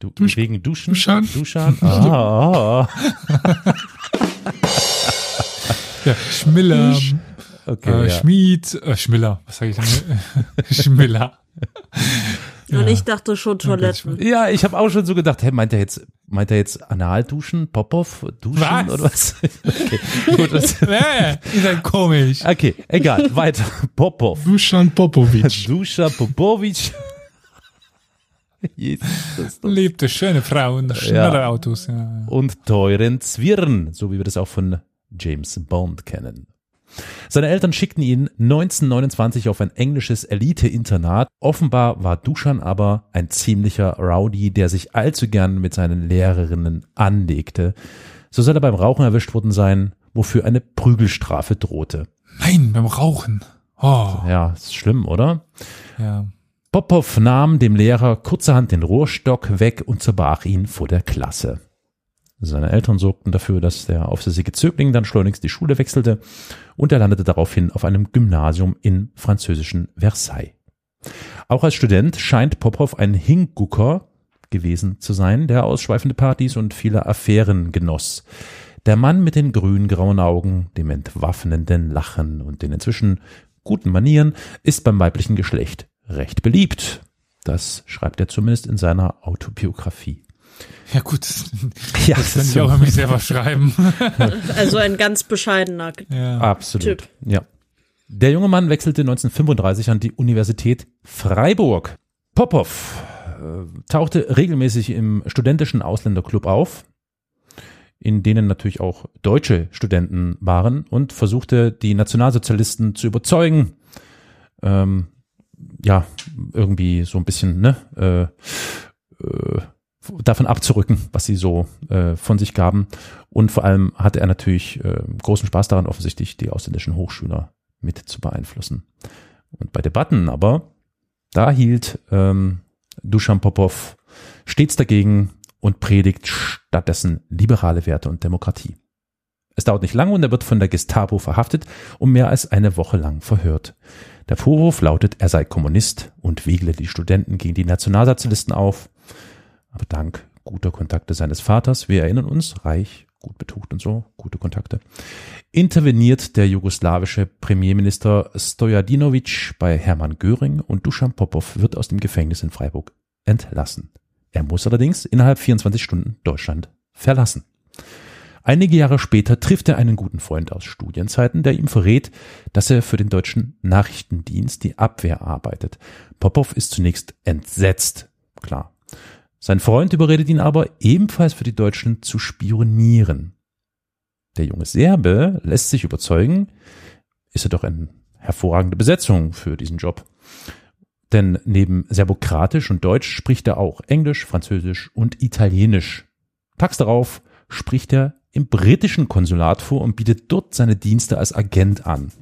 Du, Dusch- wegen Duschen? Duschan? Duschan? Ah, [LAUGHS] ah, Ja, Schmiller. Okay, äh, ja. Schmied, äh, Schmiller, was sage ich denn? [LAUGHS] Schmiller. Und ich dachte schon Toiletten. Ja, ich habe auch schon so gedacht, hey, meint er jetzt, meint er jetzt Analduschen, Popov, Duschen Was? oder was? [LAUGHS] Okay, gut, das, [LAUGHS] Nee, ihr seid komisch. okay, egal, weiter. Popov, Dusan Popovic. [LAUGHS] Duscha Popovic. Jesus. Lebte schöne Frauen, schnelle Autos. Ja. und teuren Zwirn, so wie wir das auch von James Bond kennen. Seine Eltern schickten ihn 1929 auf ein englisches Elite-Internat. Offenbar war Duschan aber ein ziemlicher Rowdy, der sich allzu gern mit seinen Lehrerinnen anlegte. So soll er beim Rauchen erwischt worden sein, wofür eine Prügelstrafe drohte. Nein, beim Rauchen. Oh, Ja, ist schlimm, oder? ja. Popov nahm dem Lehrer kurzerhand den Rohrstock weg und zerbrach ihn vor der Klasse. Seine Eltern sorgten dafür, dass der aufsässige Zögling dann schleunigst die Schule wechselte und er landete daraufhin auf einem Gymnasium in französischen Versailles. Auch als Student scheint Popov ein Hingucker gewesen zu sein, der ausschweifende Partys und viele Affären genoss. Der Mann mit den grün-grauen Augen, dem entwaffnenden Lachen und den inzwischen guten Manieren ist beim weiblichen Geschlecht recht beliebt. Das schreibt er zumindest in seiner Autobiografie. Ja gut, Ja, das kann ich auch über mich selber schreiben. [LAUGHS] Also ein ganz bescheidener. [LAUGHS] Ja. Absolut. Typ. Ja. Der junge Mann wechselte 1935 an die Universität Freiburg. Popov äh, tauchte regelmäßig im studentischen Ausländerclub auf, in denen natürlich auch deutsche Studenten waren und versuchte die Nationalsozialisten zu überzeugen, ähm, ja, irgendwie so ein bisschen, ne, äh, äh, davon abzurücken, was sie so äh, von sich gaben. Und vor allem hatte er natürlich äh, großen Spaß daran, offensichtlich die ausländischen Hochschüler mit zu beeinflussen. Und bei Debatten aber, da hielt ähm, Dusan Popov stets dagegen und predigt stattdessen liberale Werte und Demokratie. Es dauert nicht lange und er wird von der Gestapo verhaftet und mehr als eine Woche lang verhört. Der Vorwurf lautet, er sei Kommunist und wiegle die Studenten gegen die Nationalsozialisten auf. Aber dank guter Kontakte seines Vaters, wir erinnern uns, reich, gut betucht und so, gute Kontakte, interveniert der jugoslawische Premierminister Stojadinovic bei Hermann Göring und Dusan Popov wird aus dem Gefängnis in Freiburg entlassen. Er muss allerdings innerhalb 24 Stunden Deutschland verlassen. Einige Jahre später trifft er einen guten Freund aus Studienzeiten, der ihm verrät, dass er für den deutschen Nachrichtendienst die Abwehr arbeitet. Popov ist zunächst entsetzt, klar. Sein Freund überredet ihn aber, ebenfalls für die Deutschen zu spionieren. Der junge Serbe lässt sich überzeugen, ist er doch eine hervorragende Besetzung für diesen Job. Denn neben Serbokratisch und Deutsch spricht er auch Englisch, Französisch und Italienisch. Tags darauf spricht er im britischen Konsulat vor und bietet dort seine Dienste als Agent an.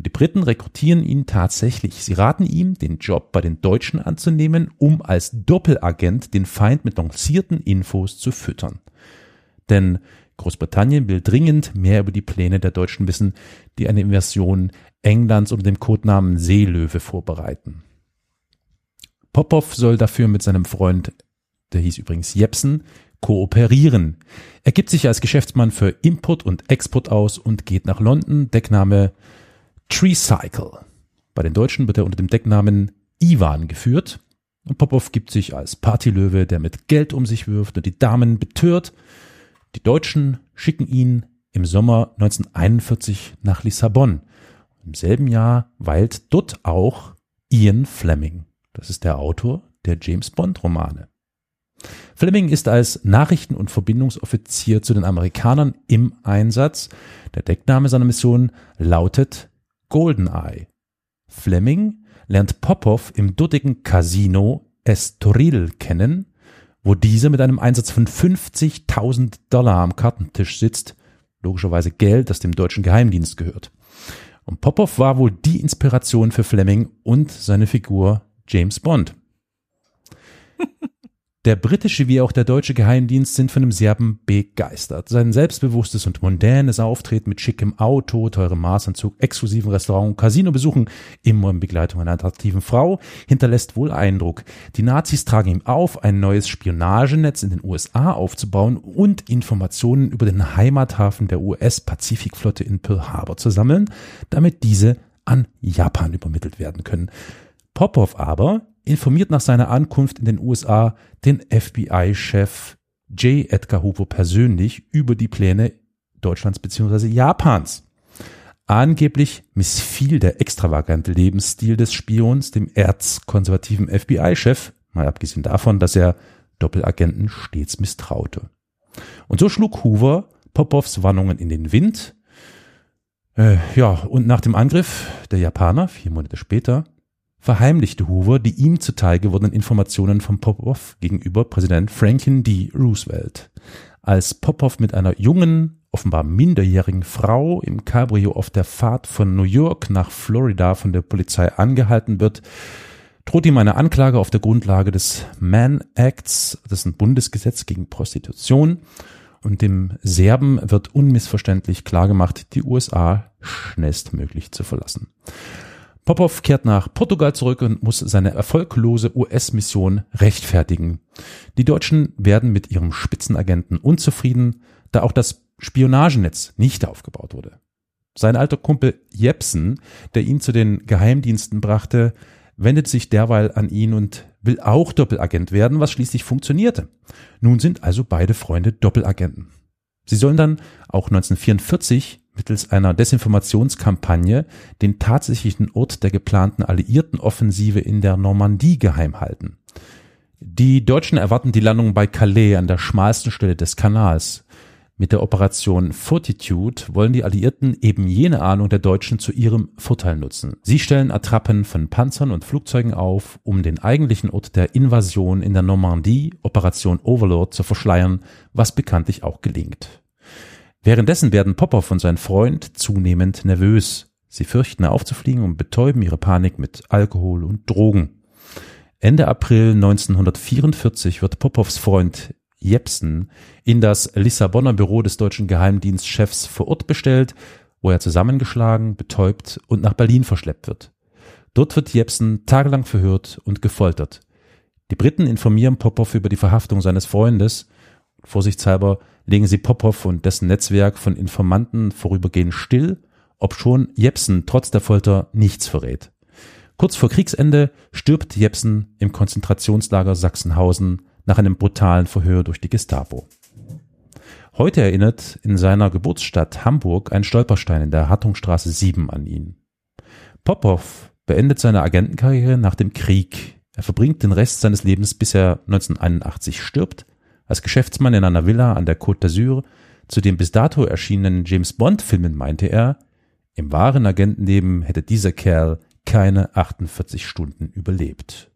Und die Briten rekrutieren ihn tatsächlich. Sie raten ihm, den Job bei den Deutschen anzunehmen, um als Doppelagent den Feind mit lancierten Infos zu füttern. Denn Großbritannien will dringend mehr über die Pläne der Deutschen wissen, die eine Invasion Englands unter dem Codenamen Seelöwe vorbereiten. Popov soll dafür mit seinem Freund, der hieß übrigens Jepsen, kooperieren. Er gibt sich als Geschäftsmann für Import und Export aus und geht nach London, Deckname Treecycle. Bei den Deutschen wird er unter dem Decknamen Ivan geführt. Und Popov gibt sich als Partylöwe, der mit Geld um sich wirft und die Damen betört. Die Deutschen schicken ihn im Sommer 1941 nach Lissabon. Im selben Jahr weilt dort auch Ian Fleming. Das ist der Autor der James Bond Romane. Fleming ist als Nachrichten- und Verbindungsoffizier zu den Amerikanern im Einsatz. Der Deckname seiner Mission lautet Goldeneye. Fleming lernt Popov im dortigen Casino Estoril kennen, wo dieser mit einem Einsatz von 50.000 Dollar am Kartentisch sitzt, logischerweise Geld, das dem deutschen Geheimdienst gehört. Und Popov war wohl die Inspiration für Fleming und seine Figur James Bond. Der britische wie auch der deutsche Geheimdienst sind von dem Serben begeistert. Sein selbstbewusstes und mondänes Auftreten mit schickem Auto, teurem Maßanzug, exklusiven Restaurant, Casinobesuchen, immer in Begleitung einer attraktiven Frau, hinterlässt wohl Eindruck. Die Nazis tragen ihm auf, ein neues Spionagenetz in den USA aufzubauen und Informationen über den Heimathafen der US-Pazifikflotte in Pearl Harbor zu sammeln, damit diese an Japan übermittelt werden können. Popov aber informiert nach seiner Ankunft in den USA den FBI-Chef J. Edgar Hoover persönlich über die Pläne Deutschlands bzw. Japans. Angeblich missfiel der extravagante Lebensstil des Spions dem erzkonservativen FBI-Chef, mal abgesehen davon, dass er Doppelagenten stets misstraute. Und so schlug Hoover Popovs Warnungen in den Wind. Äh, ja, und nach dem Angriff der Japaner, vier Monate später, verheimlichte Hoover die ihm zuteil gewordenen Informationen von Popov gegenüber Präsident Franklin D. Roosevelt. Als Popov mit einer jungen, offenbar minderjährigen Frau im Cabrio auf der Fahrt von New York nach Florida von der Polizei angehalten wird, droht ihm eine Anklage auf der Grundlage des Mann Acts, das ist ein Bundesgesetz gegen Prostitution, und dem Serben wird unmissverständlich klargemacht, die USA schnellstmöglich zu verlassen. Popov kehrt nach Portugal zurück und muss seine erfolglose US-Mission rechtfertigen. Die Deutschen werden mit ihrem Spitzenagenten unzufrieden, da auch das Spionagenetz nicht aufgebaut wurde. Sein alter Kumpel Jepsen, der ihn zu den Geheimdiensten brachte, wendet sich derweil an ihn und will auch Doppelagent werden, was schließlich funktionierte. Nun sind also beide Freunde Doppelagenten. Sie sollen dann auch 1944 mittels einer Desinformationskampagne den tatsächlichen Ort der geplanten alliierten Offensive in der Normandie geheim halten. Die Deutschen erwarten die Landung bei Calais an der schmalsten Stelle des Kanals. Mit der Operation Fortitude wollen die Alliierten eben jene Ahnung der Deutschen zu ihrem Vorteil nutzen. Sie stellen Attrappen von Panzern und Flugzeugen auf, um den eigentlichen Ort der Invasion in der Normandie, Operation Overlord, zu verschleiern, was bekanntlich auch gelingt. Währenddessen werden Popov und sein Freund zunehmend nervös. Sie fürchten aufzufliegen und betäuben ihre Panik mit Alkohol und Drogen. Ende April 1944 wird Popovs Freund Jepsen in das Lissabonner Büro des deutschen Geheimdienstchefs vor Ort bestellt, wo er zusammengeschlagen, betäubt und nach Berlin verschleppt wird. Dort wird Jepsen tagelang verhört und gefoltert. Die Briten informieren Popov über die Verhaftung seines Freundes. Vorsichtshalber legen sie Popov und dessen Netzwerk von Informanten vorübergehend still, obschon Jepsen trotz der Folter nichts verrät. Kurz vor Kriegsende stirbt Jepsen im Konzentrationslager Sachsenhausen nach einem brutalen Verhör durch die Gestapo. Heute erinnert in seiner Geburtsstadt Hamburg ein Stolperstein in der Hartungstraße 7 an ihn. Popov beendet seine Agentenkarriere nach dem Krieg. Er verbringt den Rest seines Lebens, bis er 1981 stirbt, als Geschäftsmann in einer Villa an der Côte d'Azur. Zu den bis dato erschienenen James Bond-Filmen meinte er, im wahren Agentenleben hätte dieser Kerl keine 48 Stunden überlebt.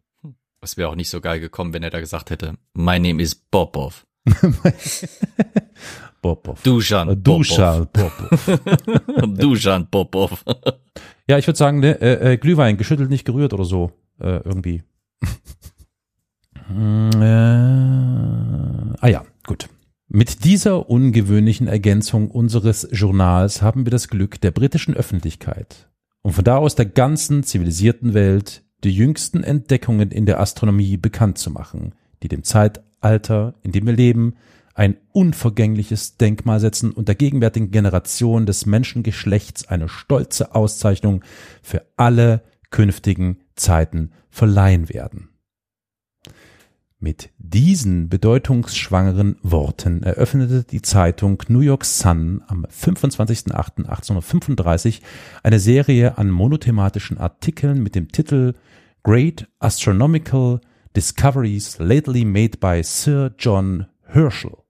Es wäre auch nicht so geil gekommen, wenn er da gesagt hätte, my name is Popov. [LAUGHS] Popov. Dusan Popov. Popov. [LAUGHS] Dusan Popov. Ja, ich würde sagen, ne, äh, äh, Glühwein, geschüttelt, nicht gerührt oder so. Äh, irgendwie. Äh, ah ja, gut. Mit dieser ungewöhnlichen Ergänzung unseres Journals haben wir das Glück der britischen Öffentlichkeit und von da aus der ganzen zivilisierten Welt die jüngsten Entdeckungen in der Astronomie bekannt zu machen, die dem Zeitalter, in dem wir leben, ein unvergängliches Denkmal setzen und der gegenwärtigen Generation des Menschengeschlechts eine stolze Auszeichnung für alle künftigen Zeiten verleihen werden. Mit diesen bedeutungsschwangeren Worten eröffnete die Zeitung New York Sun am 25.08.1835 eine Serie an monothematischen Artikeln mit dem Titel Great Astronomical Discoveries Lately Made by Sir John Herschel.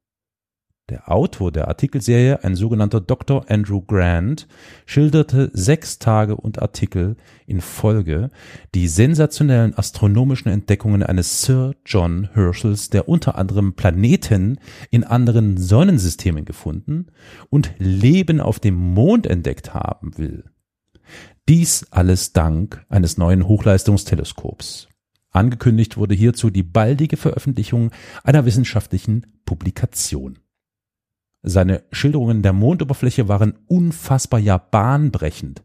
Der Autor der Artikelserie, ein sogenannter Dr. Andrew Grant, schilderte sechs Tage und Artikel in Folge die sensationellen astronomischen Entdeckungen eines Sir John Herschels, der unter anderem Planeten in anderen Sonnensystemen gefunden und Leben auf dem Mond entdeckt haben will. Dies alles dank eines neuen Hochleistungsteleskops. Angekündigt wurde hierzu die baldige Veröffentlichung einer wissenschaftlichen Publikation. Seine Schilderungen der Mondoberfläche waren unfassbar ja bahnbrechend.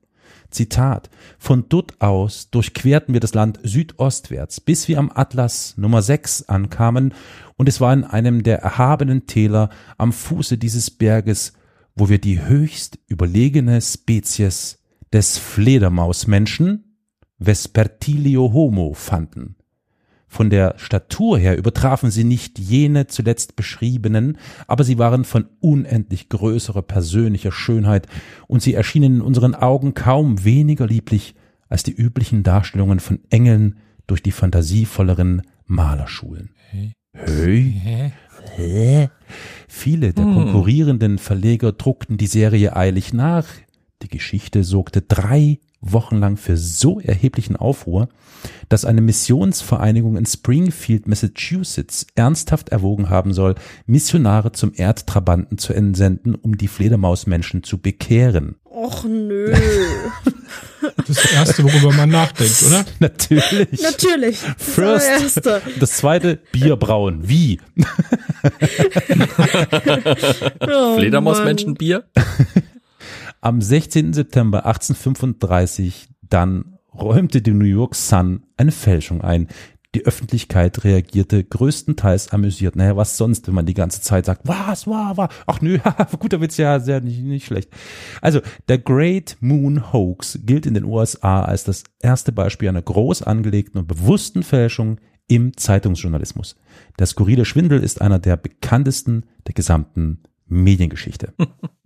Zitat, von dort aus durchquerten wir das Land südostwärts, bis wir am Atlas Nummer 6 ankamen, und es war in einem der erhabenen Täler am Fuße dieses Berges, wo wir die höchst überlegene Spezies des Fledermausmenschen, Vespertilio homo, fanden. Von der Statur her übertrafen sie nicht jene zuletzt beschriebenen, aber sie waren von unendlich größerer persönlicher Schönheit, und sie erschienen in unseren Augen kaum weniger lieblich als die üblichen Darstellungen von Engeln durch die fantasievolleren Malerschulen. Hey. Hä? Viele der konkurrierenden Verleger druckten die Serie eilig nach. Die Geschichte sorgte drei Wochen lang für so erheblichen Aufruhr, dass eine Missionsvereinigung in Springfield, Massachusetts ernsthaft erwogen haben soll, Missionare zum Erdtrabanten zu entsenden, um die Fledermausmenschen zu bekehren. Och nö. Das ist das Erste, worüber man nachdenkt, oder? [LAUGHS] Natürlich. Natürlich. Das First. erste. Das zweite, Bier brauen. Wie? [LAUGHS] Oh, Fledermausmenschenbier? Am 16. September 1835 dann räumte die New York Sun eine Fälschung ein. Die Öffentlichkeit reagierte größtenteils amüsiert. Naja, was sonst, wenn man die ganze Zeit sagt, was, war, war, ach nö, [LAUGHS] guter Witz, ja, sehr, nicht, nicht schlecht. Also, der Great Moon Hoax gilt in den USA als das erste Beispiel einer groß angelegten und bewussten Fälschung im Zeitungsjournalismus. Der skurrile Schwindel ist einer der bekanntesten der gesamten Mediengeschichte. [LAUGHS]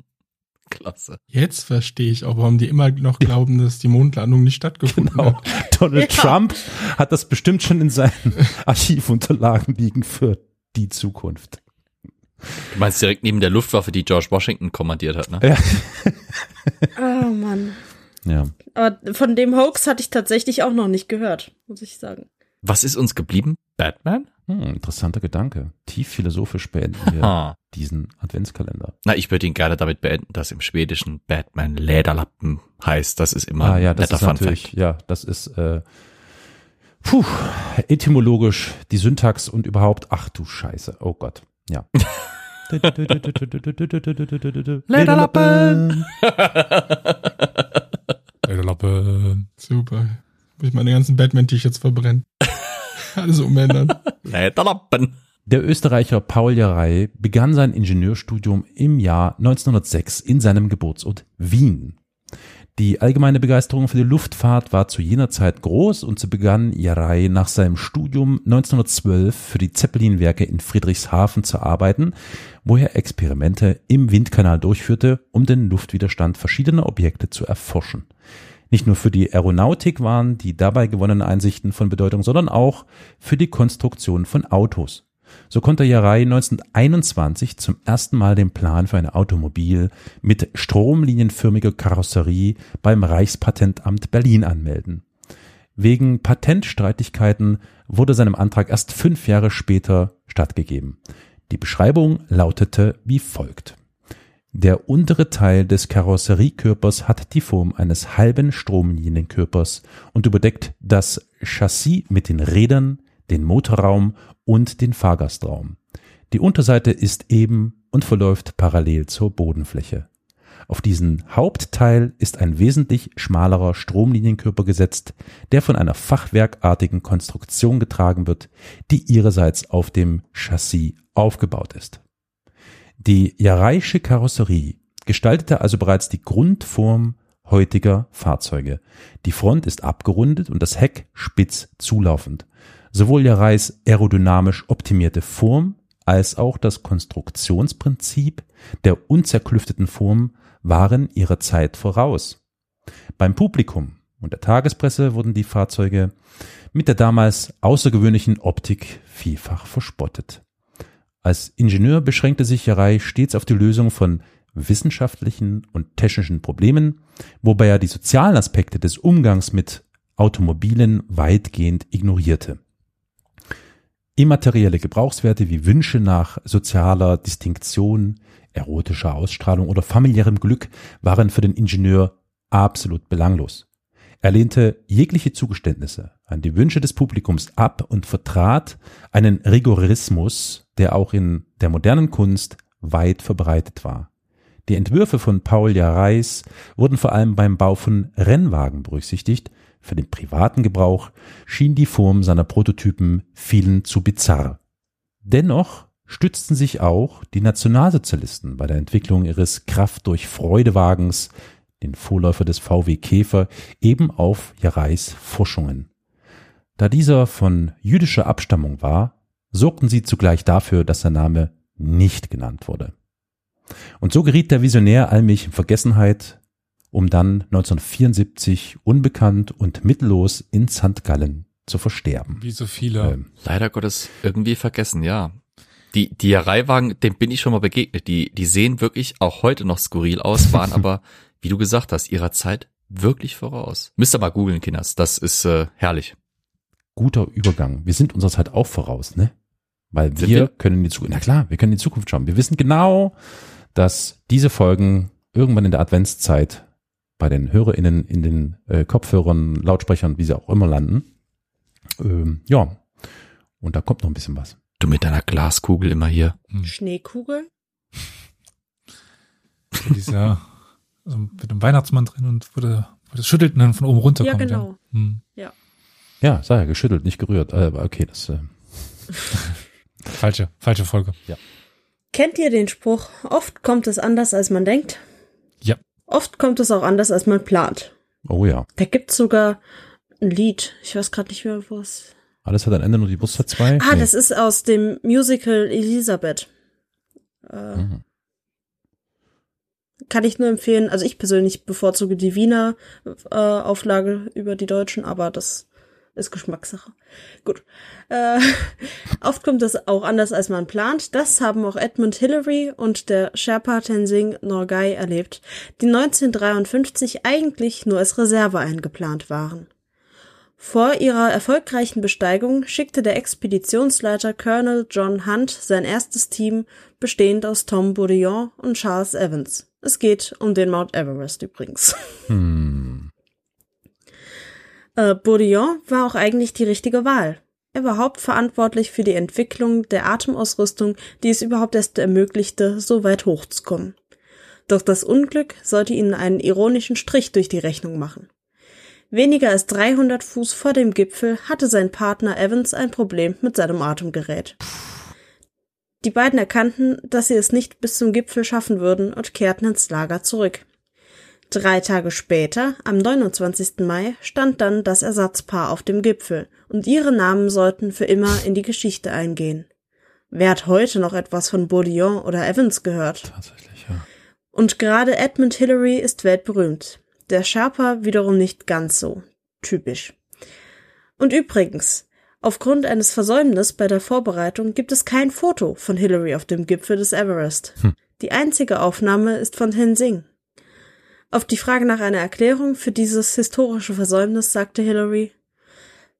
Klasse. Jetzt verstehe ich auch, warum die immer noch glauben, dass die Mondlandung nicht stattgefunden Genau. hat. Donald Ja. Trump hat das bestimmt schon in seinen [LAUGHS] Archivunterlagen liegen für die Zukunft. Du meinst direkt neben der Luftwaffe, die George Washington kommandiert hat, ne? Ja. Oh Mann. Ja. Aber von dem Hoax hatte ich tatsächlich auch noch nicht gehört, muss ich sagen. Was ist uns geblieben? Batman? Hm, interessanter Gedanke. Tief philosophisch beenden wir diesen Adventskalender. Na, ich würde ihn gerne damit beenden, dass im Schwedischen Batman Lederlappen heißt. Das ist immer Ah ja, das netter ist Fun natürlich, Fact. ja, das ist äh, puh, etymologisch die Syntax und überhaupt, ach du Scheiße, oh Gott, ja. [LAUGHS] Lederlappen. Lederlappe. [LAUGHS] Super. Muss ich meine ganzen Batman-T-Shirts verbrennen. Alles umändern. [LAUGHS] Der Österreicher Paul Jarey begann sein Ingenieurstudium im Jahr 1906 in seinem Geburtsort Wien. Die allgemeine Begeisterung für die Luftfahrt war zu jener Zeit groß und so begann Jarey nach seinem Studium 1912 für die Zeppelin-Werke in Friedrichshafen zu arbeiten, wo er Experimente im Windkanal durchführte, um den Luftwiderstand verschiedener Objekte zu erforschen. Nicht nur für die Aeronautik waren die dabei gewonnenen Einsichten von Bedeutung, sondern auch für die Konstruktion von Autos. So konnte Jarey 1921 zum ersten Mal den Plan für ein Automobil mit stromlinienförmiger Karosserie beim Reichspatentamt Berlin anmelden. Wegen Patentstreitigkeiten wurde seinem Antrag erst fünf Jahre später stattgegeben. Die Beschreibung lautete wie folgt. Der untere Teil des Karosseriekörpers hat die Form eines halben Stromlinienkörpers und überdeckt das Chassis mit den Rädern, den Motorraum und den Fahrgastraum. Die Unterseite ist eben und verläuft parallel zur Bodenfläche. Auf diesen Hauptteil ist ein wesentlich schmalerer Stromlinienkörper gesetzt, der von einer fachwerkartigen Konstruktion getragen wird, die ihrerseits auf dem Chassis aufgebaut ist. Die Jareische Karosserie gestaltete also bereits die Grundform heutiger Fahrzeuge. Die Front ist abgerundet und das Heck spitz zulaufend. Sowohl Jareis aerodynamisch optimierte Form als auch das Konstruktionsprinzip der unzerklüfteten Form waren ihrer Zeit voraus. Beim Publikum und der Tagespresse wurden die Fahrzeuge mit der damals außergewöhnlichen Optik vielfach verspottet. Als Ingenieur beschränkte sich Jarei stets auf die Lösung von wissenschaftlichen und technischen Problemen, wobei er die sozialen Aspekte des Umgangs mit Automobilen weitgehend ignorierte. Immaterielle Gebrauchswerte wie Wünsche nach sozialer Distinktion, erotischer Ausstrahlung oder familiärem Glück waren für den Ingenieur absolut belanglos. Er lehnte jegliche Zugeständnisse an die Wünsche des Publikums ab und vertrat einen Rigorismus, der auch in der modernen Kunst weit verbreitet war. Die Entwürfe von Paul Jareis wurden vor allem beim Bau von Rennwagen berücksichtigt. Für den privaten Gebrauch schien die Form seiner Prototypen vielen zu bizarr. Dennoch stützten sich auch die Nationalsozialisten bei der Entwicklung ihres Kraft durch Freudewagens, den Vorläufer des VW Käfer, eben auf Jareis Forschungen. Da dieser von jüdischer Abstammung war, sorgten sie zugleich dafür, dass der Name nicht genannt wurde. Und so geriet der Visionär allmählich in Vergessenheit, um dann 1974 unbekannt und mittellos in St. Gallen zu versterben. Wie so viele. Ähm, Leider Gottes irgendwie vergessen, ja. Die, die Leihwagen, dem bin ich schon mal begegnet. Die, die sehen wirklich auch heute noch skurril aus, waren [LAUGHS] aber, wie du gesagt hast, ihrer Zeit wirklich voraus. Müsst ihr mal googeln, Kinders. Das ist äh, herrlich. guter Übergang. Wir sind unserer Zeit auch voraus, ne? Weil wir wir? können in die Zukunft, na klar, wir können in die Zukunft schauen. Wir wissen genau, dass diese Folgen irgendwann in der Adventszeit bei den HörerInnen in den äh, Kopfhörern, Lautsprechern, wie sie auch immer landen. Ähm, ja. Und da kommt noch ein bisschen was. Du mit deiner Glaskugel immer hier. Schneekugel? Dieser, also mit dem Weihnachtsmann drin und wo das schüttelt und dann von oben runter Ja, genau. Hm. Ja, sag ja, geschüttelt, nicht gerührt. Äh, Aber okay, das äh, [LAUGHS] Falsche, falsche Folge. Kennt ihr den Spruch, oft kommt es anders, als man denkt? Ja. Oft kommt es auch anders, als man plant. Oh ja. Da gibt's sogar ein Lied. Ich weiß gerade nicht mehr, wo es. Alles hat ein Ende, nur die Brust hat zwei. Ah, Nee. das ist aus dem Musical Elisabeth. Äh, Mhm. Kann ich nur empfehlen. Also ich persönlich bevorzuge die Wiener äh, Auflage über die deutschen, aber das ist Geschmackssache. Gut. Äh, [LAUGHS] oft kommt es auch anders, als man plant. Das haben auch Edmund Hillary und der Sherpa Tenzing Norgay erlebt, die 1953 eigentlich nur als Reserve eingeplant waren. Vor ihrer erfolgreichen Besteigung schickte der Expeditionsleiter Colonel John Hunt sein erstes Team, bestehend aus Tom Bourdillon und Charles Evans. Es geht um den Mount Everest übrigens. Hm. Äh, Bourdillon war auch eigentlich die richtige Wahl. Er war hauptverantwortlich für die Entwicklung der Atemausrüstung, die es überhaupt erst ermöglichte, so weit hochzukommen. Doch das Unglück sollte ihnen einen ironischen Strich durch die Rechnung machen. Weniger als 300 Fuß vor dem Gipfel hatte sein Partner Evans ein Problem mit seinem Atemgerät. Die beiden erkannten, dass sie es nicht bis zum Gipfel schaffen würden und kehrten ins Lager zurück. Drei Tage später, am 29. Mai, stand dann das Ersatzpaar auf dem Gipfel und ihre Namen sollten für immer in die Geschichte eingehen. Wer hat heute noch etwas von Bourdillon oder Evans gehört? Tatsächlich, ja. Und gerade Edmund Hillary ist weltberühmt. Der Sherpa wiederum nicht ganz so. Typisch. Und übrigens, aufgrund eines Versäumnisses bei der Vorbereitung gibt es kein Foto von Hillary auf dem Gipfel des Everest. Die einzige Aufnahme ist von Tenzing. Auf die Frage nach einer Erklärung für dieses historische Versäumnis sagte Hillary,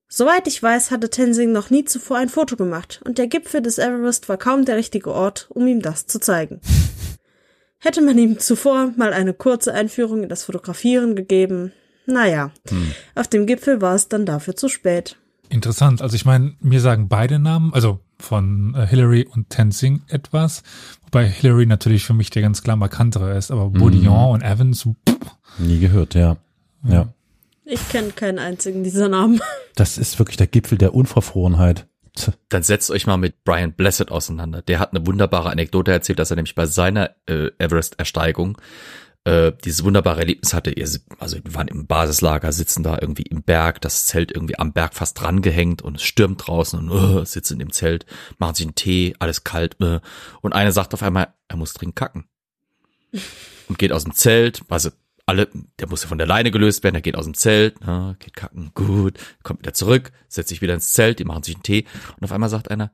Soweit ich weiß, hatte Tenzing noch nie zuvor ein Foto gemacht und der Gipfel des Everest war kaum der richtige Ort, um ihm das zu zeigen. [LAUGHS] Hätte man ihm zuvor mal eine kurze Einführung in das Fotografieren gegeben, naja, auf dem Gipfel war es dann dafür zu spät. Interessant. Also ich meine, mir sagen beide Namen, also von äh, Hillary und Tenzing etwas, wobei Hillary natürlich für mich der ganz klar markantere ist, aber Bourdillon und Evans, pff, Nie gehört, ja. Ja. Ich kenne keinen einzigen dieser Namen. [LAUGHS] Das ist wirklich der Gipfel der Unverfrorenheit. Dann setzt euch mal mit Brian Blessed auseinander. Der hat eine wunderbare Anekdote erzählt, dass er nämlich bei seiner äh, Everest-Ersteigung äh, dieses wunderbare Erlebnis hatte. Ihr, also wir waren im Basislager, sitzen da irgendwie im Berg, das Zelt irgendwie am Berg fast dran gehängt und es stürmt draußen und uh, sitzen im Zelt, machen sich einen Tee, alles kalt. Äh, und einer sagt auf einmal, er muss dringend kacken. [LAUGHS] Und geht aus dem Zelt, also alle, der muss ja von der Leine gelöst werden, er geht aus dem Zelt, na, geht kacken, gut, kommt wieder zurück, setzt sich wieder ins Zelt, die machen sich einen Tee und auf einmal sagt einer,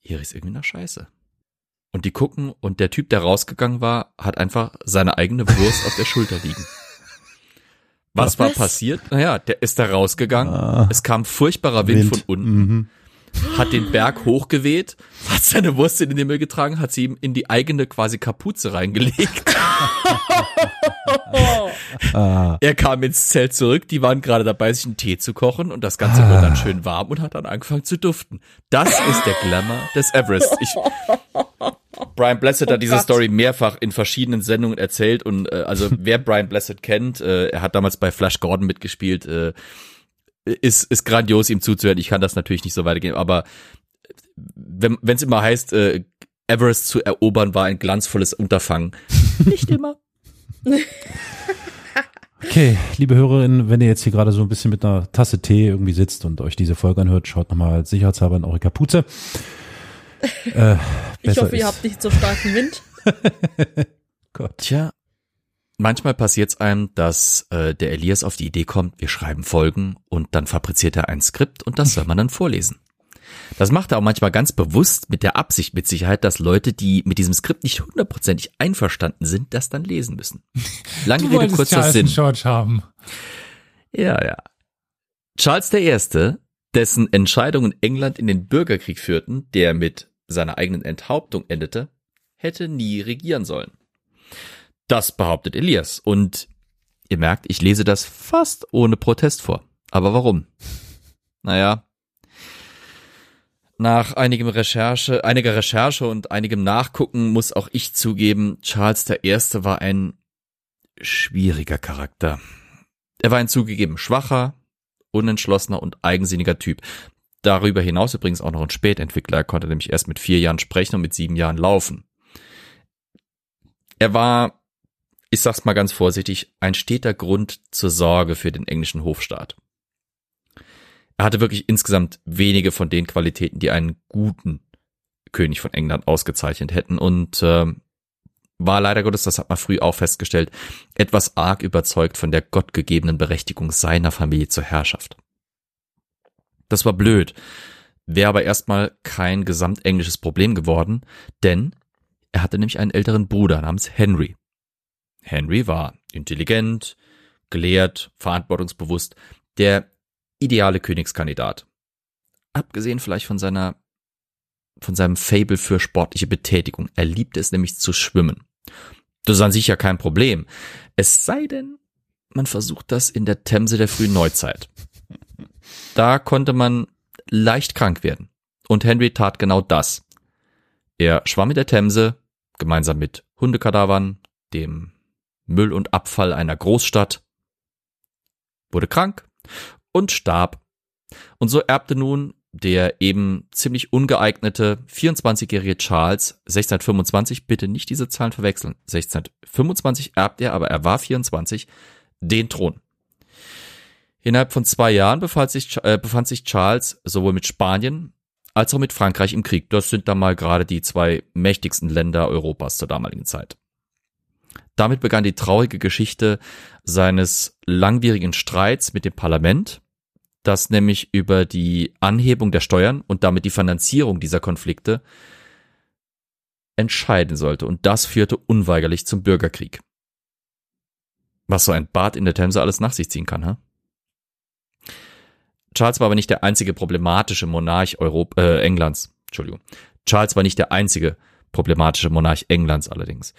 hier ist irgendwie nach Scheiße. Und die gucken und der Typ, der rausgegangen war, hat einfach seine eigene Wurst auf der Schulter liegen. [LAUGHS] Was war Was? passiert? Naja, der ist da rausgegangen. Ah. Es kam furchtbarer Wind, von unten, Mhm. hat den Berg hochgeweht, hat seine Wurst in den Himmel getragen, hat sie ihm in die eigene quasi Kapuze reingelegt. [LAUGHS] Ah, Er kam ins Zelt zurück, die waren gerade dabei, sich einen Tee zu kochen und das Ganze wurde dann schön warm und hat dann angefangen zu duften. Das ist der Glamour des Everest. Ich, Brian Blessed hat diese Gott. Story mehrfach in verschiedenen Sendungen erzählt und äh, also [LAUGHS] wer Brian Blessed kennt, äh, er hat damals bei Flash Gordon mitgespielt, äh, ist, ist grandios ihm zuzuhören. Ich kann das natürlich nicht so weitergehen, aber wenn es immer heißt, äh, Everest zu erobern war ein glanzvolles Unterfangen. [LAUGHS] Nicht immer. [LAUGHS] Okay, liebe Hörerinnen, wenn ihr jetzt hier gerade so ein bisschen mit einer Tasse Tee irgendwie sitzt und euch diese Folge anhört, schaut nochmal sicherheitshalber in eure Kapuze. Äh, Ich hoffe, ihr ist- habt nicht so starken Wind. [LAUGHS] Gott. Tja, manchmal passiert es einem, dass äh, der Elias auf die Idee kommt, wir schreiben Folgen und dann fabriziert er ein Skript und das soll man dann vorlesen. Das macht er auch manchmal ganz bewusst mit der Absicht, mit Sicherheit, dass Leute, die mit diesem Skript nicht hundertprozentig einverstanden sind, das dann lesen müssen. [LAUGHS] Lange Du Rede, kurzer Charles Sinn. George haben. Ja, ja. Charles I., dessen Entscheidungen England in den Bürgerkrieg führten, der mit seiner eigenen Enthauptung endete, hätte nie regieren sollen. Das behauptet Elias und ihr merkt, ich lese das fast ohne Protest vor. Aber warum? Naja, nach einigem Recherche, einiger Recherche und einigem Nachgucken muss auch ich zugeben, Charles I. war ein schwieriger Charakter. Er war ein zugegeben schwacher, unentschlossener und eigensinniger Typ. Darüber hinaus übrigens auch noch ein Spätentwickler. Er konnte nämlich erst mit vier Jahren sprechen und mit sieben Jahren laufen. Er war, ich sag's mal ganz vorsichtig, ein steter Grund zur Sorge für den englischen Hofstaat. Er hatte wirklich insgesamt wenige von den Qualitäten, die einen guten König von England ausgezeichnet hätten und ähm, war leider Gottes, das hat man früh auch festgestellt, etwas arg überzeugt von der gottgegebenen Berechtigung seiner Familie zur Herrschaft. Das war blöd, wäre aber erstmal kein gesamtenglisches Problem geworden, denn er hatte nämlich einen älteren Bruder namens Henry. Henry war intelligent, gelehrt, verantwortungsbewusst, der ideale Königskandidat. Abgesehen vielleicht von seiner von seinem Fable für sportliche Betätigung. Er liebte es nämlich zu schwimmen. Das ist an sich ja kein Problem. Es sei denn, man versucht das in der Themse der frühen Neuzeit. Da konnte man leicht krank werden. Und Henry tat genau das. Er schwamm in der Themse, gemeinsam mit Hundekadavern, dem Müll und Abfall einer Großstadt, wurde krank und starb. Und so erbte nun der eben ziemlich ungeeignete 24-jährige Charles 1625, bitte nicht diese Zahlen verwechseln, 1625 erbt er, aber er war 24, den Thron. Innerhalb von zwei Jahren befand sich, äh, befand sich Charles sowohl mit Spanien als auch mit Frankreich im Krieg. Das sind dann mal gerade die zwei mächtigsten Länder Europas zur damaligen Zeit. Damit begann die traurige Geschichte seines langwierigen Streits mit dem Parlament, das nämlich über die Anhebung der Steuern und damit die Finanzierung dieser Konflikte entscheiden sollte. Und das führte unweigerlich zum Bürgerkrieg. Was so ein Bad in der Themse alles nach sich ziehen kann, ha? Charles war aber nicht der einzige problematische Monarch Europ äh, Englands. Entschuldigung. Charles war nicht der einzige problematische Monarch Englands allerdings.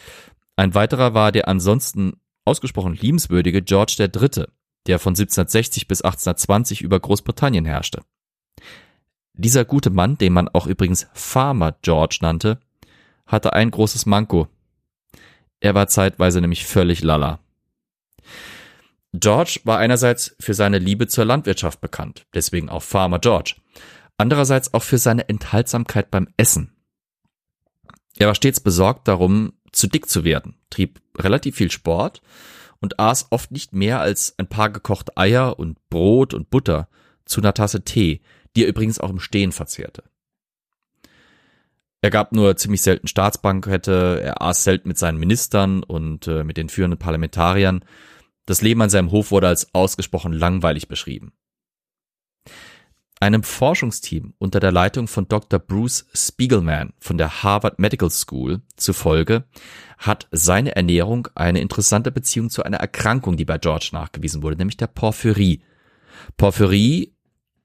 Ein weiterer war der ansonsten ausgesprochen liebenswürdige George III., der von 1760 bis 1820 über Großbritannien herrschte. Dieser gute Mann, den man auch übrigens Farmer George nannte, hatte ein großes Manko. Er war zeitweise nämlich völlig lala. George war einerseits für seine Liebe zur Landwirtschaft bekannt, deswegen auch Farmer George. Andererseits auch für seine Enthaltsamkeit beim Essen. Er war stets besorgt darum, zu dick zu werden, trieb relativ viel Sport und aß oft nicht mehr als ein paar gekochte Eier und Brot und Butter zu einer Tasse Tee, die er übrigens auch im Stehen verzehrte. Er gab nur ziemlich selten Staatsbankette, er aß selten mit seinen Ministern und äh, mit den führenden Parlamentariern. Das Leben an seinem Hof wurde als ausgesprochen langweilig beschrieben. Einem Forschungsteam unter der Leitung von Dr. Bruce Spiegelman von der Harvard Medical School zufolge hat seine Ernährung eine interessante Beziehung zu einer Erkrankung, die bei George nachgewiesen wurde, nämlich der Porphyrie. Porphyrie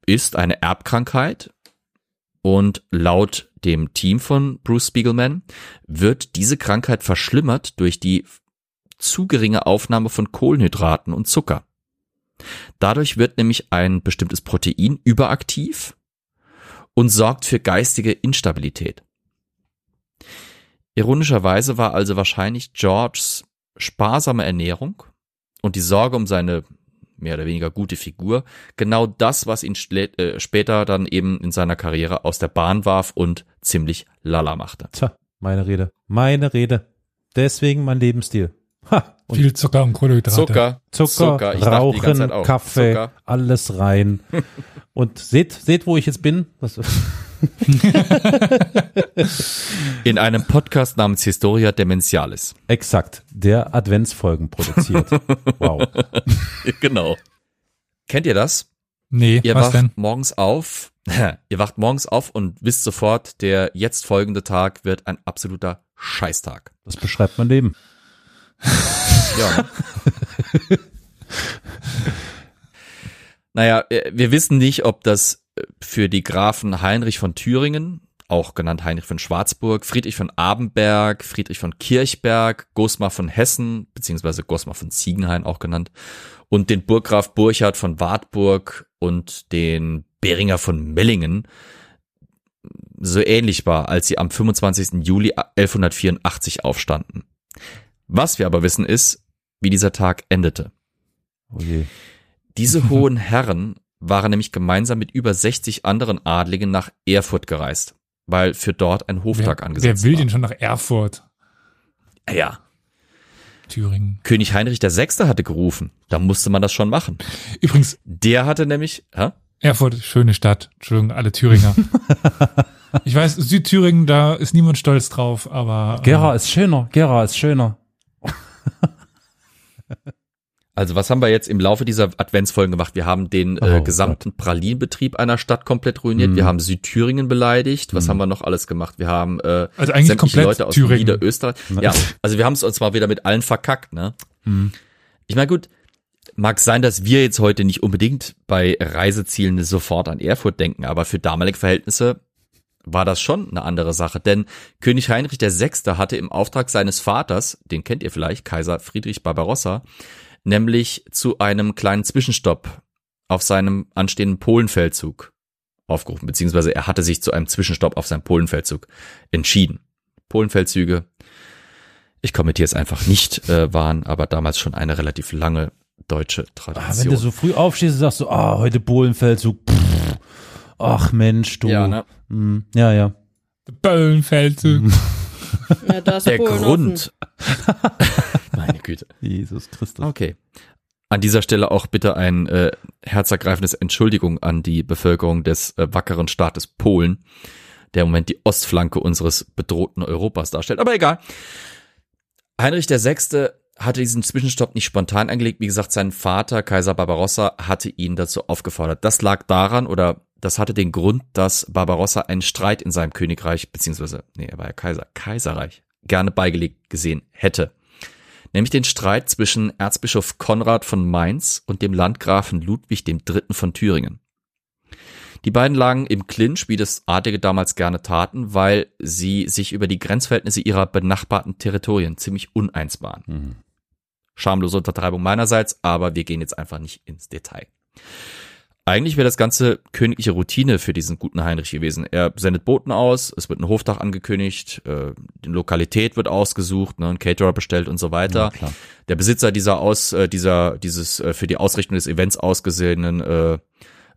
ist eine Erbkrankheit und laut dem Team von Bruce Spiegelman wird diese Krankheit verschlimmert durch die zu geringe Aufnahme von Kohlenhydraten und Zucker. Dadurch wird nämlich ein bestimmtes Protein überaktiv und sorgt für geistige Instabilität. Ironischerweise war also wahrscheinlich Georges sparsame Ernährung und die Sorge um seine mehr oder weniger gute Figur genau das, was ihn äh, später dann eben in seiner Karriere aus der Bahn warf und ziemlich lala machte. Tja, meine Rede. Meine Rede. Deswegen mein Lebensstil. Ha, Viel Zucker und Kohlenhydrate. Zucker, Zucker, Ich dachte die ganze Rauchen, Kaffee, Zucker. alles rein. [LAUGHS] Und seht, seht, wo ich jetzt bin. Was, [LAUGHS] In einem Podcast namens Historia Dementialis. exakt, der Adventsfolgen produziert. [LAUGHS] Wow. genau. Kennt ihr das? Nee, Ihr was wacht denn? morgens auf, ihr wacht morgens auf und wisst sofort, der jetzt folgende Tag wird ein absoluter Scheißtag. Das beschreibt mein Leben. [LAUGHS] Ja. naja, äh, wir wissen nicht, ob das äh, für die Grafen Heinrich von Thüringen, auch genannt Heinrich von Schwarzburg, Friedrich von Abenberg, Friedrich von Kirchberg, Gosmar von Hessen, beziehungsweise Gosmar von Ziegenhain auch genannt, und den Burggraf Burchard von Wartburg und den Beringer von Mellingen so ähnlich war, als sie am 25. Juli 1184 aufstanden. Was wir aber wissen ist, wie dieser Tag endete. Oh je. Diese [LAUGHS] hohen Herren waren nämlich gemeinsam mit über 60 anderen Adligen nach Erfurt gereist, weil für dort ein Hoftag Wer, angesetzt wer will war. denn schon nach Erfurt? Ja, Thüringen. König Heinrich VI. hatte gerufen. Da musste man das schon machen. Übrigens, Der hatte nämlich, hä? Erfurt, schöne Stadt. Entschuldigung, alle Thüringer. [LAUGHS] ich weiß, Südthüringen, da ist niemand stolz drauf, aber. äh, Gera ist schöner, Gera ist schöner. Also was haben wir jetzt im Laufe dieser Adventsfolgen gemacht? Wir haben den äh, Oh gesamten Pralinenbetrieb einer Stadt komplett ruiniert. Mhm. Wir haben Südthüringen beleidigt. Was haben wir noch alles gemacht? Wir haben äh, Also eigentlich komplett Leute aus Thüringen. Niederösterreich. Ja, also wir haben es uns mal wieder mit allen verkackt, ne? Mhm. Ich meine, gut, mag sein, dass wir jetzt heute nicht unbedingt bei Reisezielen sofort an Erfurt denken, aber für damalige Verhältnisse war das schon eine andere Sache. Denn König Heinrich VI. hatte im Auftrag seines Vaters, den kennt ihr vielleicht, Kaiser Friedrich Barbarossa, nämlich zu einem kleinen Zwischenstopp auf seinem anstehenden Polenfeldzug aufgerufen, beziehungsweise er hatte sich zu einem Zwischenstopp auf seinem Polenfeldzug entschieden. Polenfeldzüge, ich kommentiere es einfach nicht, äh, waren aber damals schon eine relativ lange deutsche Ah, wenn Tradition. du so früh aufstehst und sagst so, ah, heute Bohlenfeldzug. Pff, ach Mensch, du. ja, ne? Hm, ja, ja. Böllenfeldzug. [LAUGHS] Ja, da ist Der Polen Grund. [LAUGHS] Meine Güte. Jesus Christus. Okay. An dieser Stelle auch bitte ein äh, herzergreifendes Entschuldigung an die Bevölkerung des äh, wackeren Staates Polen, der im Moment die Ostflanke unseres bedrohten Europas darstellt. Aber egal. Heinrich VI. Hatte diesen Zwischenstopp nicht spontan angelegt. Wie gesagt, sein Vater, Kaiser Barbarossa, hatte ihn dazu aufgefordert. Das lag daran oder das hatte den Grund, dass Barbarossa einen Streit in seinem Königreich, beziehungsweise, nee, er war ja Kaiser, Kaiserreich, gerne beigelegt gesehen hätte nämlich den Streit zwischen Erzbischof Konrad von Mainz und dem Landgrafen Ludwig III. von Thüringen. Die beiden lagen im Clinch, wie das Adlige damals gerne taten, weil sie sich über die Grenzverhältnisse ihrer benachbarten Territorien ziemlich uneins waren. Mhm. Schamlose Untertreibung meinerseits, aber wir gehen jetzt einfach nicht ins Detail. Eigentlich wäre das ganze königliche Routine für diesen guten Heinrich gewesen. Er sendet Boten aus, es wird ein Hoftag angekündigt, äh, die Lokalität wird ausgesucht, ne, ein Caterer bestellt und so weiter. Ja. Der Besitzer dieser aus, äh, dieser, dieses äh, für die Ausrichtung des Events ausgesehenen äh,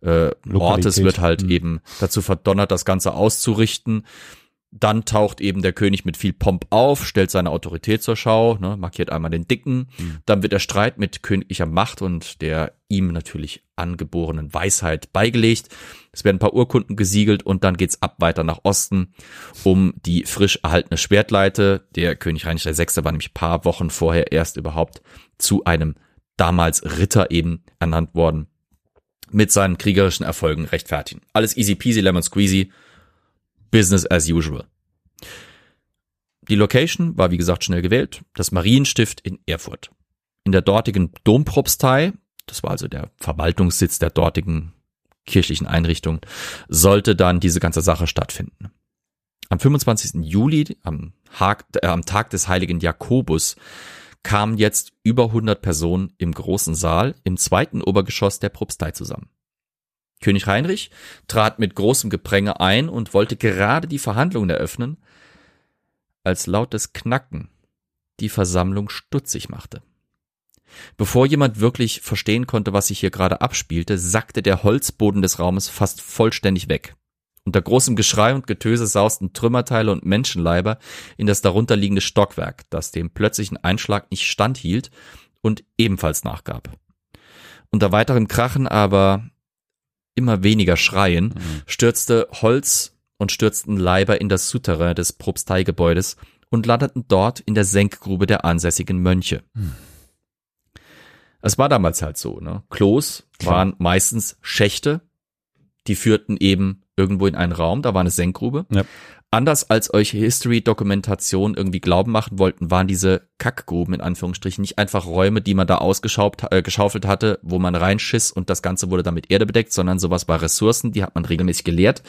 äh, Ortes wird halt Mhm. eben dazu verdonnert, das Ganze auszurichten. Dann taucht eben der König mit viel Pomp auf, stellt seine Autorität zur Schau, ne, markiert einmal den Dicken. Dann wird der Streit mit königlicher Macht und der ihm natürlich angeborenen Weisheit beigelegt. Es werden ein paar Urkunden gesiegelt und dann geht's ab weiter nach Osten um die frisch erhaltene Schwertleite. Der König Heinrich VI. war nämlich paar Wochen vorher erst überhaupt zu einem damals Ritter eben ernannt worden. mit seinen kriegerischen Erfolgen rechtfertigen. Alles easy peasy, lemon squeezy, business as usual. Die Location war wie gesagt schnell gewählt, das Marienstift in Erfurt. In der dortigen Dompropstei, das war also der Verwaltungssitz der dortigen kirchlichen Einrichtung, sollte dann diese ganze Sache stattfinden. Am 25. Juli, am, Hag, äh, am Tag des heiligen Jakobus, kamen jetzt über 100 Personen im großen Saal im zweiten Obergeschoss der Propstei zusammen. König Heinrich trat mit großem Gepränge ein und wollte gerade die Verhandlungen eröffnen, als lautes Knacken die Versammlung stutzig machte. Bevor jemand wirklich verstehen konnte, was sich hier gerade abspielte, sackte der Holzboden des Raumes fast vollständig weg. Unter großem Geschrei und Getöse sausten Trümmerteile und Menschenleiber in das darunterliegende Stockwerk, das dem plötzlichen Einschlag nicht standhielt und ebenfalls nachgab. Unter weiterem Krachen, aber immer weniger Schreien, stürzte Holz und stürzten Leiber in das Souterrain des Propsteigebäudes und landeten dort in der Senkgrube der ansässigen Mönche. Es war damals halt so, ne? Klos waren meistens Schächte, die führten eben irgendwo in einen Raum, da war eine Senkgrube. Ja. Anders als euch History-Dokumentation irgendwie glauben machen wollten, waren diese Kackgruben in Anführungsstrichen nicht einfach Räume, die man da ausgeschaufelt äh, geschaufelt hatte, wo man reinschiss und das Ganze wurde dann mit Erde bedeckt, sondern sowas war Ressourcen, die hat man regelmäßig geleert.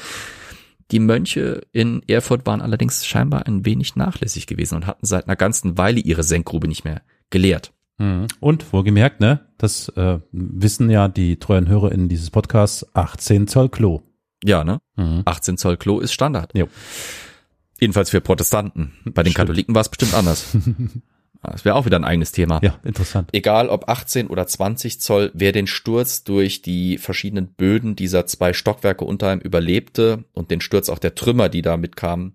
Die Mönche in Erfurt waren allerdings scheinbar ein wenig nachlässig gewesen und hatten seit einer ganzen Weile ihre Senkgrube nicht mehr geleert. Mhm. Und wohlgemerkt, ne, das äh, wissen ja die treuen HörerInnen dieses Podcasts, 18 Zoll Klo. Ja, ne? Mhm. 18 Zoll Klo ist Standard. Jo. Jedenfalls für Protestanten. Bei den Stimmt. Katholiken war es bestimmt anders. [LAUGHS] Das wäre auch wieder ein eigenes Thema. Ja, interessant. Egal ob 18 oder 20 Zoll, wer den Sturz durch die verschiedenen Böden dieser zwei Stockwerke unter ihm überlebte und den Sturz auch der Trümmer, die da mitkamen,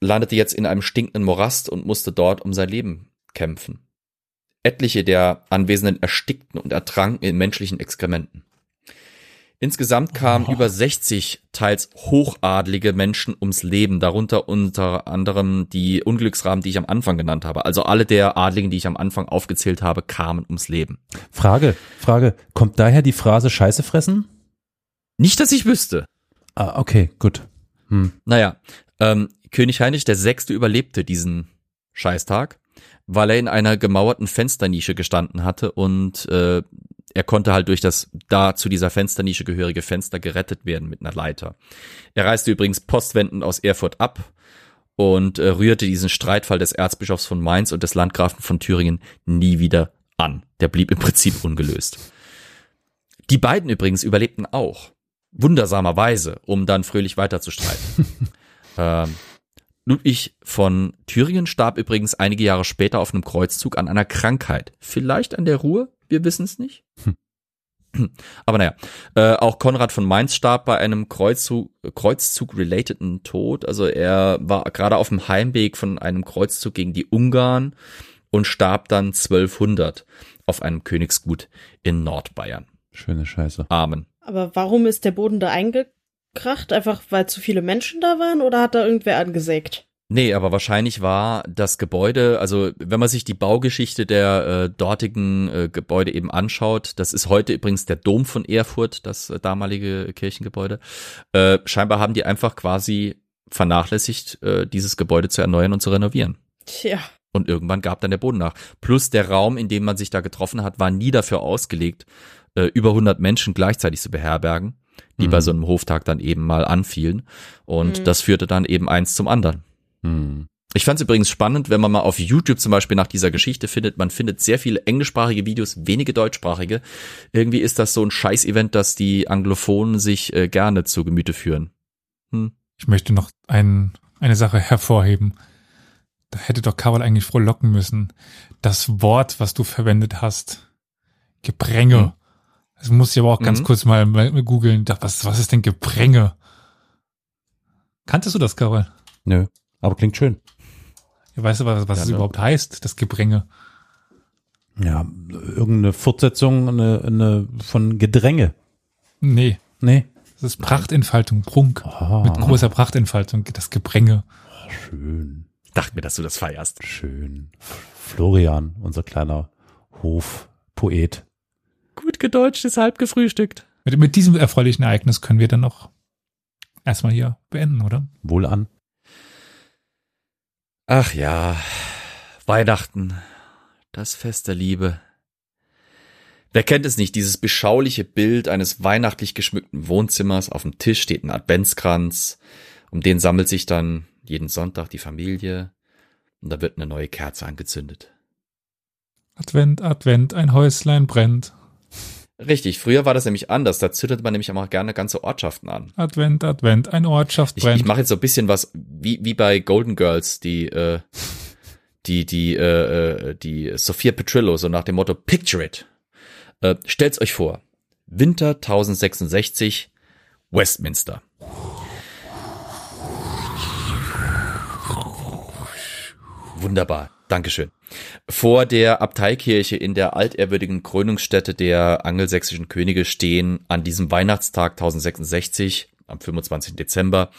landete jetzt in einem stinkenden Morast und musste dort um sein Leben kämpfen. Etliche der Anwesenden erstickten und ertranken in menschlichen Exkrementen. Insgesamt kamen über 60 teils hochadlige Menschen ums Leben, darunter unter anderem die Unglücksrahmen, die ich am Anfang genannt habe. Also alle der Adligen, die ich am Anfang aufgezählt habe, kamen ums Leben. Frage, Frage, kommt daher die Phrase Scheiße fressen? Nicht, dass ich wüsste. Ah, okay, gut. Hm. Naja, ähm, König Heinrich der Sechste überlebte diesen Scheißtag, weil er in einer gemauerten Fensternische gestanden hatte und äh, er konnte halt durch das da zu dieser Fensternische gehörige Fenster gerettet werden mit einer Leiter. Er reiste übrigens postwendend aus Erfurt ab und äh, rührte diesen Streitfall des Erzbischofs von Mainz und des Landgrafen von Thüringen nie wieder an. Der blieb im Prinzip ungelöst. Die beiden übrigens überlebten auch. Wundersamerweise, um dann fröhlich weiter zu streiten. [LAUGHS] ähm, Ludwig von Thüringen starb übrigens einige Jahre später auf einem Kreuzzug an einer Krankheit. Vielleicht an der Ruhe, wir wissen es nicht. [CLEARS THROAT] Aber naja, äh, auch Konrad von Mainz starb bei einem Kreuzzug, Kreuzzug-relateden Tod. Also er war gerade auf dem Heimweg von einem Kreuzzug gegen die Ungarn und starb dann 1200 auf einem Königsgut in Nordbayern. Schöne Scheiße. Amen. Aber warum ist der Boden da eingekracht? Einfach weil zu viele Menschen da waren oder hat da irgendwer angesägt? Nee, aber wahrscheinlich war das Gebäude, also wenn man sich die Baugeschichte der äh, dortigen äh, Gebäude eben anschaut, das ist heute übrigens der Dom von Erfurt, das äh, damalige Kirchengebäude, äh, scheinbar haben die einfach quasi vernachlässigt, äh, dieses Gebäude zu erneuern und zu renovieren. Tja. Und irgendwann gab dann der Boden nach. Plus der Raum, in dem man sich da getroffen hat, war nie dafür ausgelegt, äh, über 100 Menschen gleichzeitig zu beherbergen, die Mhm. bei so einem Hoftag dann eben mal anfielen. Und Mhm. das führte dann eben eins zum anderen. Hm. Ich fand es übrigens spannend, wenn man mal auf YouTube zum Beispiel nach dieser Geschichte findet, man findet sehr viele englischsprachige Videos, wenige deutschsprachige. Irgendwie ist das so ein Scheiß-Event, das die Anglophonen sich äh, gerne zu Gemüte führen. Hm. Ich möchte noch ein, eine Sache hervorheben. Da hätte doch Carol eigentlich frohlocken müssen. Das Wort, was du verwendet hast. Gepränge. Mhm. Das muss ich aber auch ganz Mhm. kurz mal, mal googeln. Was, was ist denn Gepränge? Kanntest du das, Carol? Nö, aber klingt schön. Ja, weißt du, was, was Ja, es ne? überhaupt heißt, das Gepränge? Ja, irgendeine Fortsetzung eine, eine von Gedränge. Nee, Nee. das ist Prachtentfaltung, Prunk. Ah, Mit großer Prachtentfaltung, das Gepränge. schön, Ich dachte mir, dass du das feierst. schön. Florian, unser kleiner Hofpoet. Gut gedeutscht ist halb gefrühstückt. Mit, mit diesem erfreulichen Ereignis können wir dann auch erstmal hier beenden, oder? Wohl an. Ach ja, Weihnachten, das Fest der Liebe. Wer kennt es nicht, dieses beschauliche Bild eines weihnachtlich geschmückten Wohnzimmers, auf dem Tisch steht ein Adventskranz, um den sammelt sich dann jeden Sonntag die Familie und da wird eine neue Kerze angezündet. Advent, Advent, ein Häuslein brennt. Richtig, früher war das nämlich anders, da zündete man nämlich auch gerne ganze Ortschaften an. Advent, Advent, ein Ortschaft Ich, brennt. ich mache jetzt so ein bisschen was wie, wie bei Golden Girls, die äh, die die äh, äh, die Sophia Petrillo so nach dem Motto Picture it. Äh, stellt's euch vor. Winter 1066 Westminster. Wunderbar. Dankeschön. Vor der Abteikirche in der altehrwürdigen Krönungsstätte der angelsächsischen Könige stehen an diesem Weihnachtstag 1066 am 25. Dezember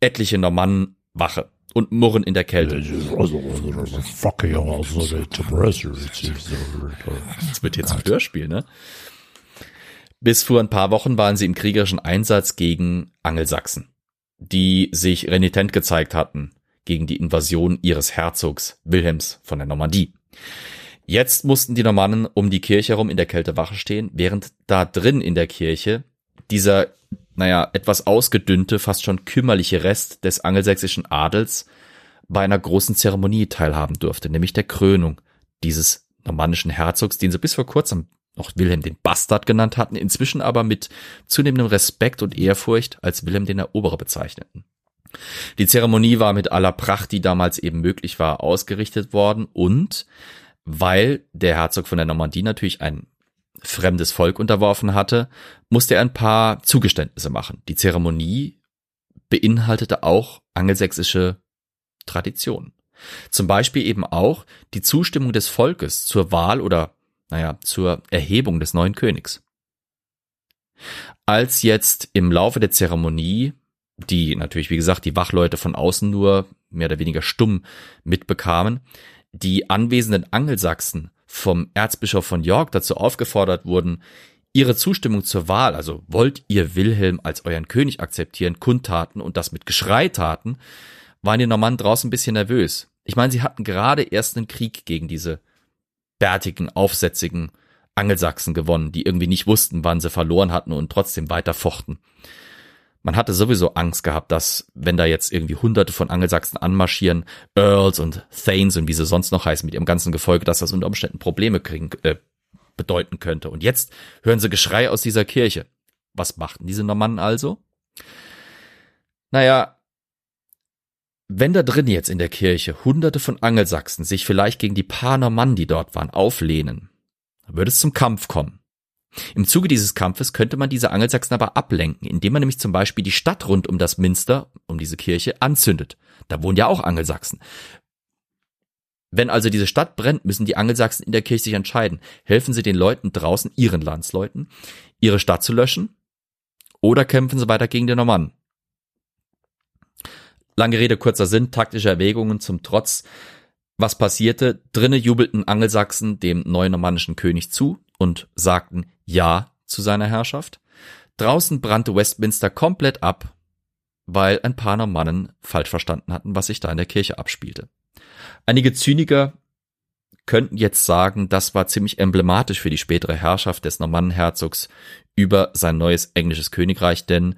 etliche Normannen Wache und murren in der Kälte. Das wird jetzt ein Hörspiel, ne? Bis vor ein paar Wochen waren sie im kriegerischen Einsatz gegen Angelsachsen, die sich renitent gezeigt hatten gegen die Invasion ihres Herzogs Wilhelms von der Normandie. Jetzt mussten die Normannen um die Kirche herum in der Kälte Wache stehen, während da drin in der Kirche dieser, naja, etwas ausgedünnte, fast schon kümmerliche Rest des angelsächsischen Adels bei einer großen Zeremonie teilhaben durfte, nämlich der Krönung dieses normannischen Herzogs, den sie bis vor kurzem noch Wilhelm den Bastard genannt hatten, inzwischen aber mit zunehmendem Respekt und Ehrfurcht als Wilhelm den Eroberer bezeichneten. Die Zeremonie war mit aller Pracht, die damals eben möglich war, ausgerichtet worden und weil der Herzog von der Normandie natürlich ein fremdes Volk unterworfen hatte, musste er ein paar Zugeständnisse machen. Die Zeremonie beinhaltete auch angelsächsische Traditionen. Zum Beispiel eben auch die Zustimmung des Volkes zur Wahl oder, naja, zur Erhebung des neuen Königs. Als jetzt im Laufe der Zeremonie die natürlich, wie gesagt, die Wachleute von außen nur mehr oder weniger stumm mitbekamen, die anwesenden Angelsachsen vom Erzbischof von York dazu aufgefordert wurden, ihre Zustimmung zur Wahl, also wollt ihr Wilhelm als euren König akzeptieren, kundtaten und das mit Geschrei taten, waren die Normannen draußen ein bisschen nervös. Ich meine, sie hatten gerade erst einen Krieg gegen diese bärtigen, aufsätzigen Angelsachsen gewonnen, die irgendwie nicht wussten, wann sie verloren hatten und trotzdem weiter fochten man hatte sowieso Angst gehabt, dass, wenn da jetzt irgendwie hunderte von Angelsachsen anmarschieren, Earls und Thanes und wie sie sonst noch heißen mit ihrem ganzen Gefolge, dass das unter Umständen Probleme kriegen, äh, bedeuten könnte. Und jetzt hören sie Geschrei aus dieser Kirche. Was machten diese Normannen also? Naja, wenn da drin jetzt in der Kirche hunderte von Angelsachsen sich vielleicht gegen die paar Normannen, die dort waren, auflehnen, dann würde es zum Kampf kommen. Im Zuge dieses Kampfes könnte man diese Angelsachsen aber ablenken, indem man nämlich zum Beispiel die Stadt rund um das Minster, um diese Kirche, anzündet. Da wohnen ja auch Angelsachsen. Wenn also diese Stadt brennt, müssen die Angelsachsen in der Kirche sich entscheiden. Helfen sie den Leuten draußen, ihren Landsleuten, ihre Stadt zu löschen? Oder kämpfen sie weiter gegen die Normannen? Lange Rede, kurzer Sinn, taktische Erwägungen zum Trotz. Was passierte? Drinnen jubelten Angelsachsen dem neuen normannischen König zu und sagten Ja zu seiner Herrschaft. Draußen brannte Westminster komplett ab, weil ein paar Normannen falsch verstanden hatten, was sich da in der Kirche abspielte. Einige Zyniker könnten jetzt sagen, das war ziemlich emblematisch für die spätere Herrschaft des Normannenherzogs über sein neues englisches Königreich, denn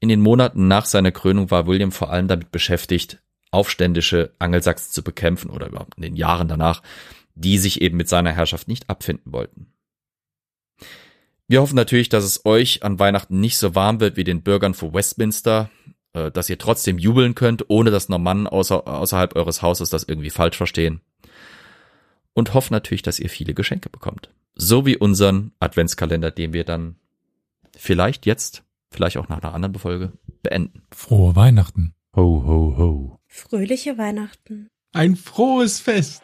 in den Monaten nach seiner Krönung war William vor allem damit beschäftigt, aufständische Angelsachsen zu bekämpfen oder überhaupt in den Jahren danach, die sich eben mit seiner Herrschaft nicht abfinden wollten. Wir hoffen natürlich, dass es euch an Weihnachten nicht so warm wird wie den Bürgern von Westminster, äh, dass ihr trotzdem jubeln könnt, ohne dass Normannen außer, außerhalb eures Hauses das irgendwie falsch verstehen. Und hoffen natürlich, dass ihr viele Geschenke bekommt. So wie unseren Adventskalender, den wir dann vielleicht jetzt, vielleicht auch nach einer anderen Folge beenden. Frohe Weihnachten. Ho, ho, ho. Fröhliche Weihnachten. Ein frohes Fest.